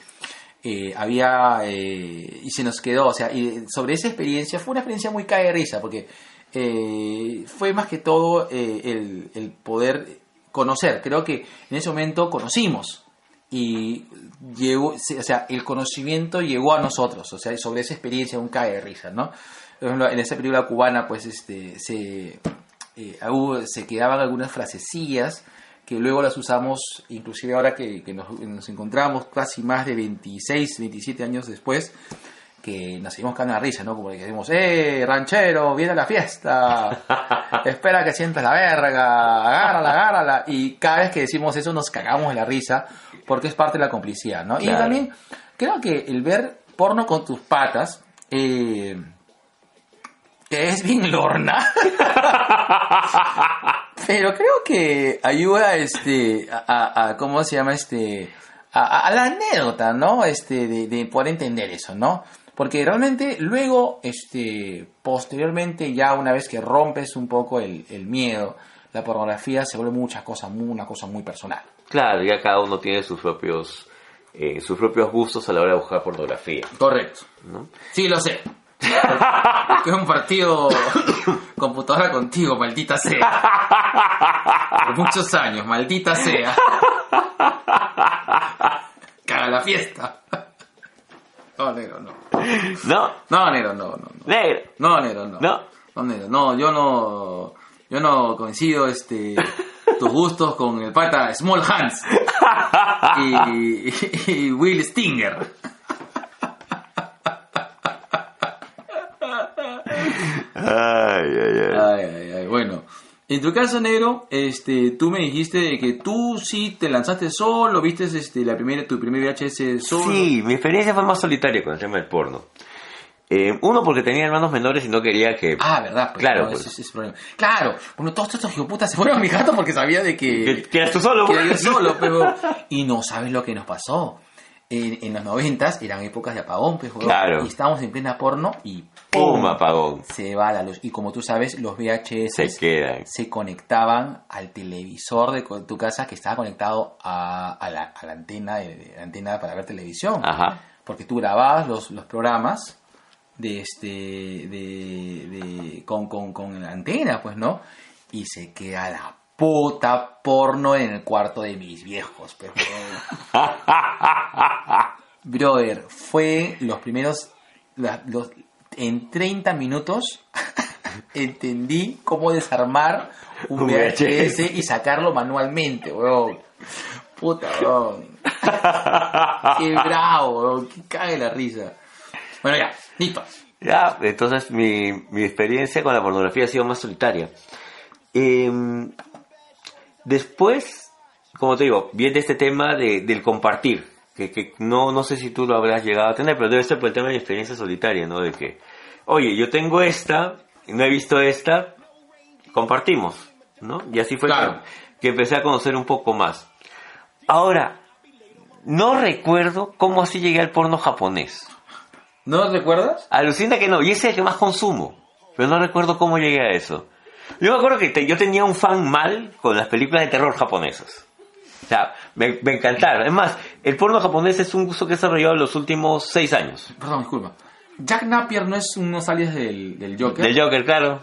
eh, había, eh, y se nos quedó, o sea, y sobre esa experiencia, fue una experiencia muy cae de risa, porque eh, fue más que todo el, el poder conocer. Creo que en ese momento conocimos y llegó, o sea, el conocimiento llegó a nosotros, o sea, sobre esa experiencia un cae de risa, ¿no? En esa película cubana, pues, este, se, eh, se quedaban algunas frasecillas que luego las usamos, inclusive ahora que, que nos, nos encontramos casi más de 26, 27 años después, que nos seguimos cagando la risa, ¿no? Como que decimos, ¡eh, ranchero, viene la fiesta! Espera que sientas la verga, agárrala, agárrala. Y cada vez que decimos eso nos cagamos de la risa, porque es parte de la complicidad, ¿no? Y también creo que el ver porno con tus patas, eh, que es bien lorna. Pero creo que ayuda este a, a- ¿cómo se llama este? A, a- a la anécdota, ¿no? Este, de, de poder entender eso, ¿no? Porque realmente luego, este, posteriormente, ya una vez que rompes un poco el, el miedo, la pornografía se vuelve muchas cosas, una cosa muy personal. Claro, ya cada uno tiene sus propios eh, sus propios gustos a la hora de buscar pornografía. Correcto. ¿no? Sí, lo sé. que es un partido computadora contigo, maldita sea. Por muchos años, maldita sea. Caga la fiesta. No, negro, no. ¿No? No, negro, no, no. no. Negro. No, negro, no. ¿No? No, negro, no, yo no. Yo no coincido este tus gustos con el pata Small Hands y, y Will Stinger. Ay, ay, ay. Ay, ay, ay. Bueno, en tu caso, negro, este, tú me dijiste de que tú sí te lanzaste solo, viste este, la primera, tu primer VHS solo. Sí, mi experiencia fue más solitaria con el tema del porno. Eh, uno, porque tenía hermanos menores y no quería que... Ah, verdad, pues, Claro, no, pues. ese- problema. Claro, bueno, todos estos hijoputas se fueron a mi gato porque sabía de que, que, que eras tú solo. que pues. era yo solo, pero... Y no sabes lo que nos pasó. En, en los noventas eran épocas de apagón, pues, Claro. y estábamos en plena porno y ¡Pum! Apagón. se va la luz. Y como tú sabes, los VHS Se quedan. se conectaban al televisor de tu casa que estaba conectado a, a la, a la antena de, de- la antena para ver televisión. Ajá. Porque tú grababas los, los programas de este de, de- con, con, con la antena, pues, ¿no? Y se queda la puta porno en el cuarto de mis viejos, weón. Brother, fue los primeros los, en 30 minutos entendí cómo desarmar un VHS y sacarlo manualmente, weón. Puta, weón. Qué bravo, weón. Qué cague la risa. Bueno, ya, listo. Ya, entonces mi, mi experiencia con la pornografía ha sido más solitaria. Em, después, como te digo, viene este tema de, del compartir, que, que no, no sé si tú lo habrás llegado a tener, pero debe ser por el tema de mi experiencia solitaria, ¿no? De que, oye, yo tengo esta, no he visto esta, compartimos, ¿no? Y así fue Claro. que, que empecé a conocer un poco más. Ahora, no recuerdo cómo así llegué al porno japonés. ¿No recuerdas? Alucina que no, y ese es el que más consumo. Pero no recuerdo cómo llegué a eso. Yo me acuerdo que te- yo tenía un fan mal con las películas de terror japonesas. O sea, me, me encantaron. Es más, el porno japonés es un gusto que he desarrollado en los últimos seis años. Perdón, disculpa. Jack Napier no es unos alias del, del Joker. Del Joker, claro.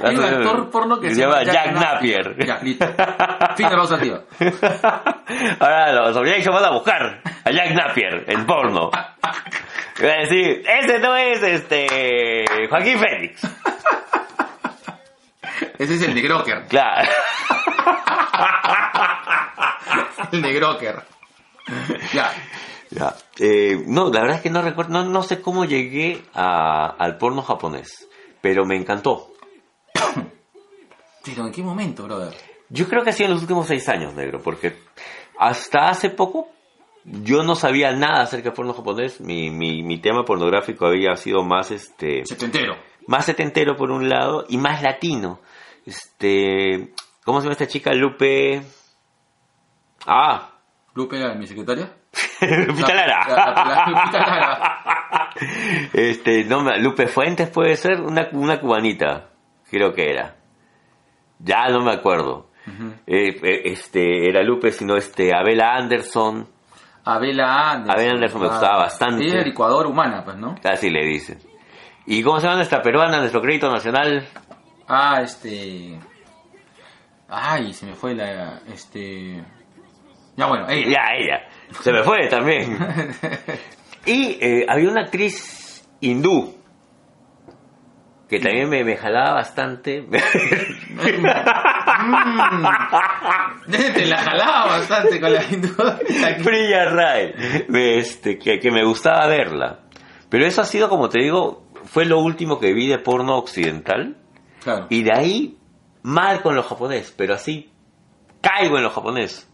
Hay un actor porno que se llama Jack, Napier. Ya, listo. Fin de la pausa activa. Ahora los Obligations van a buscar a Jack Napier en porno. Y van a decir, ese no es este Joaquín Félix. Ese es el de Groker. Claro. El de Groker. Ya. Ya. Eh, no, la verdad es que no recuerdo, no, no sé cómo llegué a- al porno japonés, pero me encantó. Pero ¿en qué momento, brother? Yo creo que ha sido en los últimos seis años, negro, porque hasta hace poco yo no sabía nada acerca del porno japonés. Mi, mi, mi tema pornográfico había sido más este Setentero. más setentero por un lado y más latino. Este, ¿cómo se llama esta chica? Lupe. Ah, Lupe, mi secretaria. Lupita Lara. La- la- la- Lupita Lara. Este, no, Lupe Fuentes puede ser una, una cubanita, creo que era. Ya no me acuerdo. Eh, eh, este, era Lupe, sino este, Abela Anderson, Abela Anderson. Abela Anderson me gustaba bastante. Ella es licuadora humana, pues, ¿no? así le dicen. ¿Y cómo se llama nuestra peruana, nuestro crédito nacional? Ah, este... Ay, se me fue la... Este... Ya, bueno, ella. Ya, ella. Se me fue también. Y eh, había una actriz hindú que también me, me jalaba bastante. Te la jalaba bastante con la hindú. Priya Rai, este, que, que me gustaba verla. Pero eso ha sido, como te digo, fue lo último que vi de porno occidental. Claro. Y de ahí, mal con lo japonés, pero así caigo en lo japonés.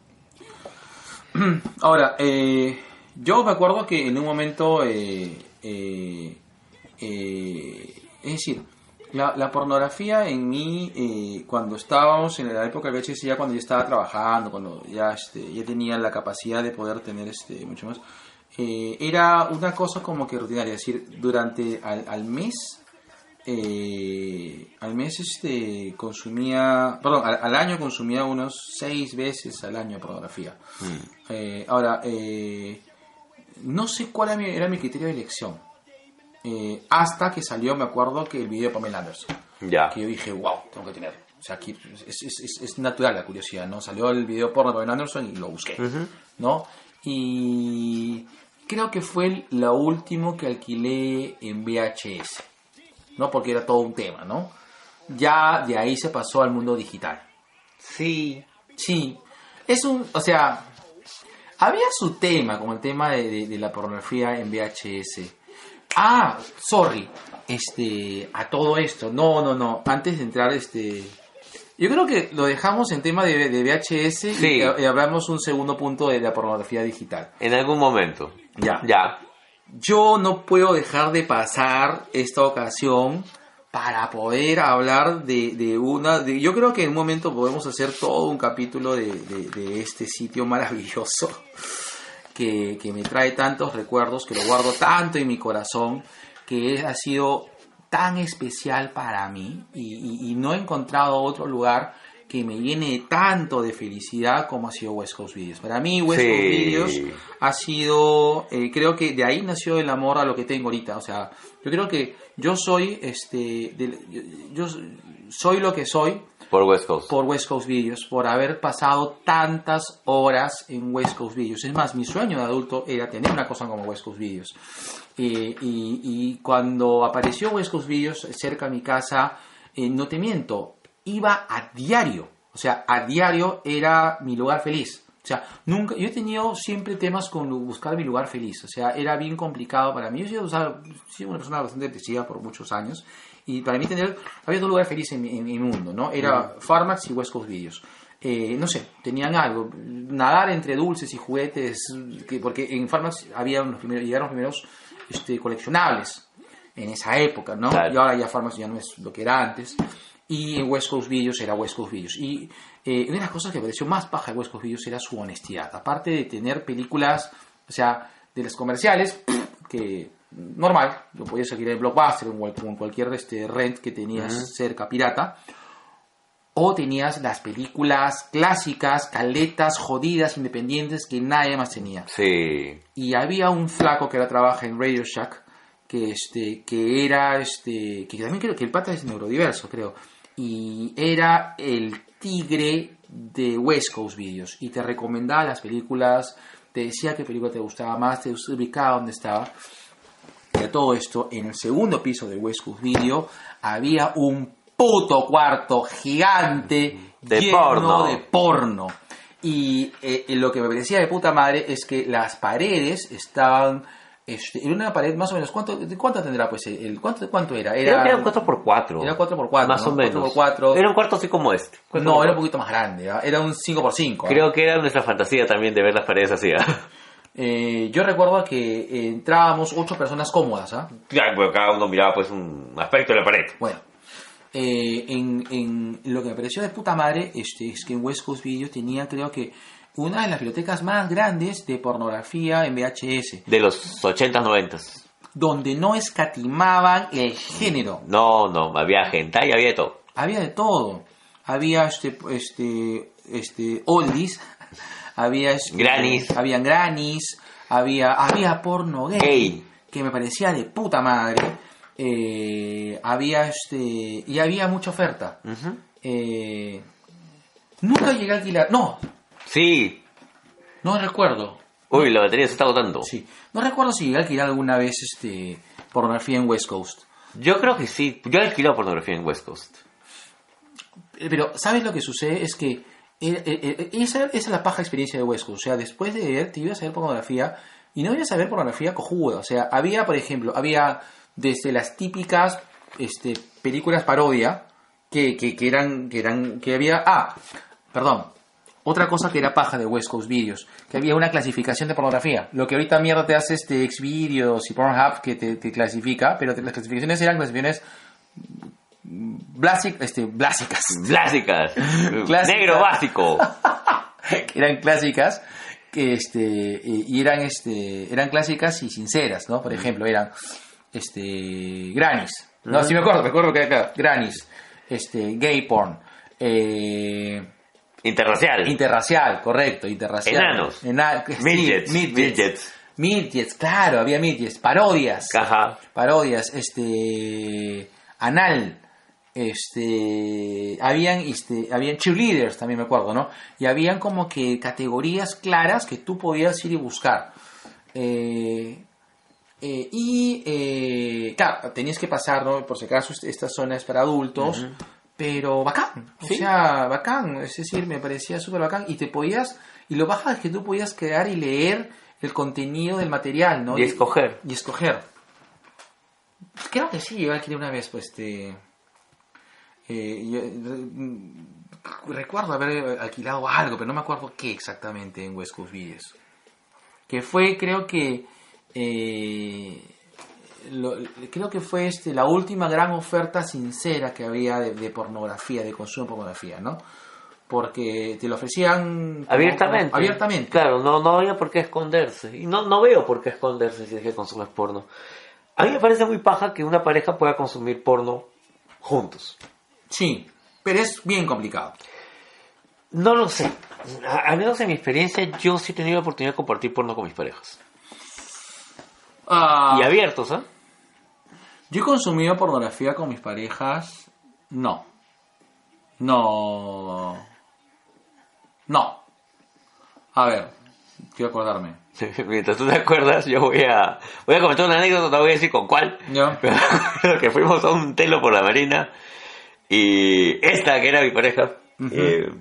Ahora, eh, yo me acuerdo que en un momento, eh, eh, eh, es decir, la, la pornografía en mí, eh, cuando estábamos en la época del VHS, ya cuando yo estaba trabajando, cuando ya, este, ya tenía la capacidad de poder tener este, mucho más, eh, era una cosa como que rutinaria, es decir, durante al, al mes, eh, al mes este consumía, perdón, al, al año consumía unos seis veces al año pornografía. Eh, ahora, eh, no sé cuál era mi, era mi criterio de elección. Hasta que salió, me acuerdo, que el video de Pamela Anderson. Ya. Que yo dije, wow, tengo que tenerlo. O sea, aquí es, es, es, es natural la curiosidad, ¿no? Salió el video porno de Pamela Anderson y lo busqué, ¿no? Y creo que fue lo último que alquilé en VHS. ¿No? Porque era todo un tema, ¿no? Ya de ahí se pasó al mundo digital. Sí. Sí. Es un, o sea, había su tema, como el tema de, de- de la pornografía en VHS. Ah, sorry. Este, a todo esto. No, no, no. Antes de entrar, este. Yo creo que lo dejamos en tema de, de VHS y- y, hablamos un segundo punto de la pornografía digital. En algún momento. Ya. Ya. Yo no puedo dejar de pasar esta ocasión para poder hablar de, de una... de- yo creo que en un momento podemos hacer todo un capítulo de, de- este sitio maravilloso que, que me trae tantos recuerdos, que lo guardo tanto en mi corazón, que ha sido tan especial para mí y no he encontrado otro lugar que me llene tanto de felicidad como ha sido West Coast Videos. Para mí West Sí. Coast Videos ha sido, eh, creo que de ahí nació el amor a lo que tengo ahorita. O sea, yo creo que yo soy, este, del- yo, yo soy lo que soy Por West Coast. por West Coast Videos, por haber pasado tantas horas en West Coast Videos. Es más, mi sueño de adulto era tener una cosa como West Coast Videos. Eh, y, y cuando apareció West Coast Videos cerca de mi casa, eh, no te miento, iba a diario. O sea, a diario era mi lugar feliz. O sea, nunca, yo he tenido siempre temas con buscar mi lugar feliz. O sea, era bien complicado para mí. Yo he sido, o sea, he sido una persona bastante depresiva por muchos años. Y para mí tener, había dos lugares felices en mi, en mi mundo, ¿no? Era Pharmax y West Coast Videos. Eh, no sé, tenían algo. Nadar entre dulces y juguetes. que- porque en Pharmax había los primeros, llegaron los primeros este, coleccionables en esa época, ¿no? Claro. Y ahora ya Pharmax ya no es lo que era antes. Y en West Coast Videos era West Coast Videos. Y eh, una de las cosas que me pareció más paja de West Coast Videos era su honestidad. Aparte de tener películas, o sea, de las comerciales, que normal, lo podías adquirir en Blockbuster o en cual- en cualquier este, rent que tenías cerca, pirata. O tenías las películas clásicas, caletas, jodidas, independientes que nadie más tenía Sí. y había un flaco que ahora trabaja en Radio Shack que este que era este que también creo que el pata es neurodiverso creo y era el tigre de West Coast Videos y te recomendaba las películas te decía qué película te gustaba más te ubicaba dónde estaba y a todo esto en el segundo piso de West Coast Video había un puto cuarto gigante De lleno porno. de porno. Y eh, lo que me parecía de puta madre es que las paredes estaban este, en una pared más o menos. ¿Cuánto, cuánto tendrá pues? El, ¿cuánto, ¿Cuánto era? Creo que era un 4x4. Era 4x4. Más ¿no? o menos. 4x4. Era un cuarto así como este. No, era un poquito más grande. ¿ah? Era un 5x5. ¿ah? Creo que era nuestra fantasía también de ver las paredes así. ¿ah? Eh, yo recuerdo que eh, entrábamos ocho personas cómodas. ¿ah? Claro, pero cada uno miraba pues un aspecto de la pared. Bueno, eh, en, en lo que me pareció de puta madre este, es que en West Coast Video tenía, creo que, una de las bibliotecas más grandes de pornografía en VHS, De los 80s, 90s. donde no escatimaban el género. No, no, había gente y había de todo. Había de todo. Había este, este, este, oldies, había este, Grannies. habían grannies, había, había porno gay, Gay. que me parecía de puta madre. Eh, había este, y había mucha oferta. Eh, nunca llegué a alquilar, no, Sí. no recuerdo. Uy, la batería se está agotando. Sí, no recuerdo si llegué a alquilar alguna vez este, pornografía en West Coast. Yo creo que sí. Yo he alquilado pornografía en West Coast. Eh, Pero, ¿sabes lo que sucede? Es que eh, eh, esa, esa es la paja experiencia de West Coast. O sea, después de ver, te ibas a ver pornografía y no ibas a ver pornografía cojuda. O sea, había, por ejemplo, había desde las típicas este, películas parodia que, que, que eran, que eran, que había, ah, perdón, otra cosa que era paja de West Coast Videos, que había una clasificación de pornografía. Lo que ahorita mierda te hace este Xvideos y Pornhub que te, te clasifica, pero te- las clasificaciones eran clasificaciones blásic- este, blásicas. Clásicas. Negro básico. eran clásicas que este eh, y eran este eran clásicas y sinceras no por ejemplo eran este granis no sí me acuerdo me acuerdo que era acá, granis este gay porn eh, Interracial. interracial correcto interracial Enanos. Ena- sí, Midgets. midgets. Midgets. Midgets, claro había midgets parodias Ajá. parodias, este, anal, este, habían, este, habían cheerleaders también me acuerdo, ¿no? Y habían como que categorías claras que tú podías ir y buscar. Eh, eh, y, eh, claro, tenías que pasar, ¿no? Por si acaso, esta zona es para adultos, pero bacán. O Sí. sea, bacán. Es decir, me parecía súper bacán. Y te podías, y lo baja es que tú podías quedar y leer el contenido del material, ¿no? Y escoger. Y escoger. Creo que sí, yo alquilé una vez, pues, este... eh, yo, mm, recuerdo haber alquilado algo, pero no me acuerdo qué exactamente en West Coast Videos. Que fue, creo que... eh, lo- creo que fue este la última gran oferta sincera que había de, de pornografía, de consumo de pornografía, ¿no? Porque te lo ofrecían como- Abiertamente. como- abiertamente. Claro, no, no había por qué esconderse. Y no, no veo por qué esconderse si es que consumes porno. A mí me parece muy paja que una pareja pueda consumir porno juntos. Sí, pero es bien complicado. No lo sé. Al menos en mi experiencia, yo sí he tenido la oportunidad de compartir porno con mis parejas. Ah, Y abiertos, ¿ah? Yo he consumido pornografía con mis parejas. No. No. No. A ver, quiero acordarme. Mientras tú te acuerdas, yo voy a, voy a comentar una anécdota, no voy a decir con cuál. Pero que fuimos a un telo por la marina y esta que era mi pareja eh,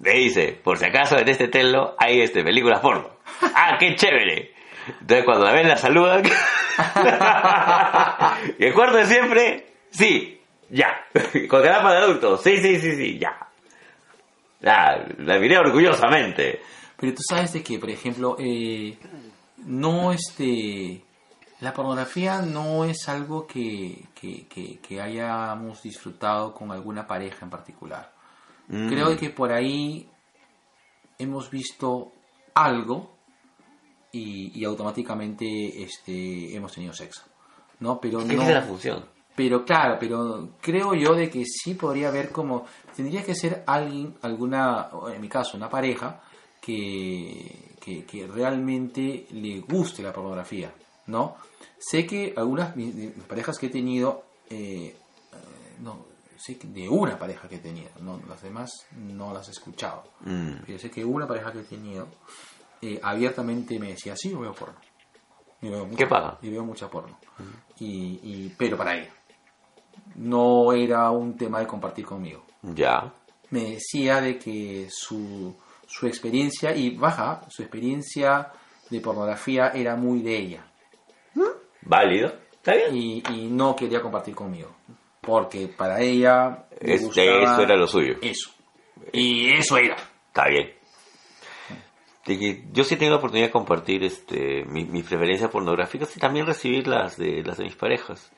le dice, por si acaso en este telo hay este películas porno. ¡Ah, qué chévere! Entonces cuando la ven la saludan. y el cuarto de siempre, sí, ya. Con canal para adultos, sí, sí, sí, sí, ya. La, la miré orgullosamente. Pero tú sabes de que, por ejemplo, eh, no este. La pornografía no es algo que, que, que- que hayamos disfrutado con alguna pareja en particular. Mm. Creo que por ahí hemos visto algo y, y automáticamente este, hemos tenido sexo. ¿No? Pero ¿Qué no. es la función? Pero claro, pero creo yo de que sí podría haber como tendría que ser alguien, alguna, en mi caso, una pareja que, que, que realmente le guste la pornografía, ¿no? Sé que algunas mis, de mis parejas que he tenido, eh, eh, no, sé que de una pareja que he tenido, no, las demás no las he escuchado, Mm. pero sé que una pareja que he tenido eh, abiertamente me decía, sí, yo veo porno. Yo veo mucha- ¿Qué paga? Yo veo mucha porno. y, y, pero para ella. No era un tema de compartir conmigo. Ya. Me decía de que su, su experiencia, y baja, su experiencia de pornografía era muy de ella. Válido. ¿Está bien? Y, y no quería compartir conmigo. Porque para ella... Este, eso era lo suyo. Eso. Y eso era. Está bien. De que yo sí tengo la oportunidad de compartir este, mi, mi preferencia pornográfica y también recibir las de, las de mis parejas.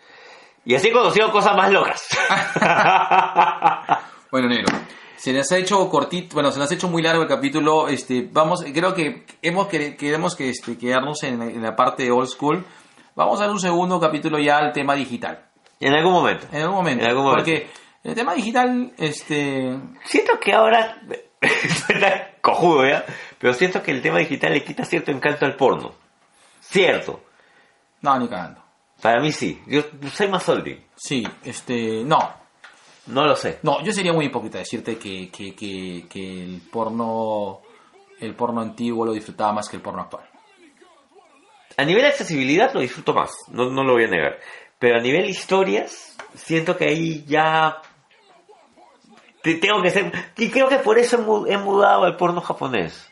Y así he conocido cosas más locas. Bueno, negro. Se nos ha hecho cortito, bueno, se nos ha hecho muy largo el capítulo. Este, vamos, creo que hemos que- queremos que este, quedarnos en, la- en la parte old school. Vamos a dar un segundo capítulo ya al tema digital. en algún momento. En algún momento. En algún momento. Porque el tema digital, este, Siento que ahora... Cojudo, ¿ya? Pero siento que el tema digital le quita cierto encanto al porno. Cierto. no, ni cagando. Para mí sí. Yo soy más oldie. Sí, este, no, No lo sé. no, yo sería muy hipócrita decirte que, que, que, que el porno, el porno antiguo lo disfrutaba más que el porno actual. A nivel de accesibilidad lo disfruto más, no, no lo voy a negar. Pero a nivel historias, siento que ahí ya... te- tengo que ser... Y creo que por eso he mudado al porno japonés.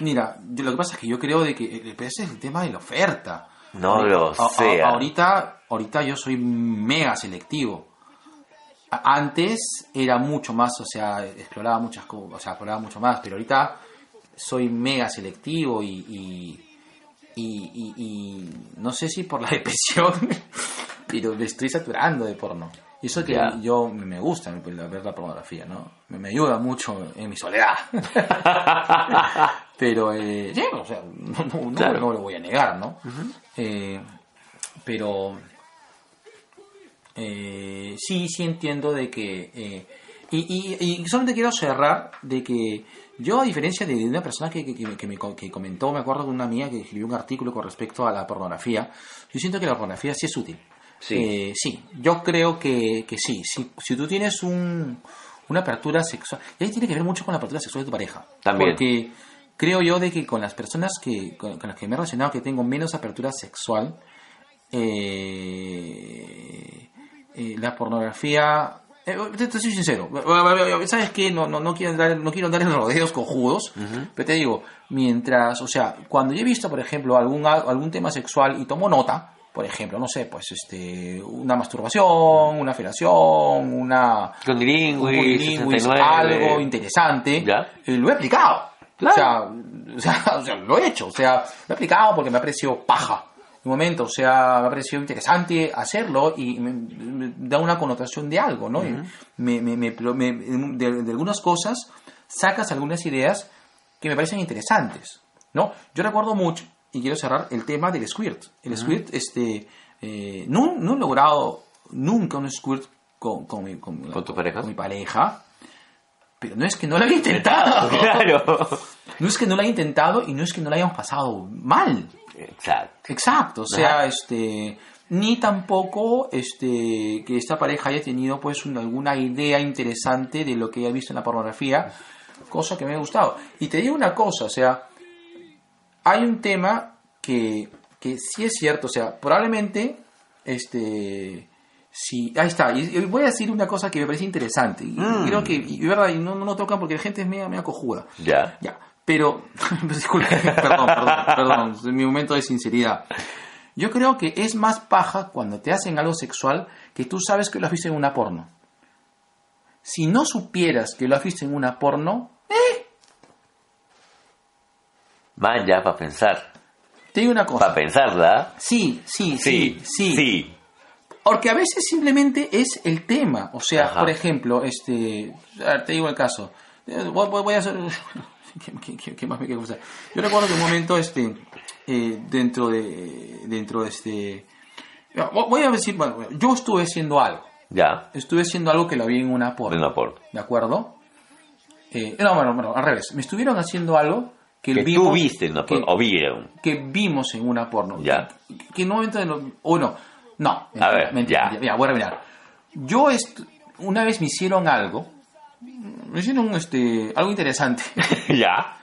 Mira, yo- lo que pasa es que yo creo de que eh, ese es el tema de la oferta. No Ahorita- lo sé. ahorita, ahorita yo soy mega selectivo. Antes era mucho más, o sea, exploraba muchas cosas, o sea, exploraba mucho más, pero ahorita soy mega selectivo y, y, y, y- y no sé si por la depresión, pero me estoy saturando de porno. Y eso que yo me gusta ver la pornografía, ¿no? Me, me ayuda mucho en mi soledad. pero, eh, sí, o sea, no, no- no- Claro. no lo voy a negar, ¿no? Eh, pero eh, sí, sí entiendo de que... eh, y, y, y solamente quiero cerrar de que yo, a diferencia de una persona que, que, que- me que comentó, me acuerdo de una mía que escribió un artículo con respecto a la pornografía, yo siento que la pornografía sí es útil. Sí. Eh, sí, yo creo que, que sí. Si, si tú tienes un, una apertura sexual, y ahí tiene que ver mucho con la apertura sexual de tu pareja. También. Porque creo yo de que con las personas que con, con las que me he relacionado que tengo menos apertura sexual, eh, eh, la pornografía eh, te, te soy sincero, ¿sabes qué? No, no, no quiero andar, no quiero andar en rodeos cojudos, pero te digo, mientras, o sea, cuando yo he visto, por ejemplo, algún, algún tema sexual y tomo nota, por ejemplo, no sé, pues este, una masturbación, una felación, una, un 69. algo interesante, Ya. eh, lo he aplicado. Claro. O, sea, o, sea, lo he hecho. O sea, lo he aplicado porque me ha parecido paja. Un momento, o sea, me ha parecido interesante hacerlo y me, me da una connotación de algo, ¿no? Y me, me, me- de, de algunas cosas sacas algunas ideas que me parecen interesantes, ¿no? Yo recuerdo mucho, y quiero cerrar, el tema del squirt. El squirt, este, eh, no, no he logrado nunca un squirt con, con, mi, con, ¿Con tu pareja? con mi pareja, pero no es que no lo haya intentado. Claro. No es que no lo haya intentado y no es que no lo hayamos pasado mal. Exacto. Exacto, o sea, Ajá. este ni tampoco este que esta pareja haya tenido pues una- alguna idea interesante de lo que haya visto en la pornografía, cosa que me ha gustado. Y te digo una cosa, o sea, hay un tema que, que sí es cierto, o sea, probablemente este si ahí está, y y voy a decir una cosa que me parece interesante, y Mm. creo que y, verdad, y no, no tocan porque la gente es media, media cojuda. Ya. Ya, pero, disculpe, perdón, perdón, perdón, es mi momento de sinceridad. Yo creo que es más paja cuando te hacen algo sexual que tú sabes que lo has visto en una porno. Si no supieras que lo has visto en una porno, Man, ya para pensar. te digo una Para cosa. pensarla. Sí, sí, sí, sí, Sí. Porque a veces simplemente es el tema. O sea, Ajá. por ejemplo, este, a ver, te digo el caso. Eh, Voy, a hacer. ¿Qué, qué- qué- más me? Yo recuerdo que un momento, este, eh, dentro de, dentro de este, voy a decir, bueno, yo estuve haciendo algo. Ya. Estuve haciendo algo que lo vi en una De porno. una porno. ¿De acuerdo? Eh, no, bueno, bueno, al revés. Me estuvieron haciendo algo que, Que vimos. tú viste en una que- porno. O vieron. que vimos en una porno. Ya. Que, que en un momento de no, o no, no. mentira, ver, mentira, ya. Mira, voy a mirar. Yo una vez me hicieron algo, me hicieron este, algo interesante, ya.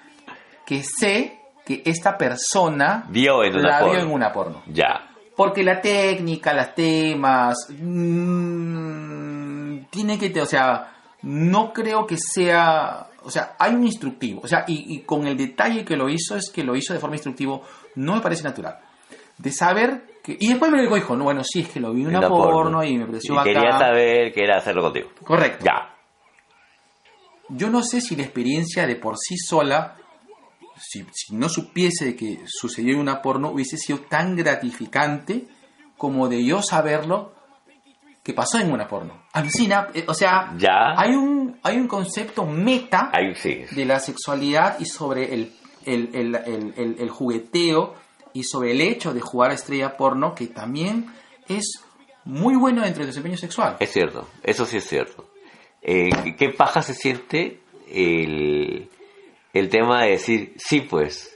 que sé que esta persona Vio en una la vio porno. en una porno. Ya. Porque la técnica, las temas, mm, tiene que, o sea, no creo que sea, o sea, hay un instructivo, o sea, y, y con el detalle que lo hizo es que lo hizo de forma instructivo, no me parece natural. De saber que, y después me dijo, no, bueno, sí, es que lo vi en una, porno, y me pareció Y bacán. quería saber qué era hacerlo contigo. Correcto. Ya. Yo no sé si la experiencia de por sí sola, si, si no supiese que sucedió en una porno, hubiese sido tan gratificante como de yo saberlo que pasó en una porno. Alucina, eh, o sea, Ya. hay un hay un concepto meta Ahí sí. de la sexualidad y sobre el, el- el- el jugueteo y sobre el hecho de jugar a estrella porno que también es muy bueno dentro del desempeño sexual. Es cierto. Eso sí es cierto. Eh, ¿Qué paja se siente el, el tema de decir, sí, pues,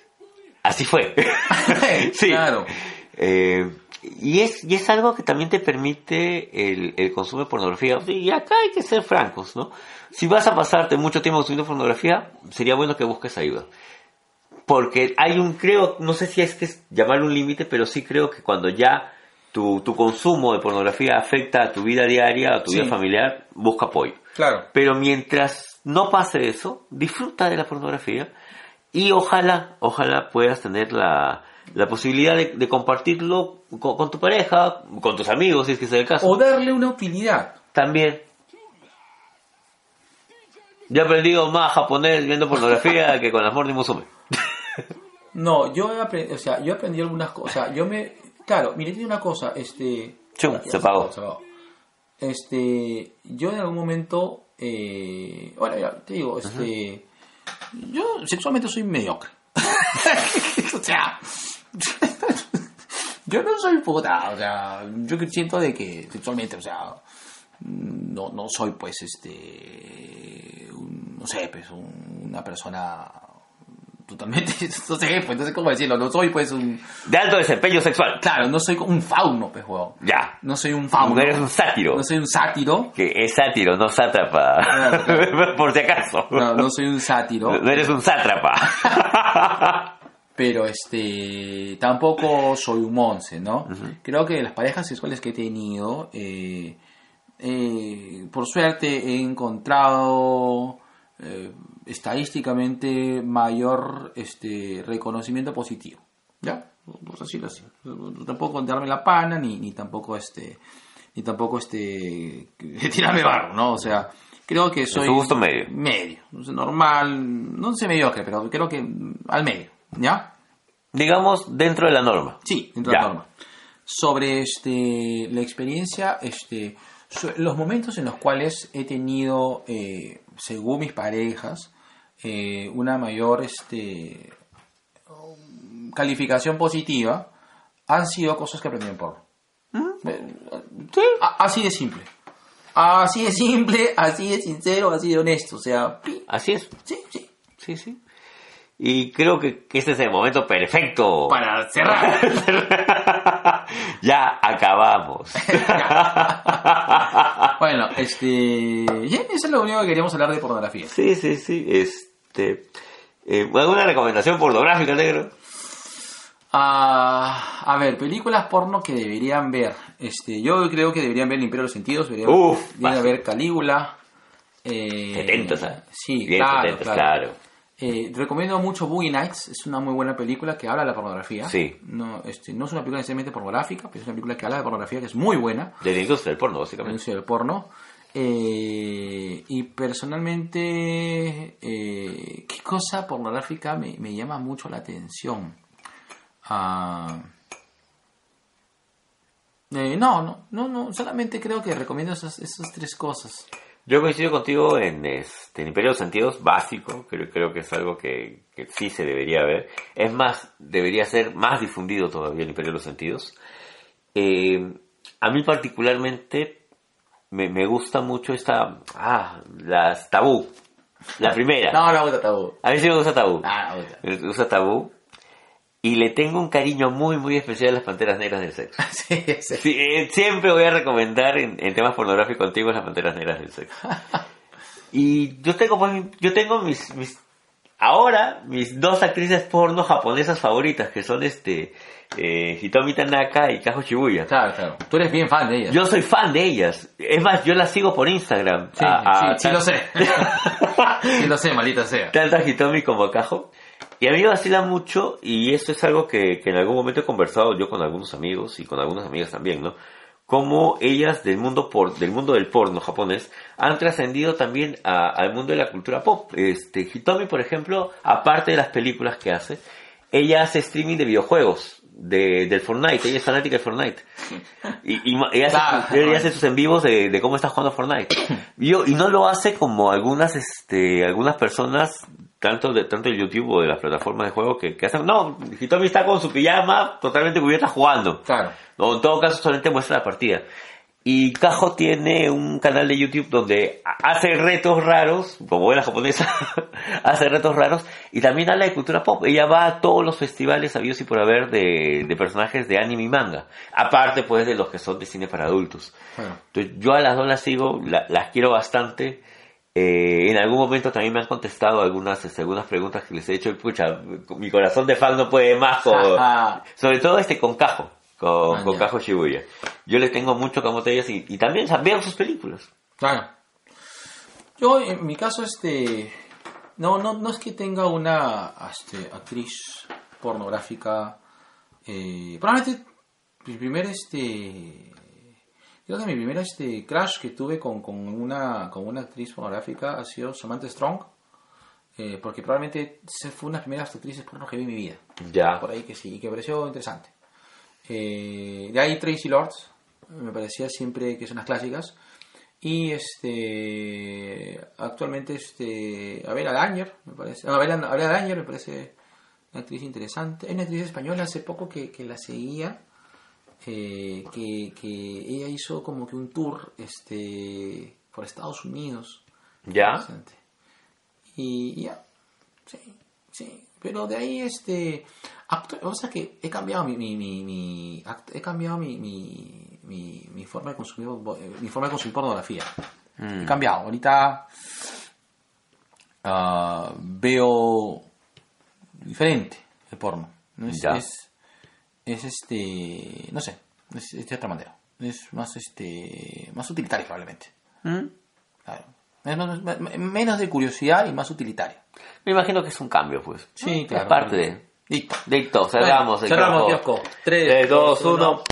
así fue? sí. Claro. Eh, y, es, y es algo que también te permite el, el consumo de pornografía. Y acá hay que ser francos, ¿no? Si vas a pasarte mucho tiempo consumiendo pornografía, sería bueno que busques ayuda. Porque hay un, creo, no sé si es que es llamarlo un límite, pero sí creo que cuando ya tu, tu consumo de pornografía afecta a tu vida diaria, a tu Sí. vida familiar, busca apoyo. Claro. Pero mientras no pase eso, disfruta de la pornografía y ojalá, ojalá puedas tener la, la posibilidad de, de compartirlo con, con tu pareja, con tus amigos, si es que es el caso. O darle una utilidad. También. Yo he aprendido más japonés viendo pornografía que con las Morning Musume. No, yo he aprendido, o sea, yo he aprendido algunas cosas. Yo me. Claro, mire, tiene una cosa, este. Chum, se apagó. Este. Yo en algún momento. Eh, bueno, te digo, este. Yo sexualmente soy mediocre. o sea. yo no soy puta, o sea, yo que siento de que sexualmente, o sea. No, no soy pues este. un- no sé, pues un- una persona totalmente, no sé, pues, no sé cómo decirlo, no soy pues un, De alto desempeño sexual. claro, no soy un fauno, pues, huevón. Ya. No soy un fauno. No eres un sátiro. No soy un sátiro. Que es sátiro, no sátrapa. Claro, Por si acaso. No, no soy un sátiro. No eres un sátrapa. Pero este tampoco soy un monce, ¿no? Creo que las parejas sexuales que he tenido, eh, eh, por suerte he encontrado eh, estadísticamente mayor este reconocimiento positivo. ¿Ya? Pues así lo así. Tampoco darme la pana ni, ni tampoco este ni tampoco este tirarme barro, ¿no? O sea, creo que soy gusto medio. medio, normal, no sé mediocre, pero creo que al medio, ¿ya? Digamos, dentro de la norma. Sí, dentro Ya. de la norma. Sobre este, la experiencia, este, los momentos en los cuales he tenido, eh, según mis parejas, eh, una mayor este, calificación positiva, han sido cosas que aprendí en porno. Eh, a- Así de simple. Así de simple, así de sincero, así de honesto. O sea, Así es. sí, sí. Sí, sí. Y creo que, que ese es el momento perfecto. Para cerrar. ya acabamos. Bueno, este. ya, Eso es lo único que queríamos hablar de pornografía. sí, sí, sí. Este. Eh, ¿Alguna recomendación pornográfica, negro? Ah, a ver, películas porno que deberían ver. Este, yo creo que deberían ver El Imperio de los Sentidos, deberían, Uf, deberían ver Calígula. Eh, 70, ¿sabes? Sí, Bien, claro, 70, claro. claro. Eh, recomiendo mucho Boogie Nights, es una muy buena película que habla de la pornografía. Sí. No, este, no es una película necesariamente pornográfica, pero es una película que habla de pornografía que es muy buena. De la industria del porno, la básicamente. industria del porno. Eh, y personalmente, eh, ¿qué cosa pornográfica me, me llama mucho la atención? Ah, eh, no, no, no, no, solamente creo que recomiendo esas, esas tres cosas. Yo coincido contigo en este, el Imperio de los Sentidos básico, creo, creo que es algo que, que sí se debería ver. Es más, debería ser más difundido todavía el Imperio de los Sentidos. A mí particularmente me, me gusta mucho esta... Ah, las tabú. La primera. No, no, gusta tabú. A mí sí me gusta tabú. Ah, no, gusta. Me gusta tabú. Y le tengo un cariño muy, muy especial a las panteras negras del sexo. Sí, sí. Sí, eh, siempre voy a recomendar en, en temas pornográficos antiguos las panteras negras del sexo. Y yo tengo, pues, yo tengo mis, mis, ahora, mis dos actrices porno japonesas favoritas, que son este, eh, Hitomi Tanaka y Kajo Shibuya. Claro, claro. Tú eres bien fan de ella. Yo soy fan de ellas. Es más, yo las sigo por Instagram. sí, A- a- sí, sí lo sé. sí lo sé, maldita sea. tanto a Hitomi como a Kajo. Y a mí me vacila mucho, y esto es algo que, que en algún momento he conversado yo con algunos amigos y con algunas amigas también, ¿no? Cómo ellas del mundo por, del mundo del porno japonés han trascendido también a- al mundo de la cultura pop. Este, Hitomi, por ejemplo, aparte de las películas que hace, ella hace streaming de videojuegos, de, del Fortnite, ella es fanática del Fortnite. Y, y ella, hace, ella hace sus en vivos de, de cómo está jugando Fortnite. Y, yo- y no lo hace como algunas, este, algunas personas, tanto de, tanto de YouTube o de las plataformas de juego que, que hacen, no, Hitomi está con su pijama totalmente cubierta jugando. Claro. No, en todo caso solamente muestra la partida. Y Kajo tiene un canal de YouTube donde hace retos raros, como buena japonesa, hace retos raros, y también habla de cultura pop. Ella va a todos los festivales habidos y por haber de, de personajes de anime y manga. Aparte, pues, de los que son de cine para adultos. Entonces, yo a las dos las sigo, la- las quiero bastante. Eh, en algún momento también me han contestado algunas, este, algunas preguntas que les he hecho y pucha, mi corazón de fan no puede más con, sobre todo este con Cajo, con, Ah, con. Cajo Shibuya. Yo le tengo mucho camote a ellas y, y también veo sus películas. Claro. Yo, en mi caso, este. No, no, no es que tenga una este, actriz pornográfica. Eh, probablemente mi primer este. Creo que mi primer este crash que tuve con, con una con una actriz pornográfica ha sido Samantha Strong. eh, porque probablemente se fue una de las primeras actrices porno que vi en mi vida. Ya. Por ahí que sí, y que me pareció interesante. Eh, de ahí Tracy Lords, me parecía siempre que son las clásicas. Y este actualmente este Abela Dañer, me parece. No, Abela, Abela Dañer me parece una actriz interesante. Hay una actriz española hace poco que, que la seguía. Eh, que, que ella hizo como que un tour este por Estados Unidos. Ya. Y ya. Sí. Sí, pero de ahí este actu- o sea que he cambiado mi, mi, mi, mi- act- he cambiado mi, mi, mi, forma de consumir eh, mi forma de consumir pornografía. He cambiado. Ahorita ah, veo diferente el porno. ¿no? Es, Ya. es, es este no sé, es, es de otra manera. Es más este más utilitario probablemente. ¿Mm? Claro. Es más- menos de curiosidad y más utilitario. Me imagino que es un cambio, pues. Sí, Es claro. parte de... Listo. Listo, cerramos el Cerramos kiosco. kiosco. Tres, 3, 2, dos, 1.